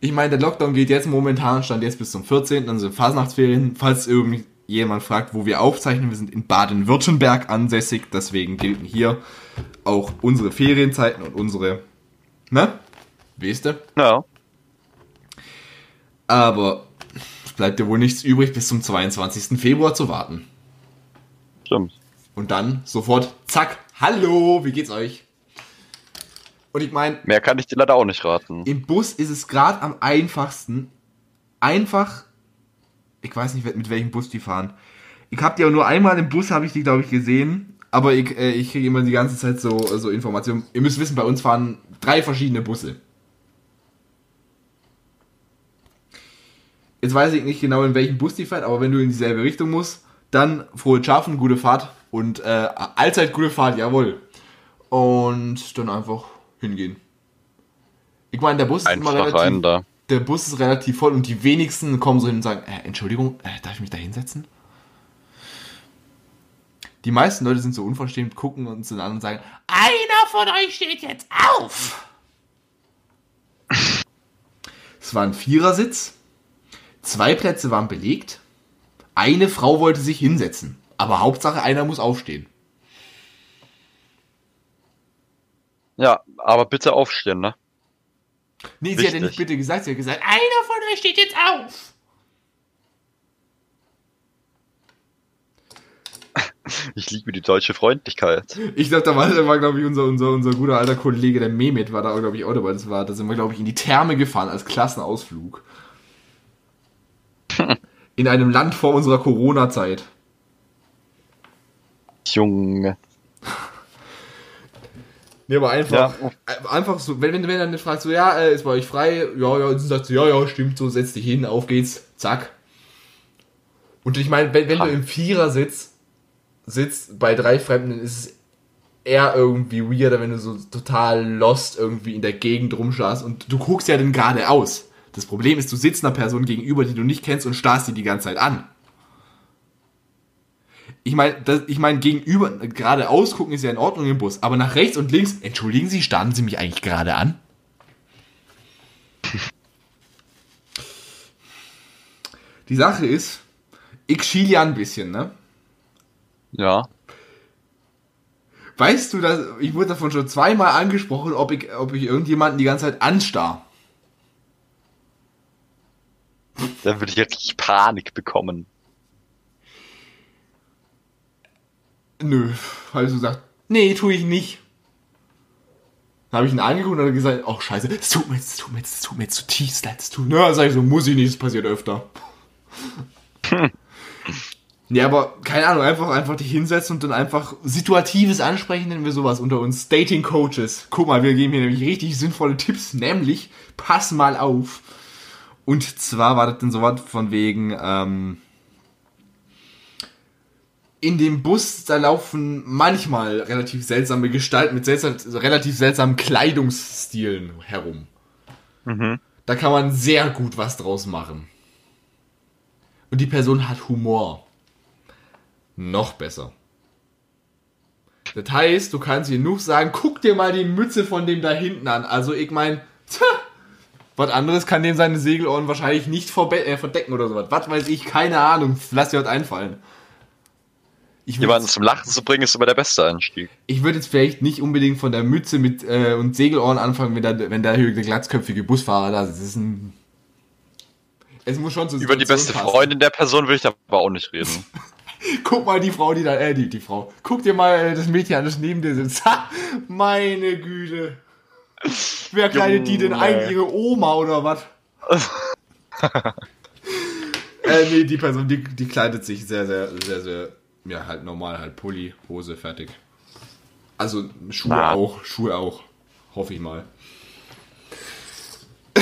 Ich meine, der Lockdown geht jetzt momentan, stand jetzt bis zum 14., dann sind Fasnachtsferien. Falls irgendjemand fragt, wo wir aufzeichnen, wir sind in Baden-Württemberg ansässig, deswegen gelten hier auch unsere Ferienzeiten und unsere, ne? Weißt du? Ja. Aber es bleibt dir wohl nichts übrig, bis zum 22. Februar zu warten. Stimmt. Und dann sofort, zack, hallo, wie geht's euch? Und ich meine, Mehr kann ich dir leider auch nicht raten. Im Bus ist es gerade am einfachsten, einfach, ich weiß nicht, mit welchem Bus die fahren. Ich habe die auch nur einmal im Bus, habe ich die, glaube ich, gesehen. Aber ich, äh, ich kriege immer die ganze Zeit so, so Informationen. Ihr müsst wissen, bei uns fahren drei verschiedene Busse. Jetzt weiß ich nicht genau, in welchem Bus die fährt, aber wenn du in dieselbe Richtung musst, dann frohe Schaffen, gute Fahrt und äh, allzeit gute Fahrt, jawohl. Und dann einfach hingehen. Ich meine, der Bus ist immer relativ, rein da. der Bus ist relativ voll und die wenigsten kommen so hin und sagen, äh, Entschuldigung, äh, darf ich mich da hinsetzen? Die meisten Leute sind so unverstehend, gucken uns dann an und sagen, einer von euch steht jetzt auf! Es war ein Vierersitz, zwei Plätze waren belegt, eine Frau wollte sich hinsetzen, aber Hauptsache einer muss aufstehen. Ja, aber bitte aufstehen, ne? Nee, sie hat ja Wichtig. nicht bitte gesagt, sie hat gesagt, einer von euch steht jetzt auf! *laughs* Ich liebe die deutsche Freundlichkeit. Ich glaube, da war, da war glaube ich, unser, unser, unser guter alter Kollege, der Mehmet, war da, glaube ich, auch dabei. Das war, da sind wir, glaube ich, in die Therme gefahren als Klassenausflug. *laughs* In einem Land vor unserer Corona-Zeit. Junge. Nee, aber einfach, Ja. äh, einfach so, wenn, wenn, wenn dann fragst, so, ja, äh, ist bei euch frei, ja, ja, und dann sagst du, ja, ja, stimmt, so, setz dich hin, auf geht's, zack. Und ich meine, wenn, wenn du im Vierer sitzt, sitzt bei drei Fremden, ist es eher irgendwie weirder, wenn du so total lost irgendwie in der Gegend rumstarrst und du guckst ja dann geradeaus. Das Problem ist, du sitzt einer Person gegenüber, die du nicht kennst und starrst die die ganze Zeit an. Ich meine, ich meine, gegenüber, geradeaus gucken ist ja in Ordnung im Bus, aber nach rechts und links, entschuldigen Sie, starren Sie mich eigentlich gerade an? Die Sache ist, ich schiel ja ein bisschen, ne? Ja. Weißt du, dass ich wurde davon schon zweimal angesprochen, ob ich, ob ich irgendjemanden die ganze Zeit anstarr. Dann würde ich richtig Panik bekommen. Nö, habe ich so gesagt, nee, tue ich nicht. Dann habe ich ihn angeguckt und hat gesagt, oh scheiße, es tut mir jetzt, es tut mir jetzt, es tut mir jetzt zutiefst leid, es tut, ne, sag ich so, muss ich nicht, das passiert öfter. Ja, aber keine Ahnung, einfach, einfach dich hinsetzen und dann einfach situatives Ansprechen, nennen wir sowas unter uns Dating Coaches. Guck mal, wir geben hier nämlich richtig sinnvolle Tipps, nämlich, pass mal auf. Und zwar war das dann sowas von wegen, ähm, in dem Bus, da laufen manchmal relativ seltsame Gestalten mit seltsam, relativ seltsamen Kleidungsstilen herum. Da kann man sehr gut was draus machen. Und die Person hat Humor. Noch besser. Das heißt, du kannst ihr nur sagen, guck dir mal die Mütze von dem da hinten an. Also ich mein, was anderes kann dem seine Segelohren wahrscheinlich nicht äh, verdecken oder sowas. Was weiß ich, keine Ahnung. Lass dir was einfallen. Jemanden zum Lachen zu bringen, ist immer der beste Einstieg. ich würde jetzt vielleicht nicht unbedingt von der Mütze mit äh, und Segelohren anfangen, wenn da, wenn da der glatzköpfige Busfahrer da ist. Das ist ein. Es muss schon zur Über die beste passen. Freundin der Person will ich aber auch nicht reden. *laughs* Guck mal die Frau, die da, äh, die, die Frau. Guck dir mal äh, das Mädchen an, das neben dir sitzt. Ha, meine Güte. Wer kleidet die denn ein? Ihre Oma oder was? *laughs* äh, nee, die Person, die, die kleidet sich sehr, sehr, sehr, sehr, ja, halt normal, halt Pulli, Hose, fertig. Also Schuhe Na. auch, Schuhe auch. Hoffe ich mal. *laughs*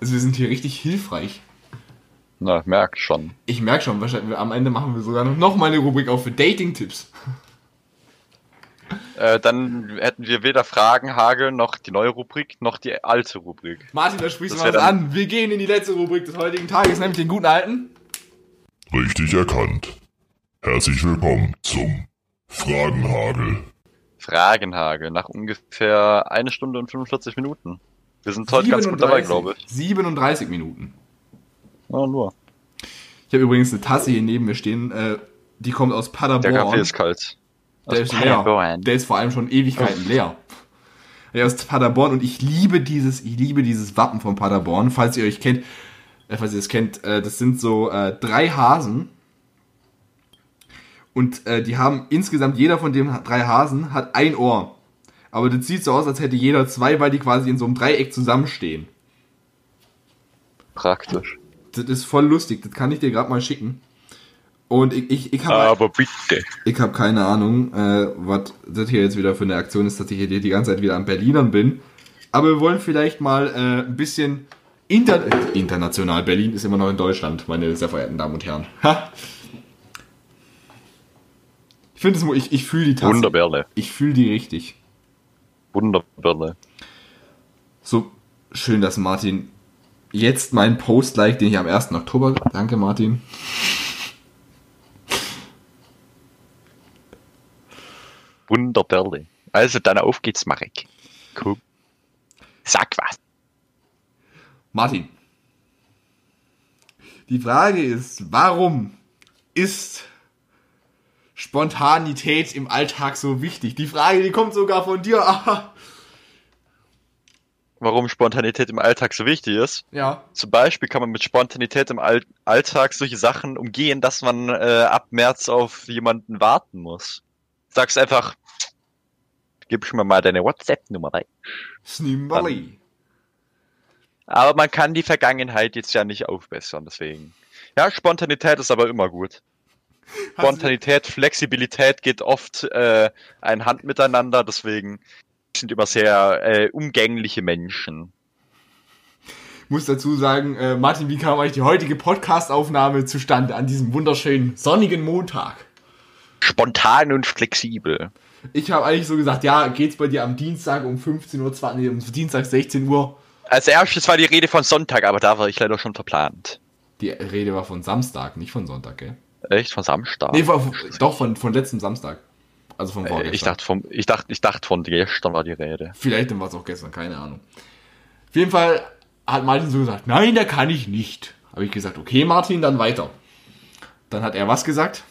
also wir sind hier richtig hilfreich. Na, merk schon. Ich merke schon, wahrscheinlich am Ende machen wir sogar noch mal eine Rubrik auf für Dating-Tipps. *laughs* Äh, dann hätten wir weder Fragen, Hagel, noch die neue Rubrik, noch die alte Rubrik. Martin, da sprichst du was an. Wir gehen in die letzte Rubrik des heutigen Tages, nämlich den guten alten. Richtig erkannt. Herzlich willkommen zum Fragenhagel. Fragenhagel, nach ungefähr eine Stunde und 45 Minuten. Wir sind heute ganz gut dabei, glaube ich. 37 Minuten. Ja, nur. Ich habe übrigens eine Tasse hier neben mir stehen, äh, die kommt aus Der Paderborn. Kaffee ist kalt. Der Aus ist leer. Paderborn. Der ist vor allem schon Ewigkeiten leer. Der ist aus Paderborn und ich liebe dieses, ich liebe dieses Wappen von Paderborn. Falls ihr euch kennt, äh, falls ihr es kennt, äh, das sind so äh, drei Hasen. Und äh, die haben insgesamt, jeder von den drei Hasen hat ein Ohr. Aber das sieht so aus, als hätte jeder zwei, weil die quasi in so einem Dreieck zusammenstehen. Praktisch. Das ist voll lustig, das kann ich dir gerade mal schicken. Und ich, ich, ich habe Aber bitte. ich habe keine Ahnung, äh, was das hier jetzt wieder für eine Aktion ist, dass ich hier die ganze Zeit wieder am Berlinern bin. Aber wir wollen vielleicht mal äh, ein bisschen inter international. Berlin ist immer noch in Deutschland, meine sehr verehrten Damen und Herren. Ha! Ich finde es, ich, ich fühle die Tasse. Wunderbärle. Ich fühle die richtig. Wunderbärle. So schön, dass Martin jetzt meinen Post like, den ich am 1. Oktober. Danke, Martin. Wunderbärle. Also dann auf geht's, Marek. Guck. Sag was. Martin. Die Frage ist, warum ist Spontanität im Alltag so wichtig? Die Frage, die kommt sogar von dir. *laughs* Warum Spontanität im Alltag so wichtig ist. ja. Zum Beispiel kann man mit Spontanität im All Alltag solche Sachen umgehen, dass man äh, ab März auf jemanden warten muss. Sagst einfach, gib mir mal deine WhatsApp-Nummer bei. Snimberly. Aber man kann die Vergangenheit jetzt ja nicht aufbessern, deswegen. Ja, Spontanität ist aber immer gut. Spontanität, Flexibilität geht oft äh, ein Hand miteinander, deswegen sind immer sehr äh, umgängliche Menschen. muss dazu sagen, äh, Martin, wie kam eigentlich die heutige Podcast-Aufnahme zustande an diesem wunderschönen sonnigen Montag? Spontan und flexibel. Ich habe eigentlich so gesagt, ja, geht's bei dir am Dienstag um 15 Uhr, zwar- nee, um Dienstag 16 Uhr. Als erstes war die Rede von Sonntag, aber da war ich leider schon verplant. Die Rede war von Samstag, nicht von Sonntag, gell? Echt? Von Samstag? Nee, von, doch von, von letztem Samstag. Also von Äh, vorgestern. ich dachte vom, ich dachte, ich dachte von gestern war die Rede. Vielleicht dann war es auch gestern, keine Ahnung. Auf jeden Fall hat Martin so gesagt, nein, da kann ich nicht. Habe ich gesagt, okay, Martin, dann weiter. Dann hat er was gesagt?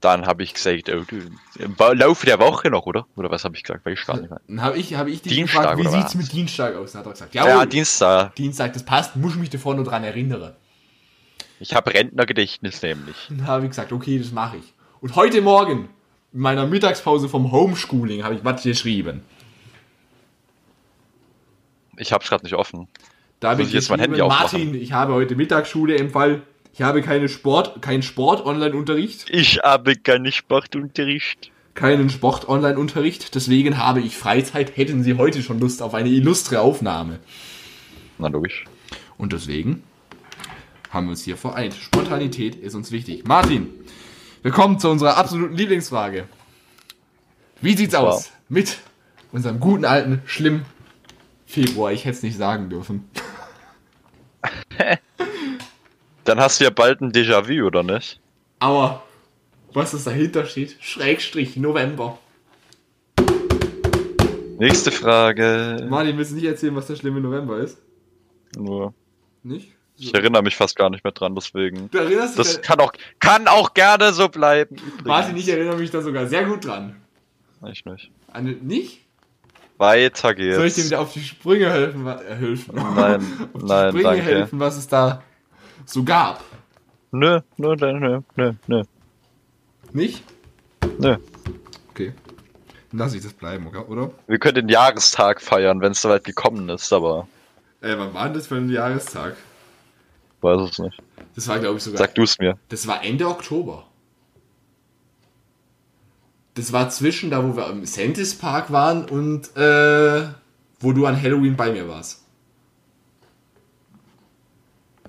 Dann habe ich gesagt, oh, du, im Ba- Laufe der Woche noch, oder? Oder was habe ich gesagt? Weiß ich gar nicht mehr. Dann habe ich, hab ich dich Dienstag gefragt, wie sieht's was? mit Dienstag aus? Dann hat er gesagt, Ja, Dienstag. Dienstag, das passt, muss ich mich davor nur dran erinnern. Ich habe Rentnergedächtnis nämlich. Dann habe ich gesagt, okay, das mache ich. Und heute Morgen, in meiner Mittagspause vom Homeschooling, habe ich was geschrieben. Ich habe es gerade nicht offen. Da habe Muss ich jetzt mein Handy aufmachen? Martin, ich habe heute Mittagsschule im Fall. Ich habe keine Sport, keinen Sport-Online-Unterricht, Ich habe keinen Sportunterricht. keinen Sport-Online-Unterricht. Deswegen habe ich Freizeit. Hätten Sie heute schon Lust auf eine illustre Aufnahme? Na logisch. Und deswegen haben wir uns hier vereint. Spontanität ist uns wichtig. Martin, wir kommen zu unserer absoluten Lieblingsfrage. Wie sieht's aus mit unserem guten alten, schlimmen Februar? Ich hätte es nicht sagen dürfen. *laughs* Dann hast du ja bald ein Déjà-vu, oder nicht? Aber was es dahinter steht, Schrägstrich November. Nächste Frage. Martin, willst du nicht erzählen, was der schlimme November ist? Nur. Nicht? Ich erinnere mich fast gar nicht mehr dran, deswegen. Du erinnerst dich Das da- kann auch, kann auch gerne so bleiben. übrigens. Martin, ich erinnere mich da sogar sehr gut dran. Ich nicht. An, nicht? Weiter geht's. Soll ich dir wieder auf die Sprünge helfen? Äh, helfen? Nein, *laughs* auf die nein, Sprünge danke. helfen, was es da so gab. Nö, nö, nö, nö, nö. Nicht? Nö. Okay. Dann lass ich das bleiben, oder? Wir können den Jahrestag feiern, wenn es soweit gekommen ist, aber Äh, wann war denn das für ein Jahrestag? Weiß es nicht. Das war, glaube ich, sogar. Sag du es mir. Das war Ende Oktober. Das war zwischen da, wo wir im Sentis Park waren und äh, wo du an Halloween bei mir warst.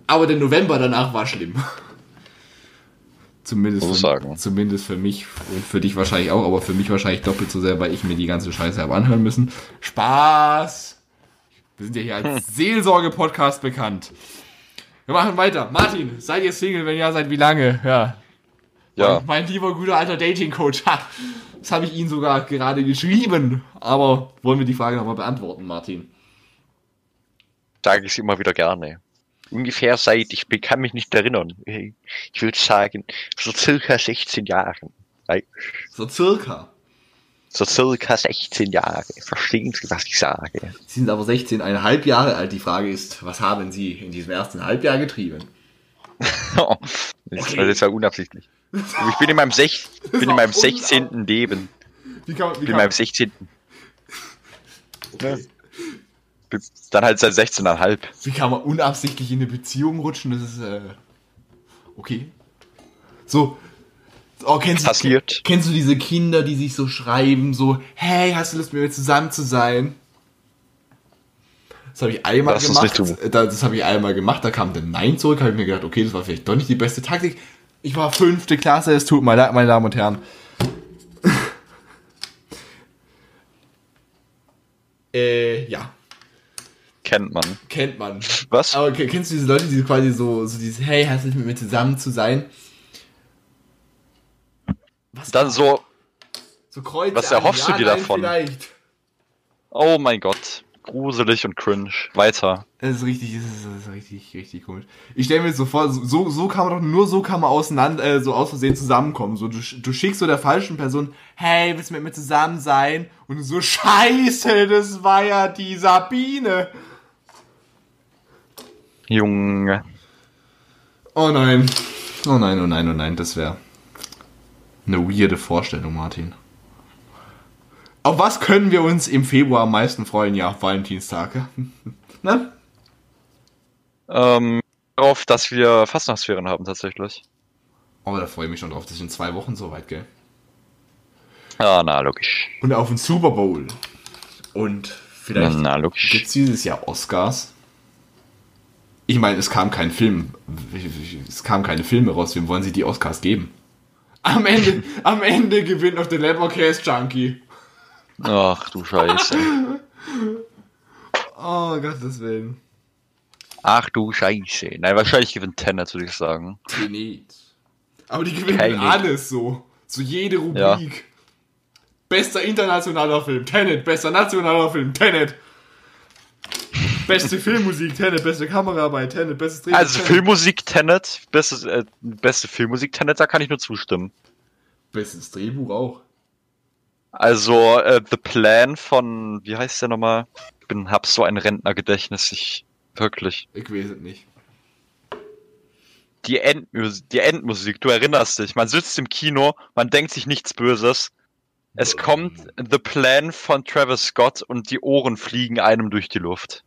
Aber der November danach war schlimm. *laughs* Zumindest für, sagen. zumindest für mich und für dich wahrscheinlich auch, aber für mich wahrscheinlich doppelt so sehr, weil ich mir die ganze Scheiße habe anhören müssen. Spaß! Wir sind ja hier als *laughs* Seelsorge-Podcast bekannt. Wir machen weiter. Martin, seid ihr Single? Wenn ja, seit wie lange? Ja. Ja, Mein, mein lieber guter alter Dating-Coach. Das habe ich Ihnen sogar gerade geschrieben. Aber wollen wir die Frage nochmal beantworten, Martin? sage ich immer wieder gerne. Ungefähr seit, ich kann mich nicht erinnern, ich würde sagen, so circa 16 Jahren. So circa. So circa 16 Jahre. Verstehen Sie, was ich sage? Sie sind aber 16,5 Jahre alt. Die Frage ist, was haben Sie in diesem ersten Halbjahr getrieben? das *laughs* Okay. das ist ja unabsichtlich. Ich bin in meinem, sech, bin in meinem 16. Leben. Wie kann, wie bin in meinem 16. okay. Dann halt seit 16,5. wie kann man unabsichtlich in eine Beziehung rutschen? Das ist, äh, okay. So. Oh, kennst, du, Passiert. kennst du diese Kinder, die sich so schreiben, so, hey, hast du Lust mit mir zusammen zu sein? Das habe ich einmal Lass gemacht. nicht tun. Äh, da- Das habe ich einmal gemacht, da kam dann Nein zurück, habe ich mir gedacht, okay, das war vielleicht doch nicht die beste Taktik. Ich war fünfte Klasse, es tut mir leid, meine Damen und Herren. *laughs* äh, ja, Kennt man. kennt man. Was? Aber ke- kennst du diese Leute, die quasi so, so dieses, hey, hast du Lust mit mir zusammen zu sein? Was Dann so, so Kreuze was erhoffst du dir nein, davon? Vielleicht. oh mein Gott. Gruselig und cringe. Weiter. Das ist richtig, das ist, das ist richtig, richtig komisch. Ich stelle mir jetzt so vor, so, so kann man doch, nur so kann man auseinander, äh, so aus Versehen zusammenkommen. So, du, du schickst so der falschen Person, hey, willst du mit mir zusammen sein? Und du so, scheiße, das war ja die Sabine. Junge. Oh nein. Oh nein, oh nein, oh nein, das wäre eine weirde Vorstellung, Martin. Auf was können wir uns im Februar am meisten freuen? Ja, Valentinstag. ja. *laughs* ne? Ähm, darauf, dass wir Fastnachtsferien haben tatsächlich. Aber da freue ich mich schon drauf. Das in zwei Wochen soweit, gell? Ja, na, logisch. Und auf den Super Bowl. Und Na, vielleicht na logisch. gibt es dieses Jahr Oscars. Ich meine, es kam kein Film. Es kamen keine Filme raus. Wem wollen sie die Oscars geben? Am Ende, am Ende gewinnt noch der Leberkäse Junkie. Ach du Scheiße. Oh, Gottes Willen. Ach du Scheiße. Nein, wahrscheinlich gewinnt Tenet, würde ich sagen. Tenet. Aber die gewinnen Keine. alles so. So jede Rubrik. Bester internationaler Film, Tenet. Bester nationaler Film, Tenet. Beste Filmmusik, Tenet. Beste Kameraarbeit, Tenet. Bestes Drehbuch, Also Tenet. Filmmusik Tenet, beste, äh, beste Filmmusik Tenet, da kann ich nur zustimmen. Bestes Drehbuch auch. Also äh, The Plan von, wie heißt der nochmal? Ich bin, hab so ein Rentnergedächtnis, ich wirklich. Ich weiß es nicht. Die, Endmus die Endmusik, du erinnerst dich, man sitzt im Kino, man denkt sich nichts Böses. Es kommt The Plan von Travis Scott und die Ohren fliegen einem durch die Luft.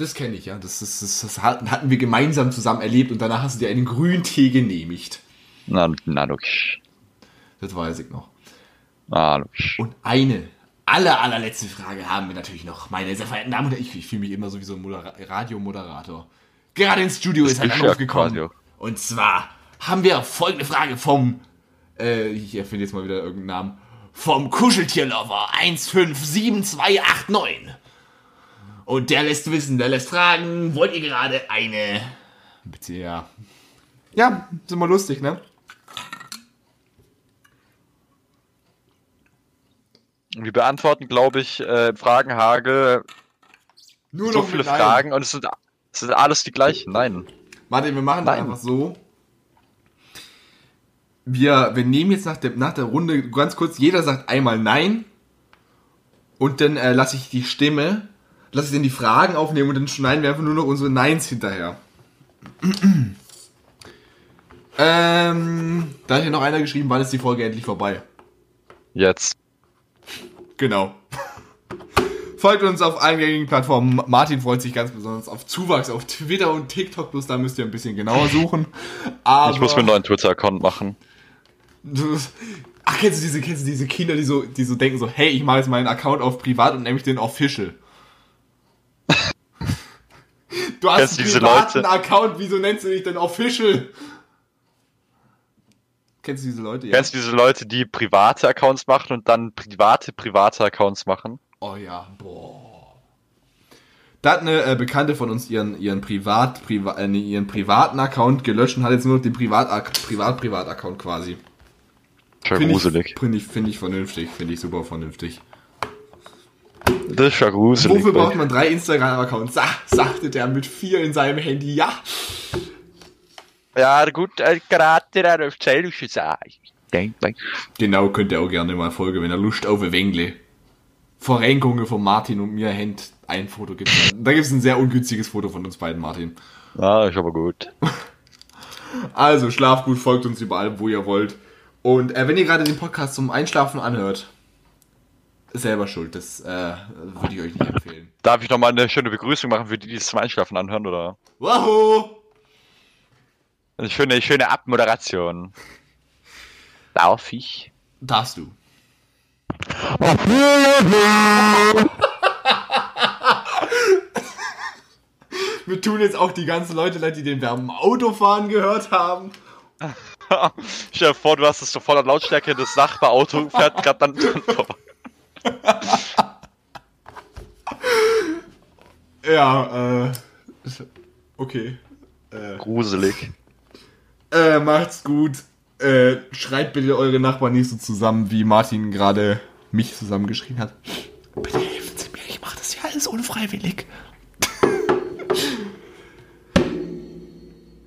Das kenne ich, ja. Das, das, das, das hatten wir gemeinsam zusammen erlebt und danach hast du dir einen Grüntee genehmigt. Na, na logisch. Das weiß ich noch. Na logisch. Und eine aller, allerletzte Frage haben wir natürlich noch. Meine sehr verehrten Damen und Herren, ich, ich fühle mich immer so wie so ein Modera Radiomoderator. Gerade ins Studio ist ein Anruf gekommen. Und zwar haben wir folgende Frage vom, äh, ich erfinde jetzt mal wieder irgendeinen Namen, vom Kuscheltierlover 157289. Und der lässt wissen, der lässt fragen, wollt ihr gerade eine... Bitte, ja. Ja, ist immer lustig, ne? Wir beantworten, glaube ich, äh, Fragenhagel Nur so noch viele. Fragen und es sind, es sind alles die gleichen. Nein. Warte, wir machen das einfach so. Wir, wir nehmen jetzt nach der, nach der Runde ganz kurz, jeder sagt einmal Nein. Und dann äh, lasse ich die Stimme, lasse ich dann die Fragen aufnehmen und dann schneiden wir einfach nur noch unsere Neins hinterher. *clears throat* ähm, da hat hier noch einer geschrieben, wann ist die Folge endlich vorbei? Jetzt. Genau. *laughs* Folgt uns auf allen gängigen Plattformen. Martin freut sich ganz besonders auf Zuwachs auf Twitter und TikTok, bloß da müsst ihr ein bisschen genauer suchen. Aber Ich muss mir einen neuen Twitter-Account machen. Ach, kennst du diese, kennst du diese Kinder, die so, die so denken so, hey, ich mache jetzt meinen Account auf privat und nehme ich den official. Du hast einen privaten? Account, wieso nennst du dich denn official? Kennst du diese Leute? Ja. Kennst du diese Leute, die private Accounts machen und dann private, private Accounts machen? Oh ja, boah. Da hat eine äh, Bekannte von uns ihren, ihren, Privat, Priva, äh, ihren privaten Account gelöscht und hat jetzt nur noch den Privat, Privat, Privat-Account quasi. Ich, gruselig. finde ich, finde ich vernünftig, finde ich super vernünftig. Das ist schon gruselig. Wofür braucht man drei Instagram-Accounts? Sa sagte der mit vier in seinem Handy. Ja. Ja, gut, äh, gerade der auf Zellische sagen. Genau, könnt ihr auch gerne mal folgen, wenn ihr Lust auf Wengle. Verrenkungen von Martin und mir hängt ein Foto gibt. Da gibt es ein sehr ungünstiges Foto von uns beiden, Martin. Ja, ist aber gut. *laughs* Also, schlaft gut, folgt uns überall, wo ihr wollt. Und äh, wenn ihr gerade den Podcast zum Einschlafen anhört, selber schuld. Das äh, würde ich euch nicht empfehlen. Darf ich nochmal eine schöne Begrüßung machen für die, die es zum Einschlafen anhören, oder? Wahoo! Eine schöne, schöne Abmoderation. Darf ich? Darfst du. *laughs* Wir tun jetzt auch die ganzen Leute leid, die den Verben Autofahren gehört haben. *laughs* Stell dir vor, du hast es so voller Lautstärke, das Nachbarauto fährt gerade dann vorbei. *laughs* *laughs* Ja, äh. Okay. Gruselig. Äh, macht's gut. Äh, schreibt bitte eure Nachbarn nicht so zusammen, wie Martin gerade mich zusammengeschrien hat. Bitte helfen Sie mir, ich mach das ja alles unfreiwillig. *laughs*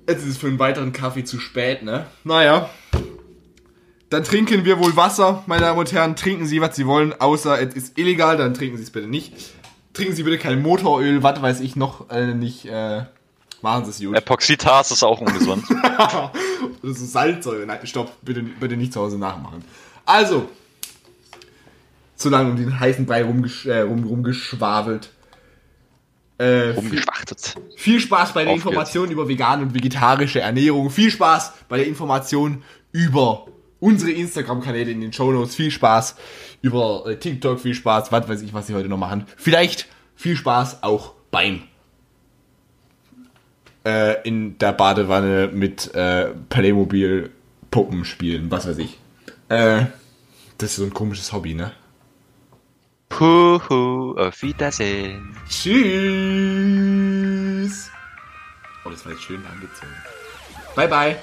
Jetzt ist es für einen weiteren Kaffee zu spät, ne? Naja. Dann trinken wir wohl Wasser, meine Damen und Herren. Trinken Sie, was Sie wollen, außer es ist illegal, dann trinken Sie es bitte nicht. Trinken Sie bitte kein Motoröl, was weiß ich noch äh, nicht. Äh, machen Sie es gut. Epoxidharz ist auch ungesund. *laughs* Das ist Salzsäure. Nein, stopp, bitte, bitte nicht zu Hause nachmachen. Also, zu lange um den heißen Brei rumgesch äh, rum, rumgeschwafelt. Äh, viel, Rumgeschwachtet. viel Spaß bei der. Information über vegane und vegetarische Ernährung. Viel Spaß bei der Information über unsere Instagram-Kanäle in den Shownotes. Viel Spaß über äh, TikTok. Viel Spaß, was weiß ich, was sie heute noch machen. Vielleicht viel Spaß auch beim äh, in der Badewanne mit äh, Playmobil Puppen spielen, was weiß ich. Äh, das ist so ein komisches Hobby, ne? Puhu, auf Wiedersehen. Tschüss. Oh, das war jetzt schön angezogen. Bye, bye.